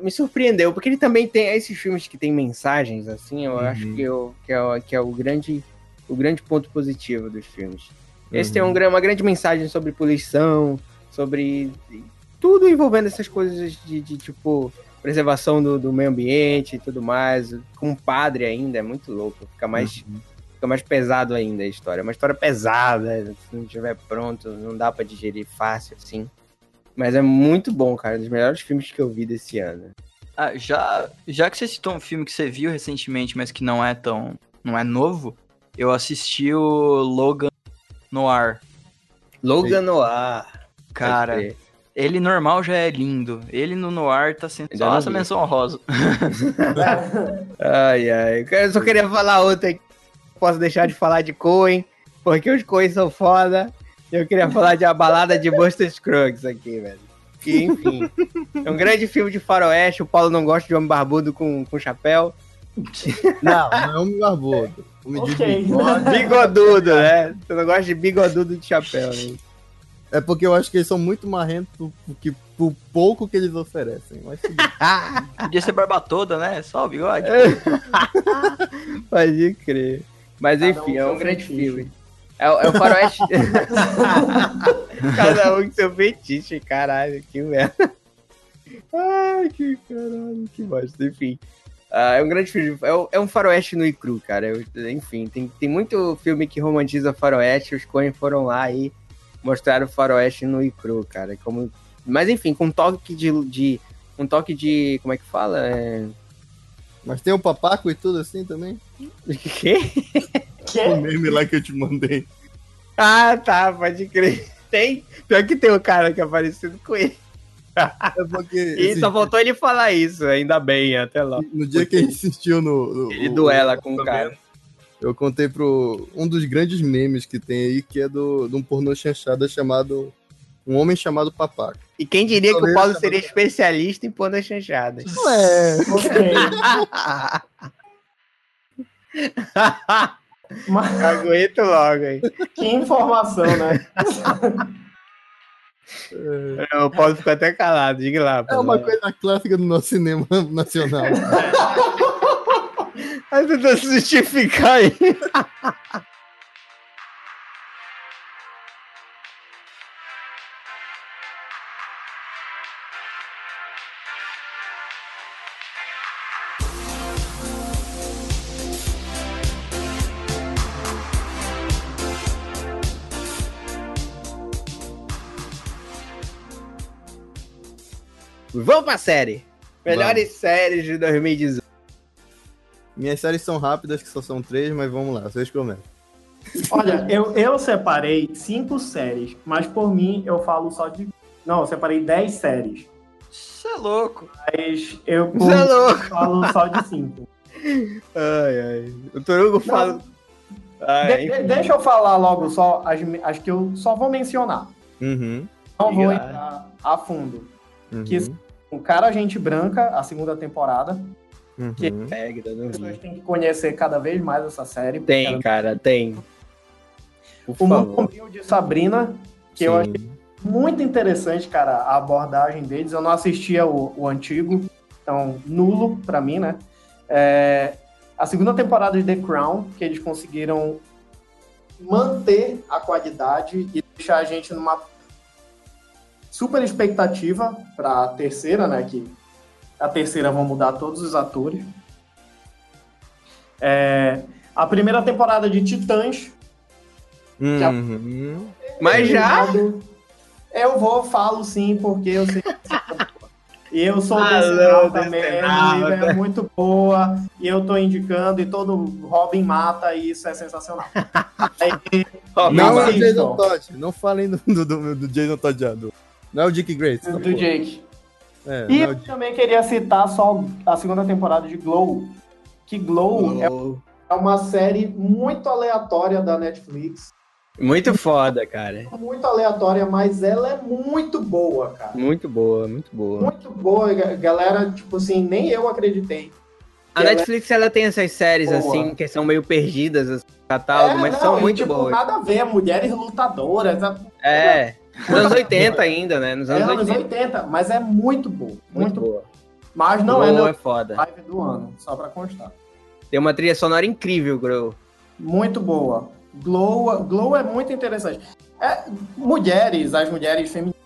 me surpreendeu, porque ele também tem esses filmes que tem mensagens, assim, eu Uhum. acho que, eu, que, é, o- que é o grande o grande ponto positivo dos filmes. Esse Uhum. tem um, uma grande mensagem sobre poluição, sobre tudo envolvendo essas coisas de, de, tipo preservação do, do meio ambiente e tudo mais. Com padre ainda, é muito louco. Fica mais, fica mais pesado ainda a história. É uma história pesada, se não estiver pronto, não dá pra digerir fácil assim. Mas é muito bom, cara. Um dos melhores filmes que eu vi desse ano. Ah, já, já que você citou um filme que você viu recentemente, mas que não é tão. não é novo, eu assisti o Logan Noir. Logan Noir. Cara, ele normal já é lindo. Ele no Noir tá sendo só essa vi. menção honrosa. Ai, ai. Eu só queria falar outra aqui. Posso deixar de falar de Coen, porque os Coen são foda. Eu queria falar de A Balada de Buster Scruggs aqui, velho. Que, enfim, é um grande filme de faroeste. O Paulo não gosta de homem barbudo com, com chapéu. Não, não é um barbudo. Homem de Ok. bigode. Bigodudo, né? Você não gosta de bigodudo de chapéu, né? É porque eu acho que eles são muito marrentos por, porque- por pouco que eles oferecem. Mas. Podia ser barba toda, né? Só o bigode. Pode crer. Mas Cada enfim, um é um grande fetiche. filme. É, o- é o faroeste. Cada um com seu fetiche, caralho, que merda. Ai, que caralho, que bosta. Enfim. Ah, é um grande filme. É, um- é um faroeste no e cru, cara. Eu- enfim, tem, tem muito filme que romantiza faroeste. Os Coen foram lá e mostraram o faroeste no e cru, cara. Como... Mas enfim, com um toque de, de. Um toque de. Como é que fala? É... Mas tem o papaco e tudo assim também? Quê? O Que? meme lá que eu te mandei. Ah, tá, pode crer. Tem. Pior que tem um cara que é parecido com ele. É porque E esse- só faltou ele falar isso, ainda bem, até lá. no dia que a gente assistiu no. no- Ele o- duela com o o- cara. Eu contei pro. Um dos grandes memes que tem aí, que é do, de um pornô chanchada chamado. Um homem chamado papaco. E quem diria que o Paulo seria especialista em pôr chanchadas? Ué. Ok. Mas Aguento logo aí. que informação, né? O Paulo ficou até calado, diga lá. É uma coisa clássica do nosso cinema nacional. Mas tentando se justificar aí. Vamos pra série. Melhores séries de 2018. Minhas séries são rápidas, que só são três, mas vamos lá, vocês começam. Olha, eu, eu separei cinco séries, mas por mim eu falo só de. Não, eu separei dez séries. Você é louco. Mas eu por Você é mim, louco. falo só de cinco. Ai, ai. O Torugo fala. Ai, De- de- deixa eu falar logo só as, as que eu só vou mencionar. Uhum. Não vou Obrigado. entrar a fundo. uhum, Que- O Cara Gente Branca, a segunda temporada. uhum. que- Pega, não As pessoas vi. têm que conhecer cada vez mais essa série. Tem, ela- cara, tem. Por O Mundo favor. Sombrio de Sabrina, que eu Sim. achei muito interessante, cara, a abordagem deles. Eu não assistia o, o antigo, então nulo pra mim, né? É, a segunda temporada de The Crown, que eles conseguiram manter a qualidade e deixar a gente numa super expectativa pra terceira, né? Que a terceira vão mudar todos os atores. É, a primeira temporada de Titãs, Uhum. Mas já. Eu vou, falo sim, porque eu sei. E eu sou Alô, também, a é muito boa, e eu tô indicando, e todo Robin mata, e isso é sensacional. Aí, Não é o assistam. Jason Todd. Não falem do, do, do- Jason Todd Não é o Dick Grace. tá, do pô. Jake. É, E é eu o Dick. também queria citar só a segunda temporada de Glow, que Glow é uma série muito aleatória da Netflix. Muito foda, cara. Muito aleatória, mas ela é muito boa, cara. Muito boa, muito boa. Muito boa, ga- galera, tipo assim, nem eu acreditei. A Netflix, ela tem essas séries, Boa. assim, que são meio perdidas, assim, no catálogo, mas É, são não, e, muito tipo, boas. nada a ver, mulheres lutadoras. É, É, nos anos 80 ainda, né? Nos é anos anos 80. 80, mas é muito boa. Muito, Muito boa. boa. Mas não é Glow meu é foda. live do ano, só pra constar. Tem uma trilha sonora incrível, Grow. Muito boa. Glow, Glow é muito interessante. É, mulheres, as mulheres femininas,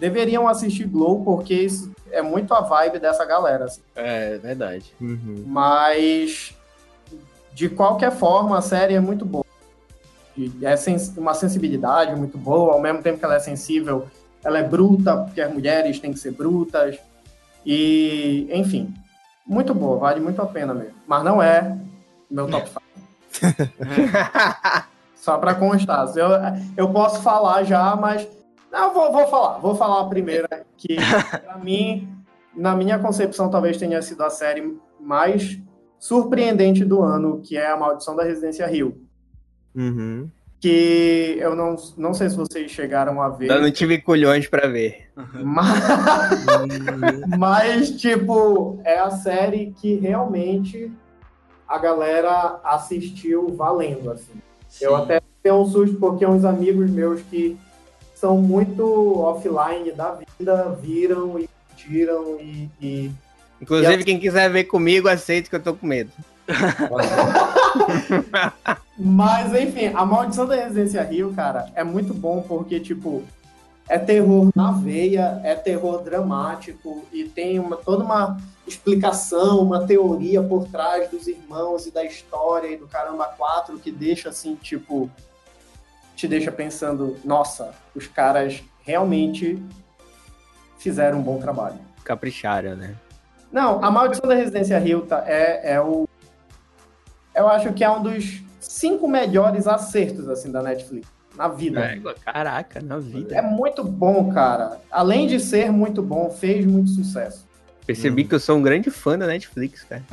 deveriam assistir Glow, porque isso é muito a vibe dessa galera. assim. É, verdade. Uhum. Mas, de qualquer forma, a série é muito boa. É sens- uma sensibilidade muito boa, ao mesmo tempo que ela é sensível, ela é bruta, porque as mulheres têm que ser brutas. E, enfim, muito boa, vale muito a pena mesmo. Mas não é meu top 5. Só para constar. Eu, eu posso falar já, mas. Não, vou, vou falar. Vou falar a primeira, que para mim, na minha concepção, talvez tenha sido a série mais surpreendente do ano, que é A Maldição da Residência Rio. Uhum. Que eu não, não sei se vocês chegaram a ver. Eu não tive culhões pra ver. Mas, mas, tipo, é a série que realmente a galera assistiu valendo, assim. Eu até tenho um susto porque uns amigos meus que são muito offline da vida viram e tiram e, e Inclusive, quem quiser ver comigo, aceite que eu tô com medo. Mas, enfim, a Maldição da Residência Rio, cara, é muito bom porque, tipo, é terror na veia, é terror dramático e tem uma, toda uma explicação, uma teoria por trás dos irmãos e da história e do Caramba 4 que deixa, assim, tipo, te deixa pensando, nossa, os caras realmente fizeram um bom trabalho. Capricharam, né? Não, a Maldição da Residência Rio tá, é, é o. Eu acho que é um dos cinco melhores acertos assim da Netflix na vida. É, caraca, na vida. É muito bom, cara. Além de ser muito bom, fez muito sucesso. Percebi que eu sou um grande fã da Netflix, cara.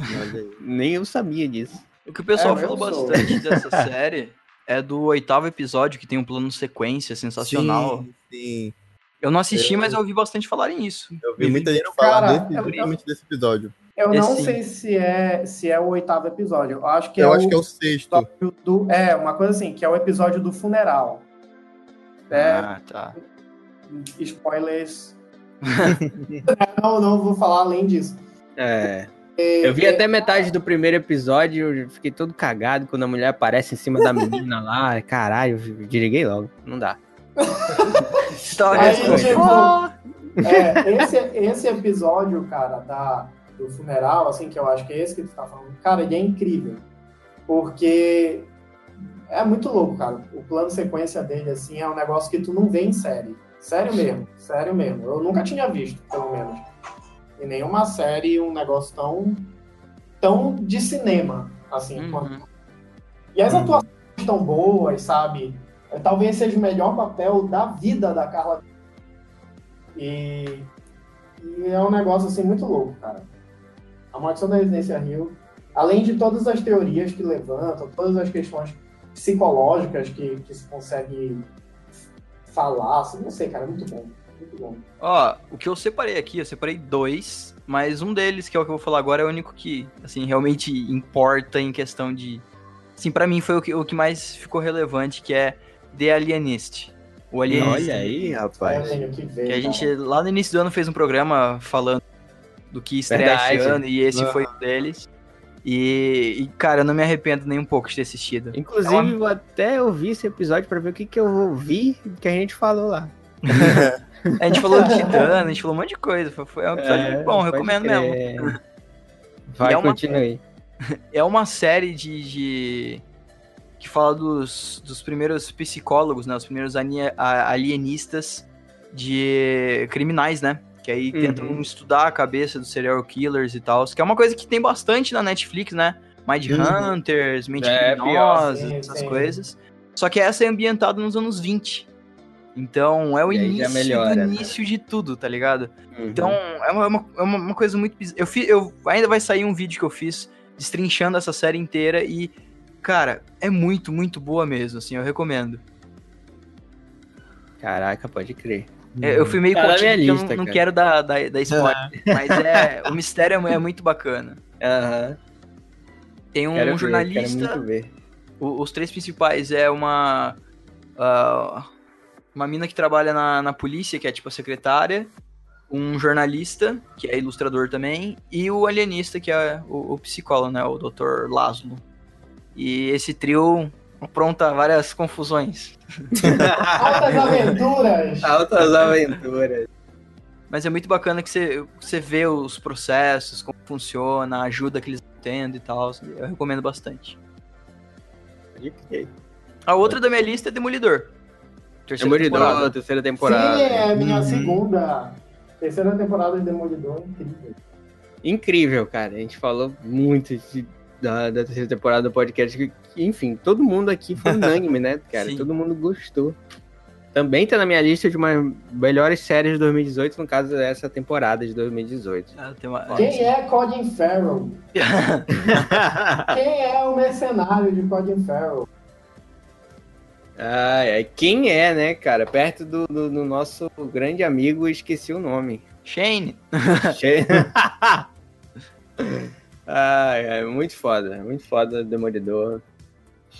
Nem eu sabia disso. O que o pessoal É, falou bastante dessa série é do oitavo episódio, que tem um plano sequência sensacional. Sim, sim. Eu não assisti, Eu- mas eu ouvi bastante falarem isso. Eu vi muita gente Cara, falar eu- desse, desse episódio. Eu Esse não sei se é, se é o oitavo episódio. Eu acho que Eu é acho o que é o sexto. episódio do. É, uma coisa assim, que é o episódio do funeral. É, Ah, tá. spoilers. não, não vou falar além disso. É. Eu vi até metade do primeiro episódio, eu fiquei todo cagado quando a mulher aparece em cima da menina lá. Caralho, eu desliguei logo. Não dá. Tava Aí, tipo, é, esse, esse episódio, cara, da, do funeral, assim, que eu acho que é esse que tu tá falando, cara, ele é incrível. Porque é muito louco, cara. O plano sequência dele, assim, é um negócio que tu não vê em série. Sério mesmo, sério mesmo. Eu nunca tinha visto, pelo menos. Em nenhuma série um negócio tão, tão de cinema, assim. Uhum. quanto- E as atuações tão boas, sabe? É, Talvez seja o melhor papel da vida da Carla. E, e é um negócio assim muito louco, cara. A Maldição da Residência Rio, além de todas as teorias que levantam, todas as questões psicológicas que, que se consegue falar, assim, não sei, cara, é muito bom. Muito bom. Ó, o que eu separei aqui, eu separei dois, mas um deles, que é o que eu vou falar agora, é o único que, assim, realmente importa em questão de. Assim, pra mim foi o que, o que mais ficou relevante, que é The Alienist. O Alienista. Olha aí, rapaz. Que a gente, lá no início do ano, fez um programa falando do que estrear esse ano, e esse foi um deles. E, e, cara, eu não me arrependo nem um pouco de ter assistido. Inclusive, É uma- vou até ouvir esse episódio pra ver o que, que eu ouvi que a gente falou lá. A gente falou de Titã, a gente falou um monte de coisa. Foi, foi um episódio É, muito bom, recomendo crer. mesmo. Vai, é uma- continue. É uma série de. de- que fala dos, dos primeiros psicólogos, né? Os primeiros alienistas de criminais, né? Que aí Uhum. tentam estudar a cabeça dos serial killers e tal. Que é uma coisa que tem bastante na Netflix, né? Mind Uhum. Hunters, Mente É, Criminosa, essas sim. coisas. Só que essa é ambientada nos anos 20. Então é o E início melhora, né? início de tudo, tá ligado? Uhum. Então, é uma, é uma, é uma- coisa muito bizarra. Eu, fi, eu ainda vai sair um vídeo que eu fiz destrinchando essa série inteira e, cara, é muito, muito boa mesmo, assim, eu recomendo. Caraca, pode crer. É, Eu fui meio Tá contido porque eu lista, não, não quero dar, dar, dar spoiler, mas é, o mistério é, é muito bacana. Aham. Tem um, Quero ver, jornalista, Quero muito ver. o- os três principais é uma ah, uma mina que trabalha na, na polícia, que é tipo a secretária, um jornalista, que é ilustrador também, e o alienista, que é o, o psicólogo, né, o Dr. Laszlo. E esse trio apronta várias confusões. Altas aventuras! Altas aventuras. Mas é muito bacana que você, você vê os processos, como funciona, a ajuda que eles estão tendo e tal. Eu recomendo bastante. A outra da minha lista é Demolidor. Terceira Demolidor, temporada. terceira Sim, temporada. é a minha Uhum. segunda. Terceira temporada de Demolidor, incrível. Incrível, cara. A gente falou muito de- da, da terceira temporada do podcast. que, enfim, todo mundo aqui foi unânime, né, cara? Sim. Todo mundo gostou. Também tá na minha lista de umas melhores séries de 2018, no caso dessa temporada de 2018. Ah, uma- Quem é Colin Farrell? Quem é o mercenário de Colin Farrell? Ai, ai, quem é, né, cara? Perto do, do- do nosso grande amigo, esqueci o nome. Shane. Ai, muito foda, muito foda, Demolidor.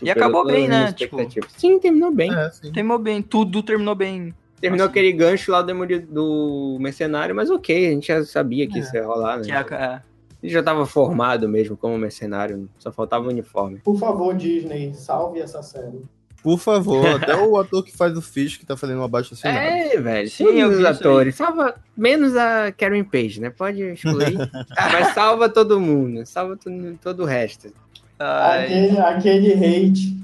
E acabou bem, né? expectativas. Sim, terminou bem. É, sim. Terminou bem, tudo terminou bem. Terminou Nossa. aquele gancho lá do, do Mercenário, mas ok, a gente já sabia que isso ia rolar, né? Que é a- Ele já tava formado mesmo como mercenário, só faltava o uniforme. Por favor, Disney, salve essa série. Por favor, até o ator que faz o Fish que tá fazendo uma baixa assinada. É, velho, Sim, todos os atores. Salva, menos a Karen Page, né? Pode excluir. mas salva todo mundo, salva todo, todo o resto. Ai, Aquele, aquele hate.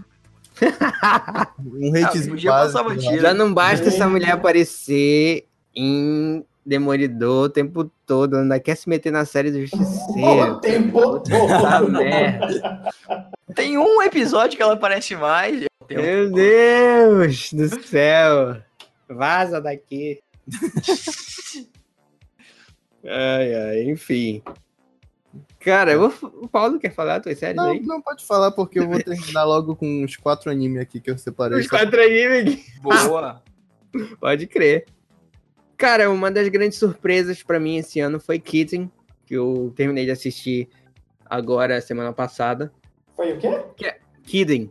Um hatezinho básico. batida. Já não basta essa mulher aparecer em Demolidor o tempo todo, ainda quer se meter na série do O Justiceiro. tempo Puta todo. merda. Tem um episódio que ela aparece mais. Tem um- Meu Deus do céu. Vaza daqui. ai, ai, enfim. Cara, eu vou- o Paulo quer falar tuas séries Não, aí? não pode falar porque eu vou terminar logo com uns quatro animes aqui que eu separei. Os quatro animes. Boa. Pode crer. Cara, uma das grandes surpresas pra mim esse ano foi Kitten, que eu terminei de assistir agora, semana passada. Foi o quê? Kitten,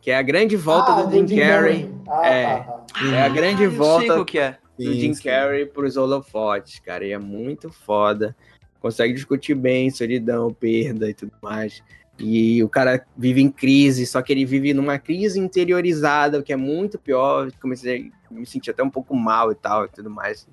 que é a grande volta Ah, do Jim Carrey. Ah, É. tá, tá. É a grande Ah, volta que é. do Jim Carrey pros holofotes, cara. E é muito foda. Consegue discutir bem solidão, perda e tudo mais. E o cara vive em crise, só que ele vive numa crise interiorizada, o que é muito pior. Comecei a me sentir até um pouco mal e tal e tudo mais.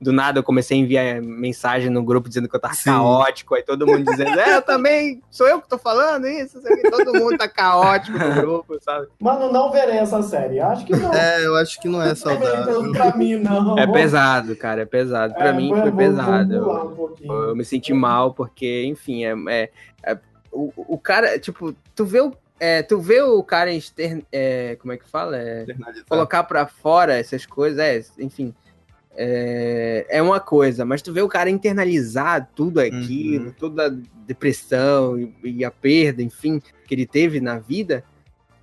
Do nada eu comecei a enviar mensagem no grupo dizendo que eu tava Sim. caótico, aí todo mundo dizendo, é, eu também, sou eu que tô falando isso, todo mundo tá caótico no grupo, sabe? Mano, não verei essa série. Acho que não. É, eu acho que não é Não saudável. pra mim, não. É pesado, cara, é pesado. Pra É, mim foi pesado. pular um pouquinho. Eu me senti mal, porque, enfim, é, é- é- o, o cara, tipo, tu vê o, é, tu vê o cara exter, é, como é que fala? É, colocar pra fora essas coisas, é, enfim, é, é uma coisa, mas tu vê o cara internalizar tudo aquilo, Uhum. toda a depressão e, e a perda, enfim, que ele teve na vida,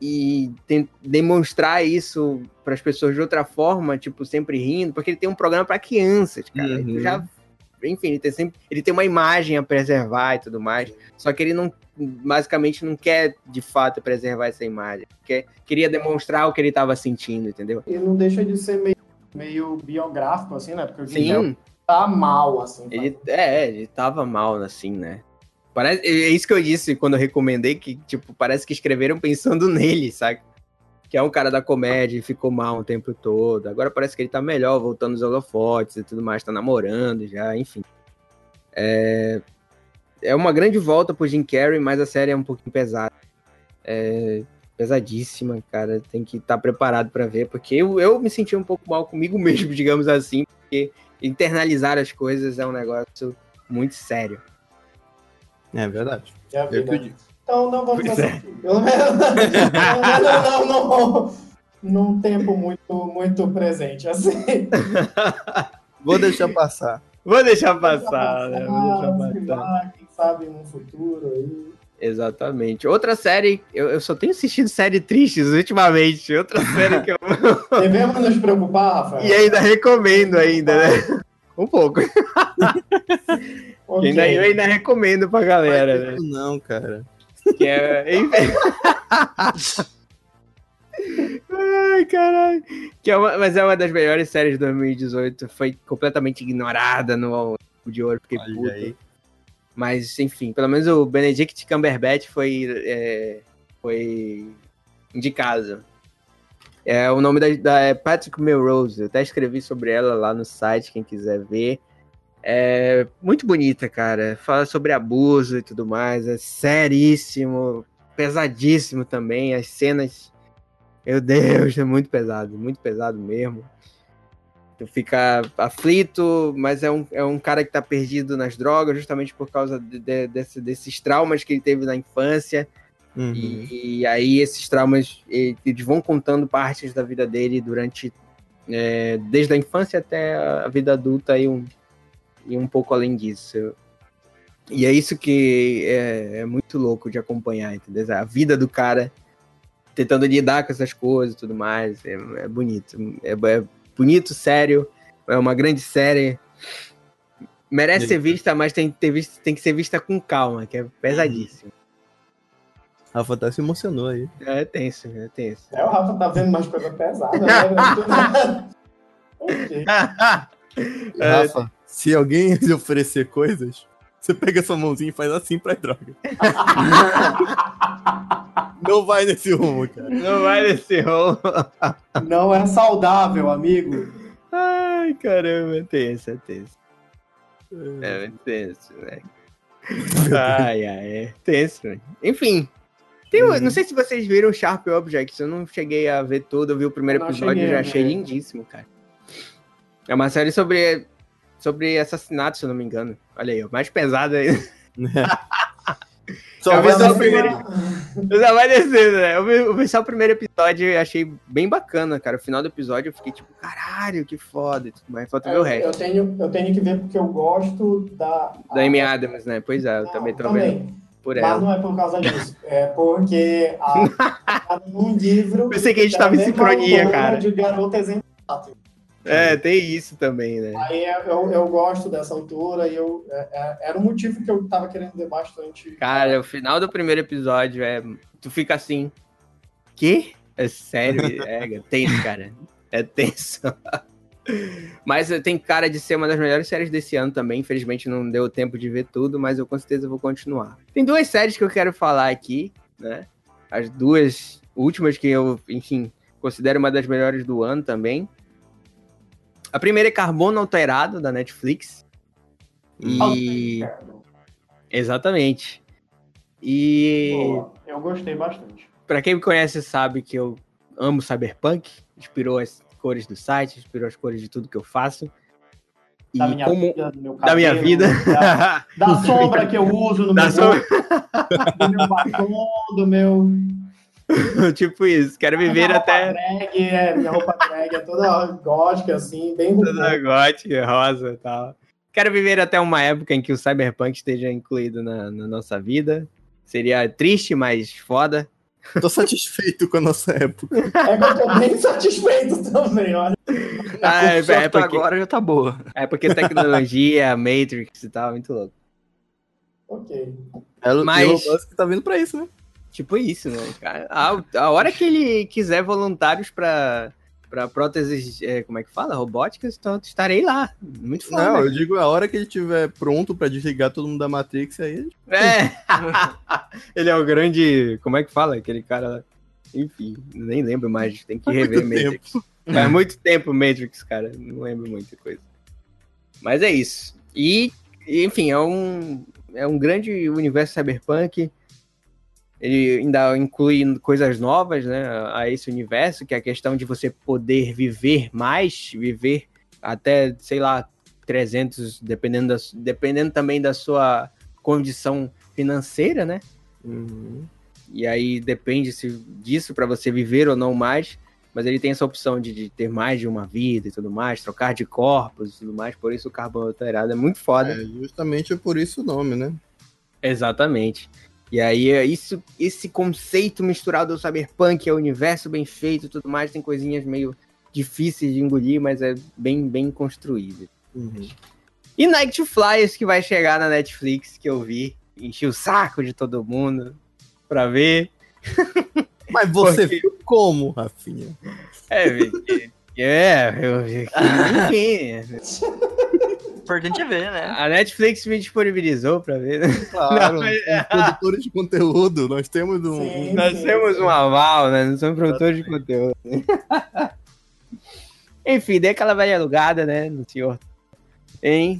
e tem- demonstrar isso para as pessoas de outra forma, tipo, sempre rindo, porque ele tem um programa para crianças, cara. Uhum. Já enfim, ele tem sempre, ele tem uma imagem a preservar e tudo mais, só que ele não, basicamente não quer de fato preservar essa imagem, quer, queria demonstrar o que ele estava sentindo, entendeu? E não deixa de ser meio, meio biográfico, assim, né? Porque o Jim Sim, tá mal, assim. ele, é, ele tava mal, assim, né? Parece, é isso que eu disse quando eu recomendei, que, tipo, parece que escreveram pensando nele, sabe? Que é um cara da comédia e ficou mal o tempo todo. Agora parece que ele tá melhor, voltando os holofotes e tudo mais, tá namorando já, enfim. É, é uma grande volta pro Jim Carrey, mas a série é um pouquinho pesada. É pesadíssima, cara. Tem que estar preparado pra ver, porque eu, eu me senti um pouco mal comigo mesmo, digamos assim, porque internalizar as coisas é um negócio muito sério. É verdade. É a Eu que vida. eu digo. Então não vamos Pois é. assistir. Pelo menos não, não, não, não, num tempo muito, muito presente, assim. Vou deixar passar. Vou deixar passar, né? Vou deixar passar. lá, quem sabe num futuro aí. Exatamente. Outra série, eu, eu só tenho assistido série tristes ultimamente. Outra série que eu. Devemos nos preocupar, Rafael? e ainda recomendo ainda, né? Um pouco. Ok. Ainda, eu ainda recomendo pra galera, né? Não, cara. Que é. Ai, caralho. Que é uma, mas é uma das melhores séries de 2018. Foi completamente ignorada no de ouro. Fiquei Olha puto. aí. Mas, enfim, pelo menos o Benedict Cumberbatch foi, é, foi indicado. É, o nome da, da é Patrick Melrose. Eu até escrevi sobre ela lá no site, quem quiser ver. É muito bonita, cara. Fala sobre abuso e tudo mais. É seríssimo, pesadíssimo também. As cenas. Meu Deus, é muito pesado, muito pesado mesmo. Fica aflito, mas é um, é um cara que tá perdido nas drogas, justamente por causa de- de- desse- desses traumas que ele teve na infância. Uhum. E, e aí esses traumas, eles vão contando partes da vida dele durante, é, desde a infância até a vida adulta e um, e um pouco além disso. E é isso que é, é muito louco de acompanhar, entendeu? A vida do cara tentando lidar com essas coisas e tudo mais. É, é bonito. É, é bonito, sério. É uma grande série. Merece ser vista, mas tem, que ter visto- tem que ser vista com calma, que é pesadíssimo. Rafa até se emocionou aí. É tenso, é tenso. É, o Rafa tá vendo mais coisa pesada, né? ok. É. Rafa, se alguém lhe oferecer coisas, você pega sua mãozinha e faz assim pra droga. Não vai nesse rumo, cara. Não vai nesse rolo. Não é saudável, amigo. Ai, caramba, é tenso, é tenso. É, é tenso, né? Ai, ai, é tenso. Enfim. Tem, um- Não sei se vocês viram Sharp Objects, eu não cheguei a ver todo, eu vi o primeiro Não episódio e já achei lindíssimo, cara. É uma série sobre, sobre assassinato, se eu não me engano. Olha aí, mais pesada ainda. Só Eu vi só o primeiro. Já vai descendo, né? Eu vi, eu vi só o primeiro episódio e achei bem bacana, cara. O final do episódio eu fiquei tipo, caralho, que foda. tudo mais. Falta ver o Eu, resto. eu tenho, eu tenho que ver porque eu gosto da. Da Amy Adams, né? Pois é, eu Não, também tô vendo por Mas ela. não é por causa disso. É porque a, num livro. Pensei que a gente tava em mesma sincronia, cara. De garota exemplar. É, tem isso também, né? Aí eu, eu gosto dessa autora e eu, é- é- era um motivo que eu tava querendo ver bastante. Cara, o final do primeiro episódio é. Tu fica assim. Que? É sério? É, tenso, cara. É tenso. Mas tem cara de ser uma das melhores séries desse ano também. Infelizmente não deu tempo de ver tudo, mas eu com certeza vou continuar. Tem duas séries que eu quero falar aqui, né? As duas últimas que eu, enfim, considero uma das melhores do ano também. A primeira é Carbono Alterado, da Netflix. E. Exatamente. E. Boa, eu gostei bastante. Pra quem me conhece sabe que eu amo Cyberpunk, inspirou as cores do site, inspirou as cores de tudo que eu faço. E Da minha como vida, do meu da minha cabelo, vida, Da, da sombra que eu uso no Da meu, sombra. do meu batom, do meu. tipo isso, quero minha viver roupa até Drag, é, minha roupa drag é toda gótica, assim, bem toda gótica, rosa e tal. Quero viver até uma época em que o Cyberpunk esteja incluído na, na nossa vida. Seria triste, mas foda. Tô satisfeito com a nossa época. É que eu tô bem satisfeito também, olha. Ah, é, é que porque, agora já tá boa. é porque tecnologia, Matrix e tal, muito louco. Ok. Elon Mas- Elon Musk tá vindo pra isso, né? Tipo isso, né? A, a hora que ele quiser voluntários pra, pra próteses, é, como é que fala? Robóticas, então estarei lá. Muito foda. Não, eu digo a hora que ele estiver pronto pra desligar todo mundo da Matrix, aí É! ele é o grande. Como é que fala? Aquele cara. lá. Enfim, nem lembro mais. Tem que Faz rever muito Matrix. Faz muito tempo Matrix, cara. Não lembro muita coisa. Mas é isso. E, enfim, é um, é um grande universo cyberpunk. Ele ainda inclui coisas novas, né? A esse universo, que é a questão de você poder viver mais, viver até, sei lá, 300, dependendo, da, dependendo também da sua condição financeira, né? E aí depende se disso para você viver ou não mais. Mas ele tem essa opção de, de ter mais de uma vida e tudo mais, trocar de corpos e tudo mais. Por isso o carbono alterado é muito foda. é justamente por isso o nome, né? Exatamente. E aí, é isso, esse conceito misturado ao cyberpunk, é o universo bem feito e tudo mais, tem coisinhas meio difíceis de engolir, mas é bem, bem construído. E Night Flyers, que vai chegar na Netflix, que eu vi, enchi o saco de todo mundo pra ver. Mas você Porque- viu como, Rafinha? É, vi é, eu vi Importante é ver, né? a Netflix me disponibilizou pra ver. né? Claro, Não, mas- como produtores de conteúdo, nós temos um. Sim. Nós temos um aval, né? Não somos produtores de conteúdo. Enfim, dei aquela velha alugada, né? No senhor. Hein?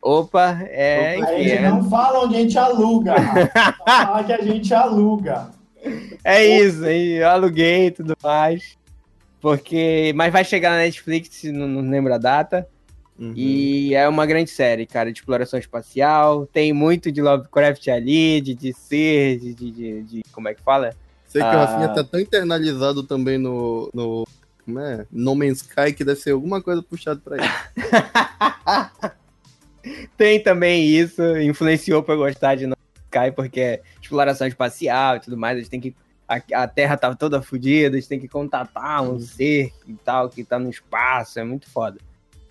Opa, é. A Enfim, gente é, não fala onde a gente aluga. Fala que a gente aluga. é isso, hein? Eu aluguei e tudo mais. Porque. Mas vai chegar na Netflix, não, não lembro a data. Uhum. E é uma grande série, cara, de exploração espacial. Tem muito de Lovecraft ali, de, de ser, de, de, de- de- Como é que fala? Sei que Ah. o Rafinha tá tão internalizado também no. no como é? No Man's Sky que deve ser alguma coisa puxada pra ele. Tem também isso, influenciou pra eu gostar de No Man's Sky, porque é exploração espacial e tudo mais. A gente tem que. A, a Terra tá toda fodida, a gente tem que contatar um ser e tal, que tá no espaço, é muito foda.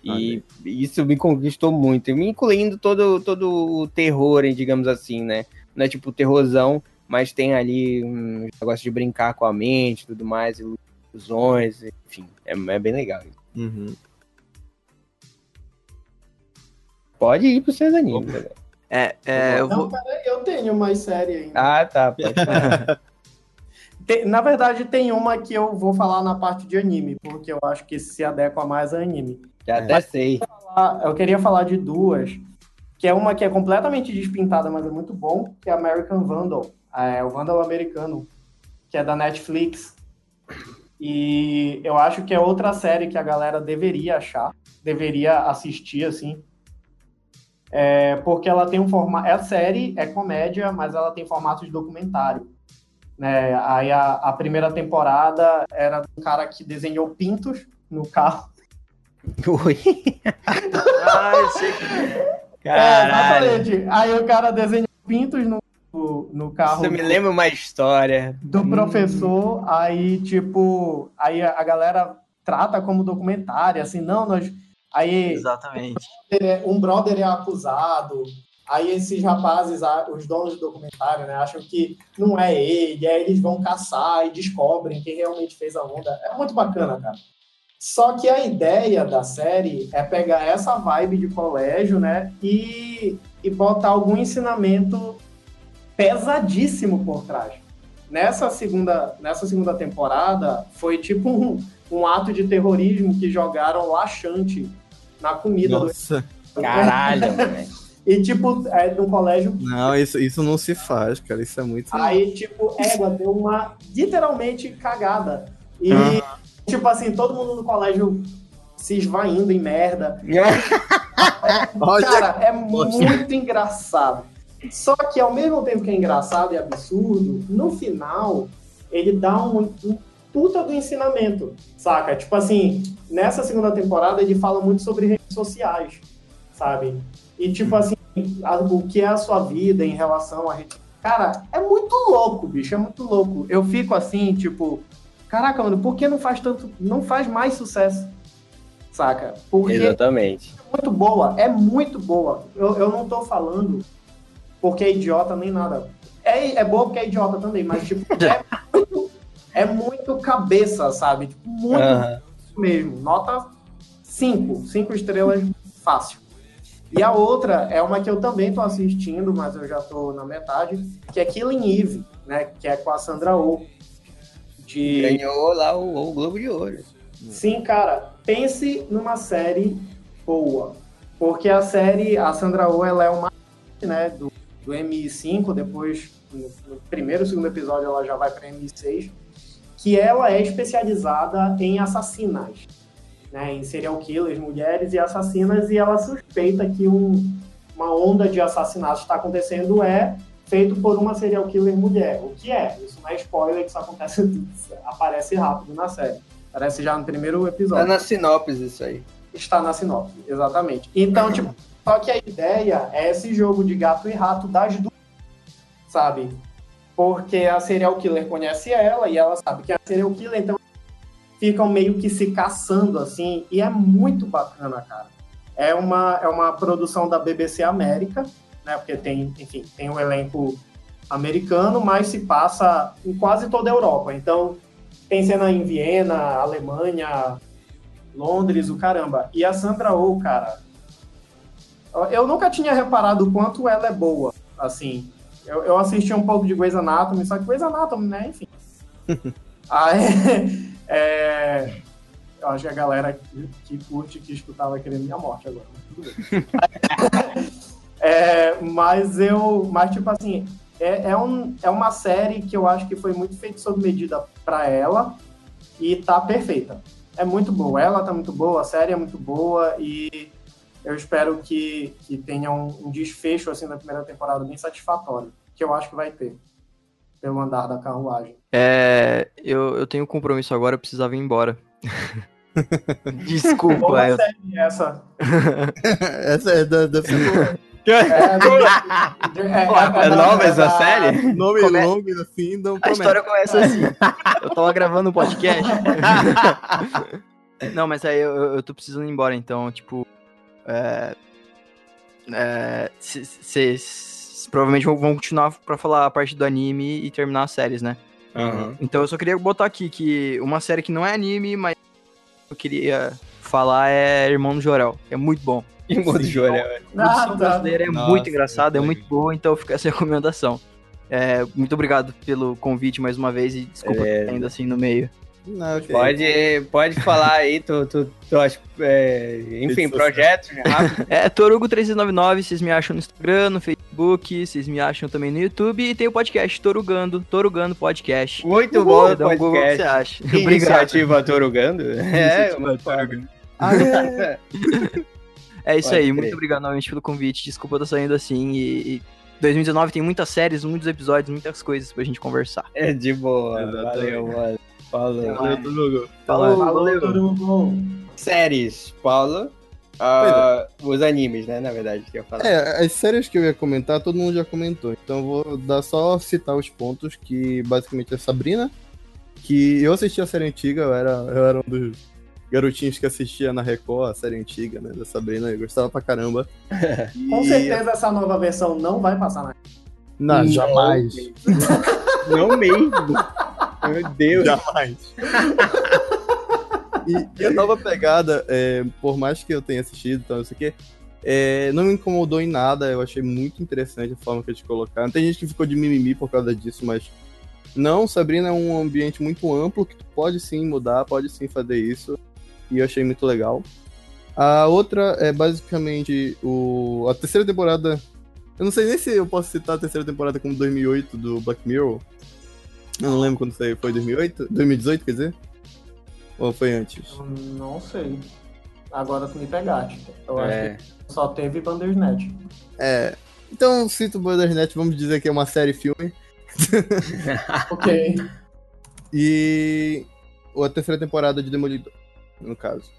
E isso me conquistou muito, me incluindo todo, todo o terror, digamos assim, né? Não é tipo terrorzão, mas tem ali um negócio de brincar com a mente e tudo mais, ilusões, enfim, é, é bem legal. Uhum. Pode ir pros seus animes. É, é, eu Não, vou. peraí, eu tenho mais série ainda. Ah, tá. Tem- na verdade, tem uma que eu vou falar na parte de anime, porque eu acho que se adequa mais a anime. Já até sei. Ah, Eu queria falar de duas, que é uma que é completamente despintada, mas é muito bom, que é American Vandal, é o Vandal americano, que é da Netflix. E eu acho que é outra série que a galera deveria achar, deveria assistir, assim. É, porque ela tem um formato. É série, é comédia, mas ela tem formato de documentário. Né? Aí a, a primeira temporada era um cara que desenhou pintos no carro. Ui. Ah, eu sei que. É, Caralho. exatamente. Aí o cara desenhou pintos no, no, carro Você me lembra uma história. do professor, aí, tipo, aí a galera trata como documentário, assim, não, nós. Aí Exatamente. um brother é acusado, aí esses rapazes, os donos do documentário, né, acham que não é ele, aí eles vão caçar e descobrem quem realmente fez a onda. É muito bacana, cara. Só que a ideia da série é pegar essa vibe de colégio, né, e, e botar algum ensinamento pesadíssimo por trás. Nessa segunda, nessa segunda temporada, foi tipo um, um ato de terrorismo que jogaram laxante na comida do Nossa. Caralho, velho. e, tipo, é num colégio. Não, isso, isso não se faz, cara. Isso é muito. Aí, tipo, égua, deu uma literalmente cagada. E, tipo assim, todo mundo no colégio se esvaindo em merda. Cara, é muito engraçado. Só que ao mesmo tempo que é engraçado e absurdo, no final, ele dá um, um puta do ensinamento, saca? Tipo assim, nessa segunda temporada ele fala muito sobre redes sociais, sabe? E tipo assim, a- o que é a sua vida em relação a rede. Cara, é muito louco, bicho, é muito louco. Eu fico assim, tipo, caraca, mano, por que não faz tanto, não faz mais sucesso? Saca? Porque Exatamente. muito boa, é muito boa. Eu, eu não tô falando porque é idiota nem nada. É, é boa porque é idiota também, mas tipo, é muito, é muito cabeça, sabe? Tipo, muito Aham. mesmo. Nota 5, 5 estrelas fácil. E a outra é uma que eu também tô assistindo, mas eu já tô na metade, que é Killing Eve, né? Que é com a Sandra Oh. De... Ganhou lá o, o Globo de Ouro. Sim, cara, pense numa série boa. Porque a série, a Sandra Oh, ela é uma né, do, do MI5, depois, no, no primeiro e segundo episódio, ela já vai para MI6, que ela é especializada em assassinas, né, em serial killers, mulheres e assassinas, e ela suspeita que um, uma onda de assassinatos está acontecendo é feito por uma serial killer mulher. O que é? Isso não é spoiler, que isso acontece, aparece rápido na série. Aparece já no primeiro episódio. na sinopse isso aí. Está na sinopse, exatamente. Então, tipo, só que a ideia é esse jogo de gato e rato das duas, sabe? Porque a serial killer conhece ela e ela sabe que é a serial killer, então ficam meio que se caçando assim, e é muito bacana, cara. É uma, é uma produção da BBC América, né? Porque tem, enfim, tem um elenco americano, mas se passa em quase toda a Europa. Então, tem cena em Viena, Alemanha, Londres, o caramba. E a Sandra Oh, cara, eu nunca tinha reparado o quanto ela é boa, assim. Eu, eu assisti um pouco de Grey's Anatomy, só que Grey's Anatomy, né, enfim. Aí, é, eu acho que a galera que, que curte, que escutar vai querer minha morte agora, tudo bem. É, mas eu, mas tipo assim, é, é, um, é uma série que eu acho que foi muito feita sob medida para ela, e tá perfeita. É muito boa, ela tá muito boa, a série é muito boa e eu espero que, que tenha um, um desfecho assim na primeira temporada bem satisfatório, que eu acho que vai ter, pelo andar da carruagem. É, eu, eu tenho um compromisso agora, eu precisava ir embora. Desculpa, Boa eu... série essa. Essa é da, da É, nova essa série? nome Come- longo assim, não A promete. história começa assim. Eu tava gravando um podcast. Não, mas aí eu, eu- tô precisando ir embora, então, tipo. É. é, Vocês provavelmente vão vão continuar pra falar a parte do anime e terminar as séries, né? Aham. Então eu só queria botar aqui que uma série que não é anime, mas eu queria falar é Irmão do Jorel, é muito bom. Irmão do Jorel. Ah, produção brasileira é Nossa, muito engraçada, é muito boa, então fica essa recomendação. É, muito obrigado pelo convite mais uma vez e desculpa É. ainda assim no meio. Não, ok. Pode, pode falar aí, tu, tu, tu é, enfim, projetos rápido. É Torugo399, vocês me acham no Instagram, no Facebook, vocês me acham também no YouTube e tem o podcast Torugando, Torugando Podcast. Muito bom o Dá um Google que você podcast. acha. Iniciativa Torugando? É, Iniciativa Torugando. Ah, é. É isso Pode aí, crer. muito obrigado novamente pelo convite. Desculpa eu tô saindo assim e, e 2019 tem muitas séries, muitos episódios, muitas coisas pra gente conversar. É de boa. Exatamente. Valeu, mano. Falou. Valeu, Turugo. Falou, todo mundo. Séries, Paulo. Ah, Os animes, né, na verdade, que eu ia falar. É, as séries que eu ia comentar, todo mundo já comentou. Então eu vou dar só citar os pontos que basicamente é Sabrina, que eu assisti a série antiga, eu era, eu era um dos garotinhos que assistia na Record, a série antiga, né, da Sabrina, eu gostava pra caramba. Com E- certeza essa nova versão não vai passar na Não, Não. jamais. Não mesmo. Meu Deus. Jamais. e, e a nova pegada, é, por mais que eu tenha assistido e tal, não sei o quê, é, não me incomodou em nada, eu achei muito interessante a forma que eles colocaram. Tem gente que ficou de mimimi por causa disso, mas não, Sabrina é um ambiente muito amplo que tu pode sim mudar, pode sim fazer isso, e eu achei muito legal. A outra é basicamente o, a terceira temporada. Eu não sei nem se eu posso citar a terceira temporada como 2008 do Black Mirror. Eu não lembro quando saiu. Foi 2008? 2018, quer dizer? Ou foi antes? Eu Não sei. Agora tu me pegaste. Eu É. acho que só teve Bandersnatch. É. Então, cito o Bandersnatch, vamos dizer que é uma série filme. Ok. E a terceira temporada de Demolidor, no caso.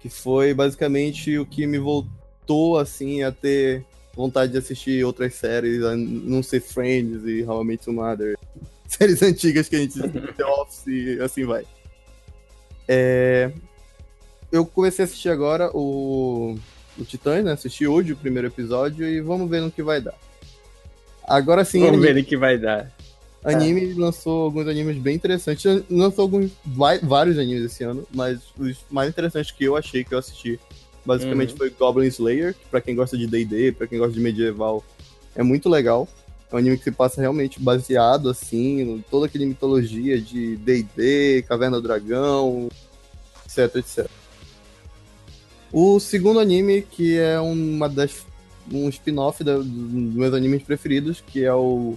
Que foi basicamente o que me voltou, assim, a ter vontade de assistir outras séries, a não ser Friends e How I Met Your Mother. Séries antigas que a gente The Office e assim vai. É, Eu comecei a assistir agora o, o Titãs, né? Assisti hoje o primeiro episódio e vamos ver no que vai dar. Agora sim, Vamos ver o que vai dar. Anime lançou alguns animes bem interessantes. Lançou alguns, vários animes esse ano, mas os mais interessantes que eu achei que eu assisti, basicamente Uhum. foi Goblin Slayer, que pra quem gosta de D&D, pra quem gosta de medieval, é muito legal. É um anime que se passa realmente baseado, assim, em toda aquela mitologia de D&D, Caverna do Dragão, etc, etc. O segundo anime, que é uma das um spin-off dos meus animes preferidos, que é o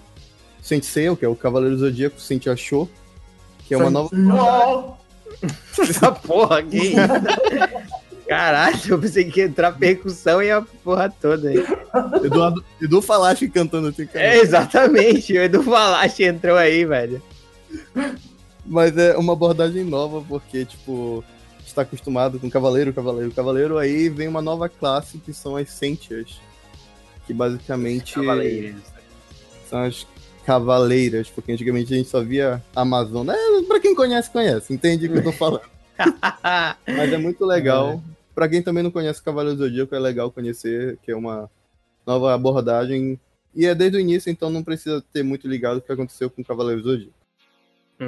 Saint Seiya, que é o Cavaleiro do Zodíaco, Saint Achou, que é uma nova... Não! Essa porra aqui. Caralho, eu pensei que ia entrar percussão e a porra toda aí. Eduardo, Edu Falache cantando assim, cara. É, exatamente. O Edu Falache entrou aí, velho. Mas é uma abordagem nova, porque, tipo, está acostumado com cavaleiro, cavaleiro, cavaleiro, aí vem uma nova classe que são as Sentias. Que basicamente são as cavaleiras, porque antigamente a gente só via Amazônia. É, pra quem conhece, conhece, entende o que eu tô falando. Mas é muito legal. Pra quem também não conhece Cavaleiro do Zodíaco, é legal conhecer, que é uma nova abordagem. E é desde o início, então não precisa ter muito ligado o que aconteceu com Cavaleiro do Zodíaco.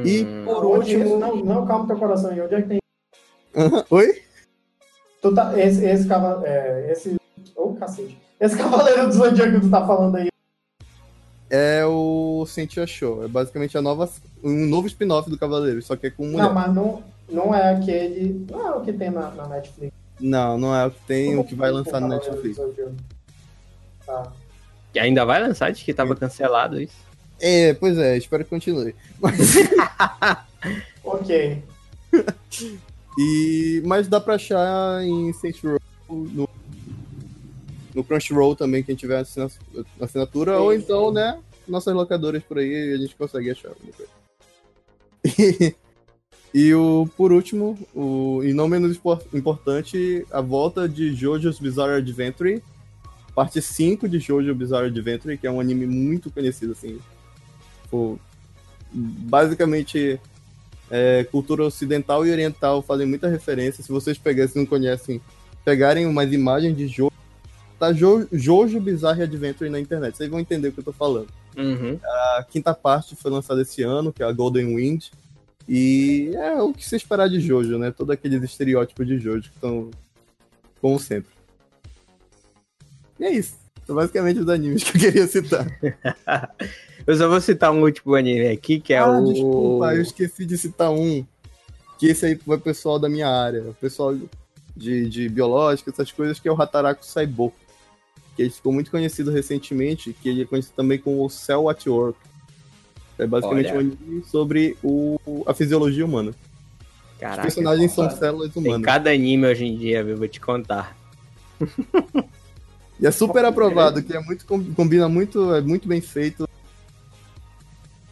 E Hum. por Onde esse- último. Não, não, calma teu coração aí. Onde é que tem? Oi? Tu tá, esse, esse cavaleiro. É, esse. Ô, cacete. Esse cavaleiro do Zodíaco que tu tá falando aí. É o Sentia Show. É basicamente a nova, um novo spin-off do Cavaleiro, só que é com mulher. Não, mas não, não é aquele. Não é o que tem na, na Netflix. Não, não é o que tem, o que vai Como lançar do Netflix. Tá. E ainda vai lançar, de que tava cancelado isso. É, pois é, espero que continue. Ok. e, mas dá pra achar em Saints Row no, no Crunchyroll também, quem tiver assina- assinatura, ou então, né, nossas locadoras por aí a gente consegue achar. alguma coisa. E, e o, por último, o, e não menos impor- importante, a volta de JoJo's Bizarre Adventure, parte 5 de JoJo Bizarre Adventure, que é um anime muito conhecido, assim. Tipo, basicamente, é, cultura ocidental e oriental fazem muita referência. Se vocês pegarem, se não conhecem, pegarem umas imagens de Jojo, tá Jo- Jojo Bizarre Adventure na internet, vocês vão entender o que eu tô falando. Uhum. A quinta parte foi lançada esse ano, que é a Golden Wind. E é o que se esperar de Jojo, né? Todos aqueles estereótipos de Jojo que estão como sempre. E é isso. São basicamente os animes que eu queria citar. Eu só vou citar um último anime aqui, que é ah, o. desculpa, eu esqueci de citar um. Que esse aí vai pro pessoal da minha área. O pessoal de, de biológica, essas coisas, que é o Hataraku Saibo. Que ele ficou muito conhecido recentemente, que ele é conhecido também como o Cell at Work. É basicamente Olha. um anime sobre o, a fisiologia humana. Os Caraca, personagens são células tem humanas. cada anime hoje em dia, viu? Vou te contar. E é super aprovado, que é muito com- combina muito, é muito bem feito.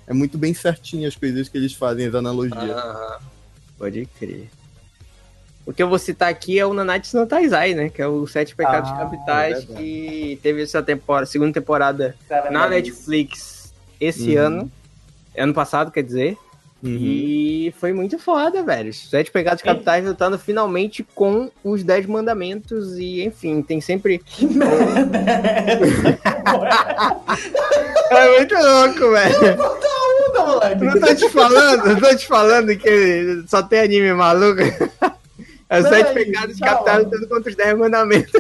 É muito bem certinho as coisas que eles fazem, as analogias. Aham. Pode crer. O que eu vou citar aqui é o Nanatsu no Taizai, né? Que é o Sete Pecados Ah, Capitais, verdade. que teve essa temporada, segunda temporada na Netflix esse Uhum. ano. Ano passado, quer dizer. Uhum. E foi muito foda, velho. Sete Pecados Capitais lutando finalmente com os Dez Mandamentos. E, enfim, tem sempre. Que merda é? É muito louco, velho. Não tô te falando, não tô te falando que só tem anime maluco. É os Sete Pecados. Capitais lutando contra os Dez Mandamentos.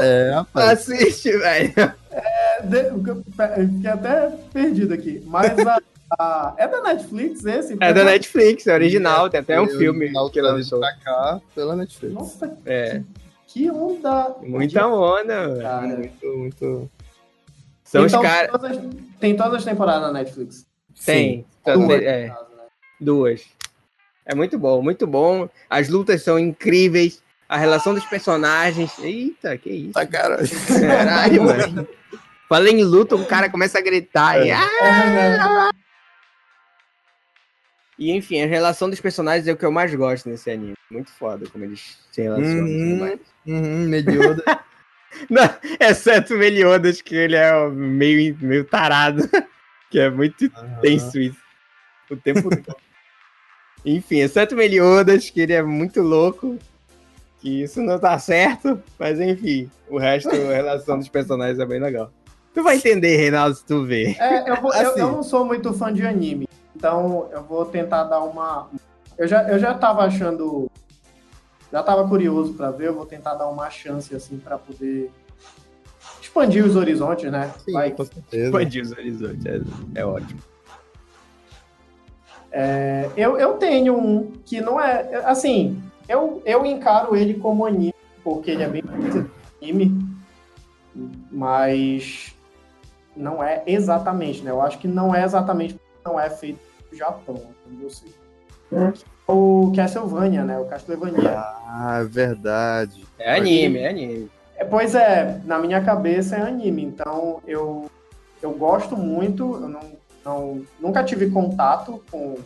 É, rapaz. Assiste, velho. De- eu Fiquei até perdido aqui. Mas a, a- é da Netflix esse? É da Netflix, é original, tem até um filme original que lançou. pra cá pela Netflix. Nossa, É, que onda. muita onda, velho. Muito, muito. São Então, os caras. Tem todas as temporadas na Netflix. Tem, Duas, é, duas. É muito bom, muito bom. As lutas são incríveis. A relação dos personagens. Eita, que isso. Tá, cara. Caralho, mano. Falei em luta, um cara começa a gritar. E, ah! É, e enfim, a relação dos personagens é o que eu mais gosto nesse anime. Muito foda como eles se relacionam. Uhum. Uhum, Medioda. Não, exceto o Meliodas, que ele é meio, meio tarado. Que é muito tenso isso. O tempo todo. Enfim, exceto o Meliodas, que ele é muito louco. Que isso não tá certo. Mas enfim, o resto, a relação dos personagens é bem legal. Tu vai entender, Reinaldo, se tu ver. É, eu, vou- eu- Assim. eu não sou muito fã de anime, então eu vou tentar dar uma. Eu já, eu já tava achando. Já tava curioso pra ver, eu vou tentar dar uma chance assim pra poder expandir os horizontes, né? Sim, Vai. com certeza. Expandir os horizontes, é, é ótimo. É, eu, eu tenho um que não é. Assim, eu, eu encaro ele como anime, porque ele é bem anime, mas não é exatamente, né? Eu acho que não é exatamente porque não é feito no Japão, como eu sei. O Castlevania, né? O Castlevania. Ah, verdade. É anime, é anime. É, pois é, na minha cabeça é anime, então eu, eu gosto muito, eu não, não, nunca tive contato com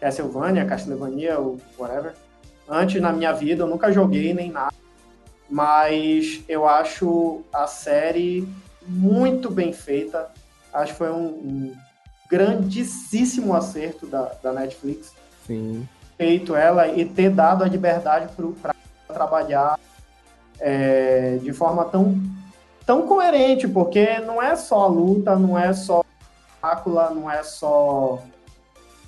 Castlevania, Castlevania ou whatever. Antes na minha vida eu nunca joguei nem nada, mas eu acho a série muito bem feita. Acho que foi um, um grandíssimo acerto da, da Netflix Sim. feito ela e ter dado a liberdade para trabalhar é, de forma tão, tão coerente, porque não é só a luta, não é só Drácula, não é só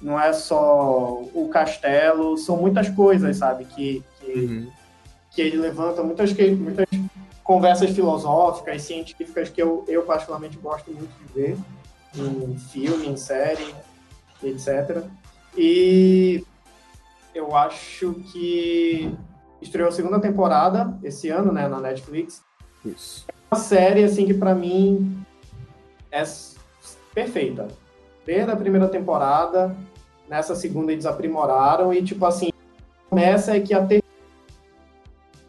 não é só o castelo, são muitas coisas, sabe, que, que, Uhum. que ele levanta muitas, muitas conversas filosóficas, científicas que eu, eu particularmente gosto muito de ver em filme, em série, etc. E eu acho que estreou a segunda temporada esse ano, né, na Netflix. Isso. Uma série assim que pra mim é perfeita. Desde a primeira temporada nessa segunda eles aprimoraram e, tipo assim, começa é que a ter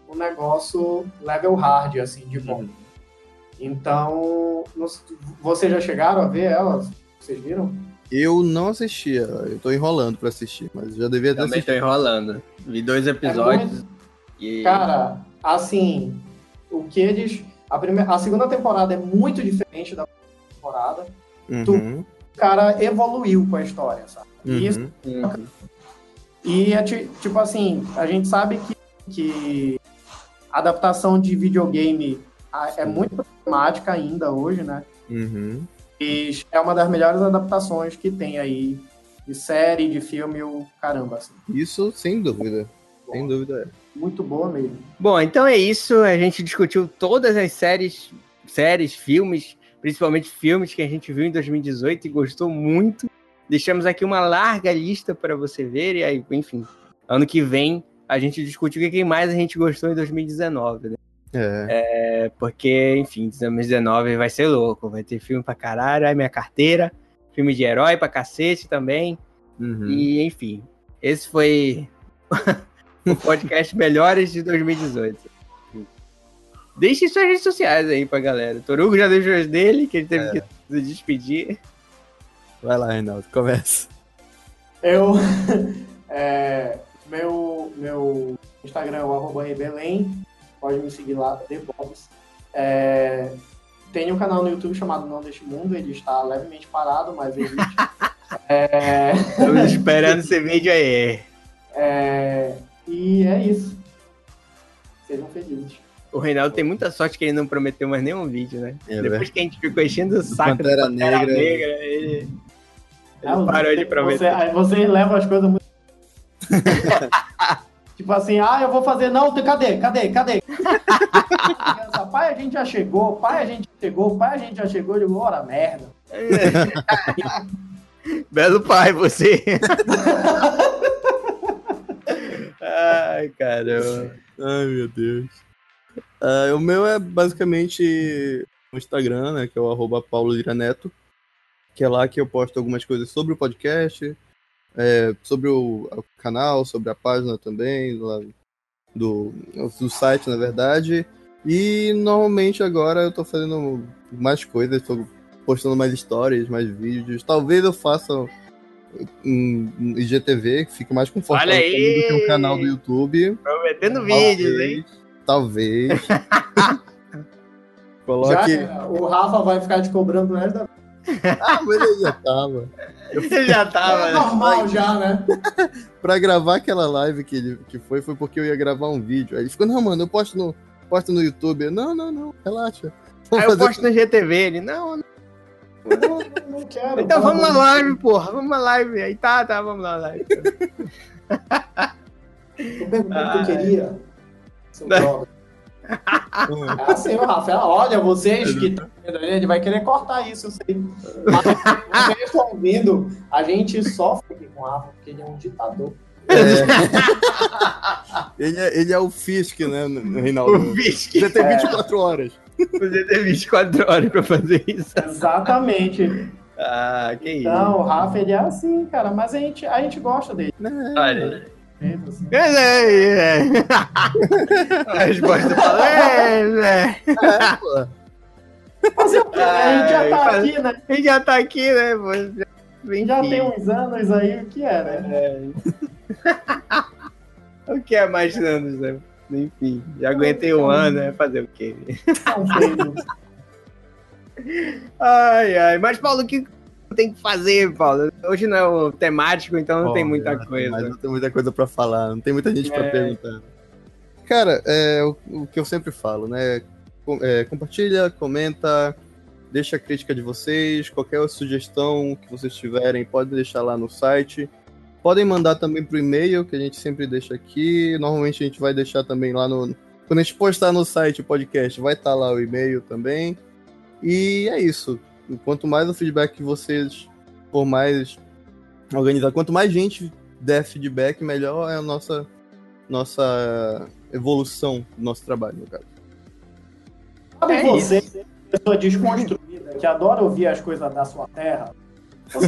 o negócio level hard, assim, de bom. Então, não- vocês já chegaram a ver elas? Vocês viram? Eu não assistia, eu tô enrolando pra assistir, mas já devia ter Também assistido. tô enrolando. Vi dois episódios e. Cara, assim, o que eles. A, primeira, a segunda temporada é muito diferente da primeira temporada. Uhum, O cara evoluiu com a história, sabe? E isso uhum. Uhum. E é ti- tipo assim, a gente sabe que, que a adaptação de videogame é muito problemática ainda hoje, né? Uhum. E é uma das melhores adaptações que tem aí de série, de filme, o caramba, assim. Isso sem dúvida. Sem dúvida é. Muito boa mesmo. Bom, então é isso. A gente discutiu todas as séries, séries, filmes, principalmente filmes que a gente viu em 2018 e gostou muito. Deixamos aqui uma larga lista para você ver e aí, enfim, ano que vem a gente discute o que mais a gente gostou em 2019, né? É. É, porque, enfim, 2019 vai ser louco, vai ter filme pra caralho, aí minha carteira, filme de herói pra cacete também. Uhum. E, enfim, esse foi o podcast Melhores de 2018. Deixe suas redes sociais aí pra galera. Torugo já deixou as dele, que ele teve que se despedir. Vai lá, Reinaldo, começa. Eu. é, meu, meu Instagram é o arroba rebelém. Pode me seguir lá, Bobs. É, tem um canal no YouTube chamado Não Deste Mundo. Ele está levemente parado, mas existe. é, Estamos esperando esse vídeo aí. é, e é isso. Sejam felizes. O Reinaldo tem muita sorte que ele não prometeu mais nenhum vídeo, né? É, Depois que a gente ficou enchendo o saco Pantera do Pantera Negra. Negra, ele, ele Ah, parou de você- prometer. Você, aí vocês levam as coisas muito. tipo assim, ah, eu vou fazer. Não, cadê? Cadê? Cadê? Pai, a gente já chegou. Pai, a gente chegou. Pai, a gente já chegou. Eu digo, ora, merda. Belo pai, você. Ai, caramba. Ai, meu Deus. Ah, o meu é basicamente o Instagram, né? Que é o arroba Paulo Lira Neto. Que é lá que eu posto algumas coisas sobre o podcast, é, sobre o, o canal, sobre a página também, lá do, do site, na verdade. E normalmente agora eu tô fazendo mais coisas, tô postando mais histórias, mais vídeos. Talvez eu faça um, IGTV, que fique mais confortável do que um canal do YouTube. Prometendo vídeos, hein? Talvez. Coloque. Já, o Rafa vai ficar te cobrando o resto da Ah, mas ele já tava. Você já tava, É né? normal já, né? Pra gravar aquela live que, ele, que foi, foi porque eu ia gravar um vídeo. Aí ele ficou, não, mano, eu posto no, posto no YouTube. Eu, não, não, não, relaxa. Vamos Aí eu posto no GTV, ele, não, não. Não, não quero. Então vamos na live, porra, vamos na live. Aí tá, tá, vamos na live. Eu perguntei o que eu queria. Seu. É assim, o Rafa. Olha, vocês que estão vendo aí, ele vai querer cortar isso, eu sei. Mas vocês estão ouvindo, a gente sofre aqui com o Rafa, porque ele é um ditador. ele, é, ele é o Fisk, né, Reinaldo? O Fisk. Você tem 24 horas. Você tem 24 horas pra fazer isso. Exatamente. Ah, que isso. Então, o Rafa, ele é assim, cara, mas a gente, a gente gosta dele. Olha. Assim. É, é, é. A resposta fala, é, é. É, pô. Fazer o quê, né? A gente já tá aqui, né? A gente já tá aqui, né? pô? Enfim. Já tem uns anos aí, o que é, né? O que é mais anos, né? Enfim, já aguentei um ano, né? Fazer o quê? Ai, ai. Mas, Paulo, o que tem que fazer, Paulo? Hoje não é o temático, então não tem muita Mas coisa. não tem muita coisa pra falar, não tem muita gente É. perguntar. Cara, é o, o que eu sempre falo, né? Com- é, compartilha, comenta, deixa a crítica de vocês, qualquer sugestão que vocês tiverem, pode deixar lá no site. Podem mandar também pro e-mail, que a gente sempre deixa aqui. Normalmente a gente vai deixar também lá no. Quando a gente postar no site o podcast, vai estar lá o e-mail também. E é isso. Quanto mais o feedback que vocês for mais organizado, quanto mais gente der feedback, melhor é a nossa, nossa evolução do nosso trabalho, no caso. Sabe É você, pessoa desconstruída, que adora ouvir as coisas da sua terra? Você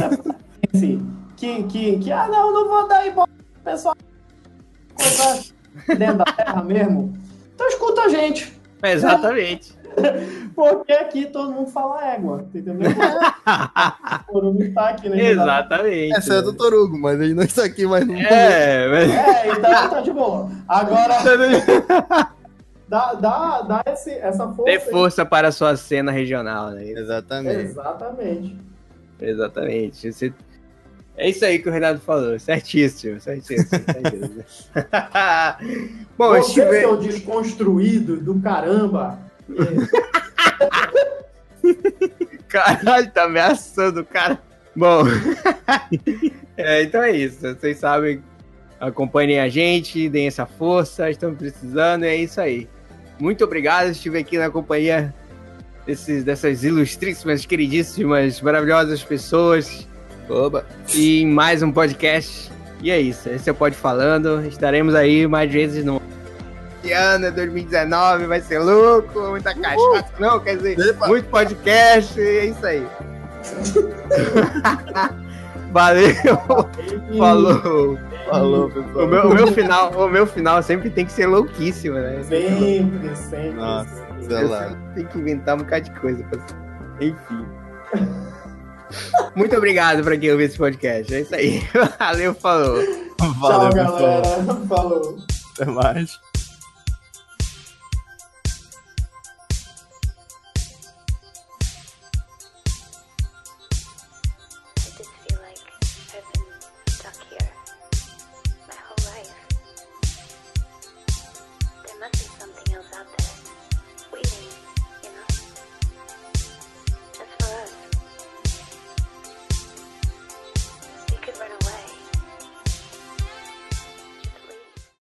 pense que, que, que ah, não, não vou dar ibope, pessoal. Coisa dentro da terra mesmo. Então escuta a gente. Exatamente. Porque aqui todo mundo fala égua, entendeu? Por um está aqui, né? Exatamente. Exceto o Torugo, mas ele não está aqui mais no É, mas... É, então tá de boa. Agora, dá, dá, dá esse, essa força. Dê aí. força para a sua cena regional, né? Exatamente. Exatamente. Exatamente. Você- É isso aí que o Renato falou. Certíssimo, certíssimo. certíssimo. Bom, Você, estive... seu desconstruído do caramba. Caralho, tá ameaçando o cara. Bom, é, então é isso. Vocês sabem, acompanhem a gente, deem essa força, estamos precisando, e é isso aí. Muito obrigado, estive aqui na companhia desses, dessas ilustríssimas, queridíssimas, maravilhosas pessoas. Oba. E mais um podcast. E é isso, esse é o Pode Falando. Estaremos aí mais vezes no. Esse ano, 2019, vai ser louco, muita cachaça. Não, quer dizer, Epa. muito podcast, e é isso aí. Valeu, falou. Falou, pessoal. O meu, o, meu final, o meu final sempre tem que ser louquíssimo, né? Sempre, sempre. Nossa, sei lá. sempre tenho que inventar um bocado de coisa. Pra... Enfim. Muito obrigado pra quem ouviu esse podcast. É isso aí. Valeu, falou. Valeu, Tchau, pessoal. galera. Falou. Até mais.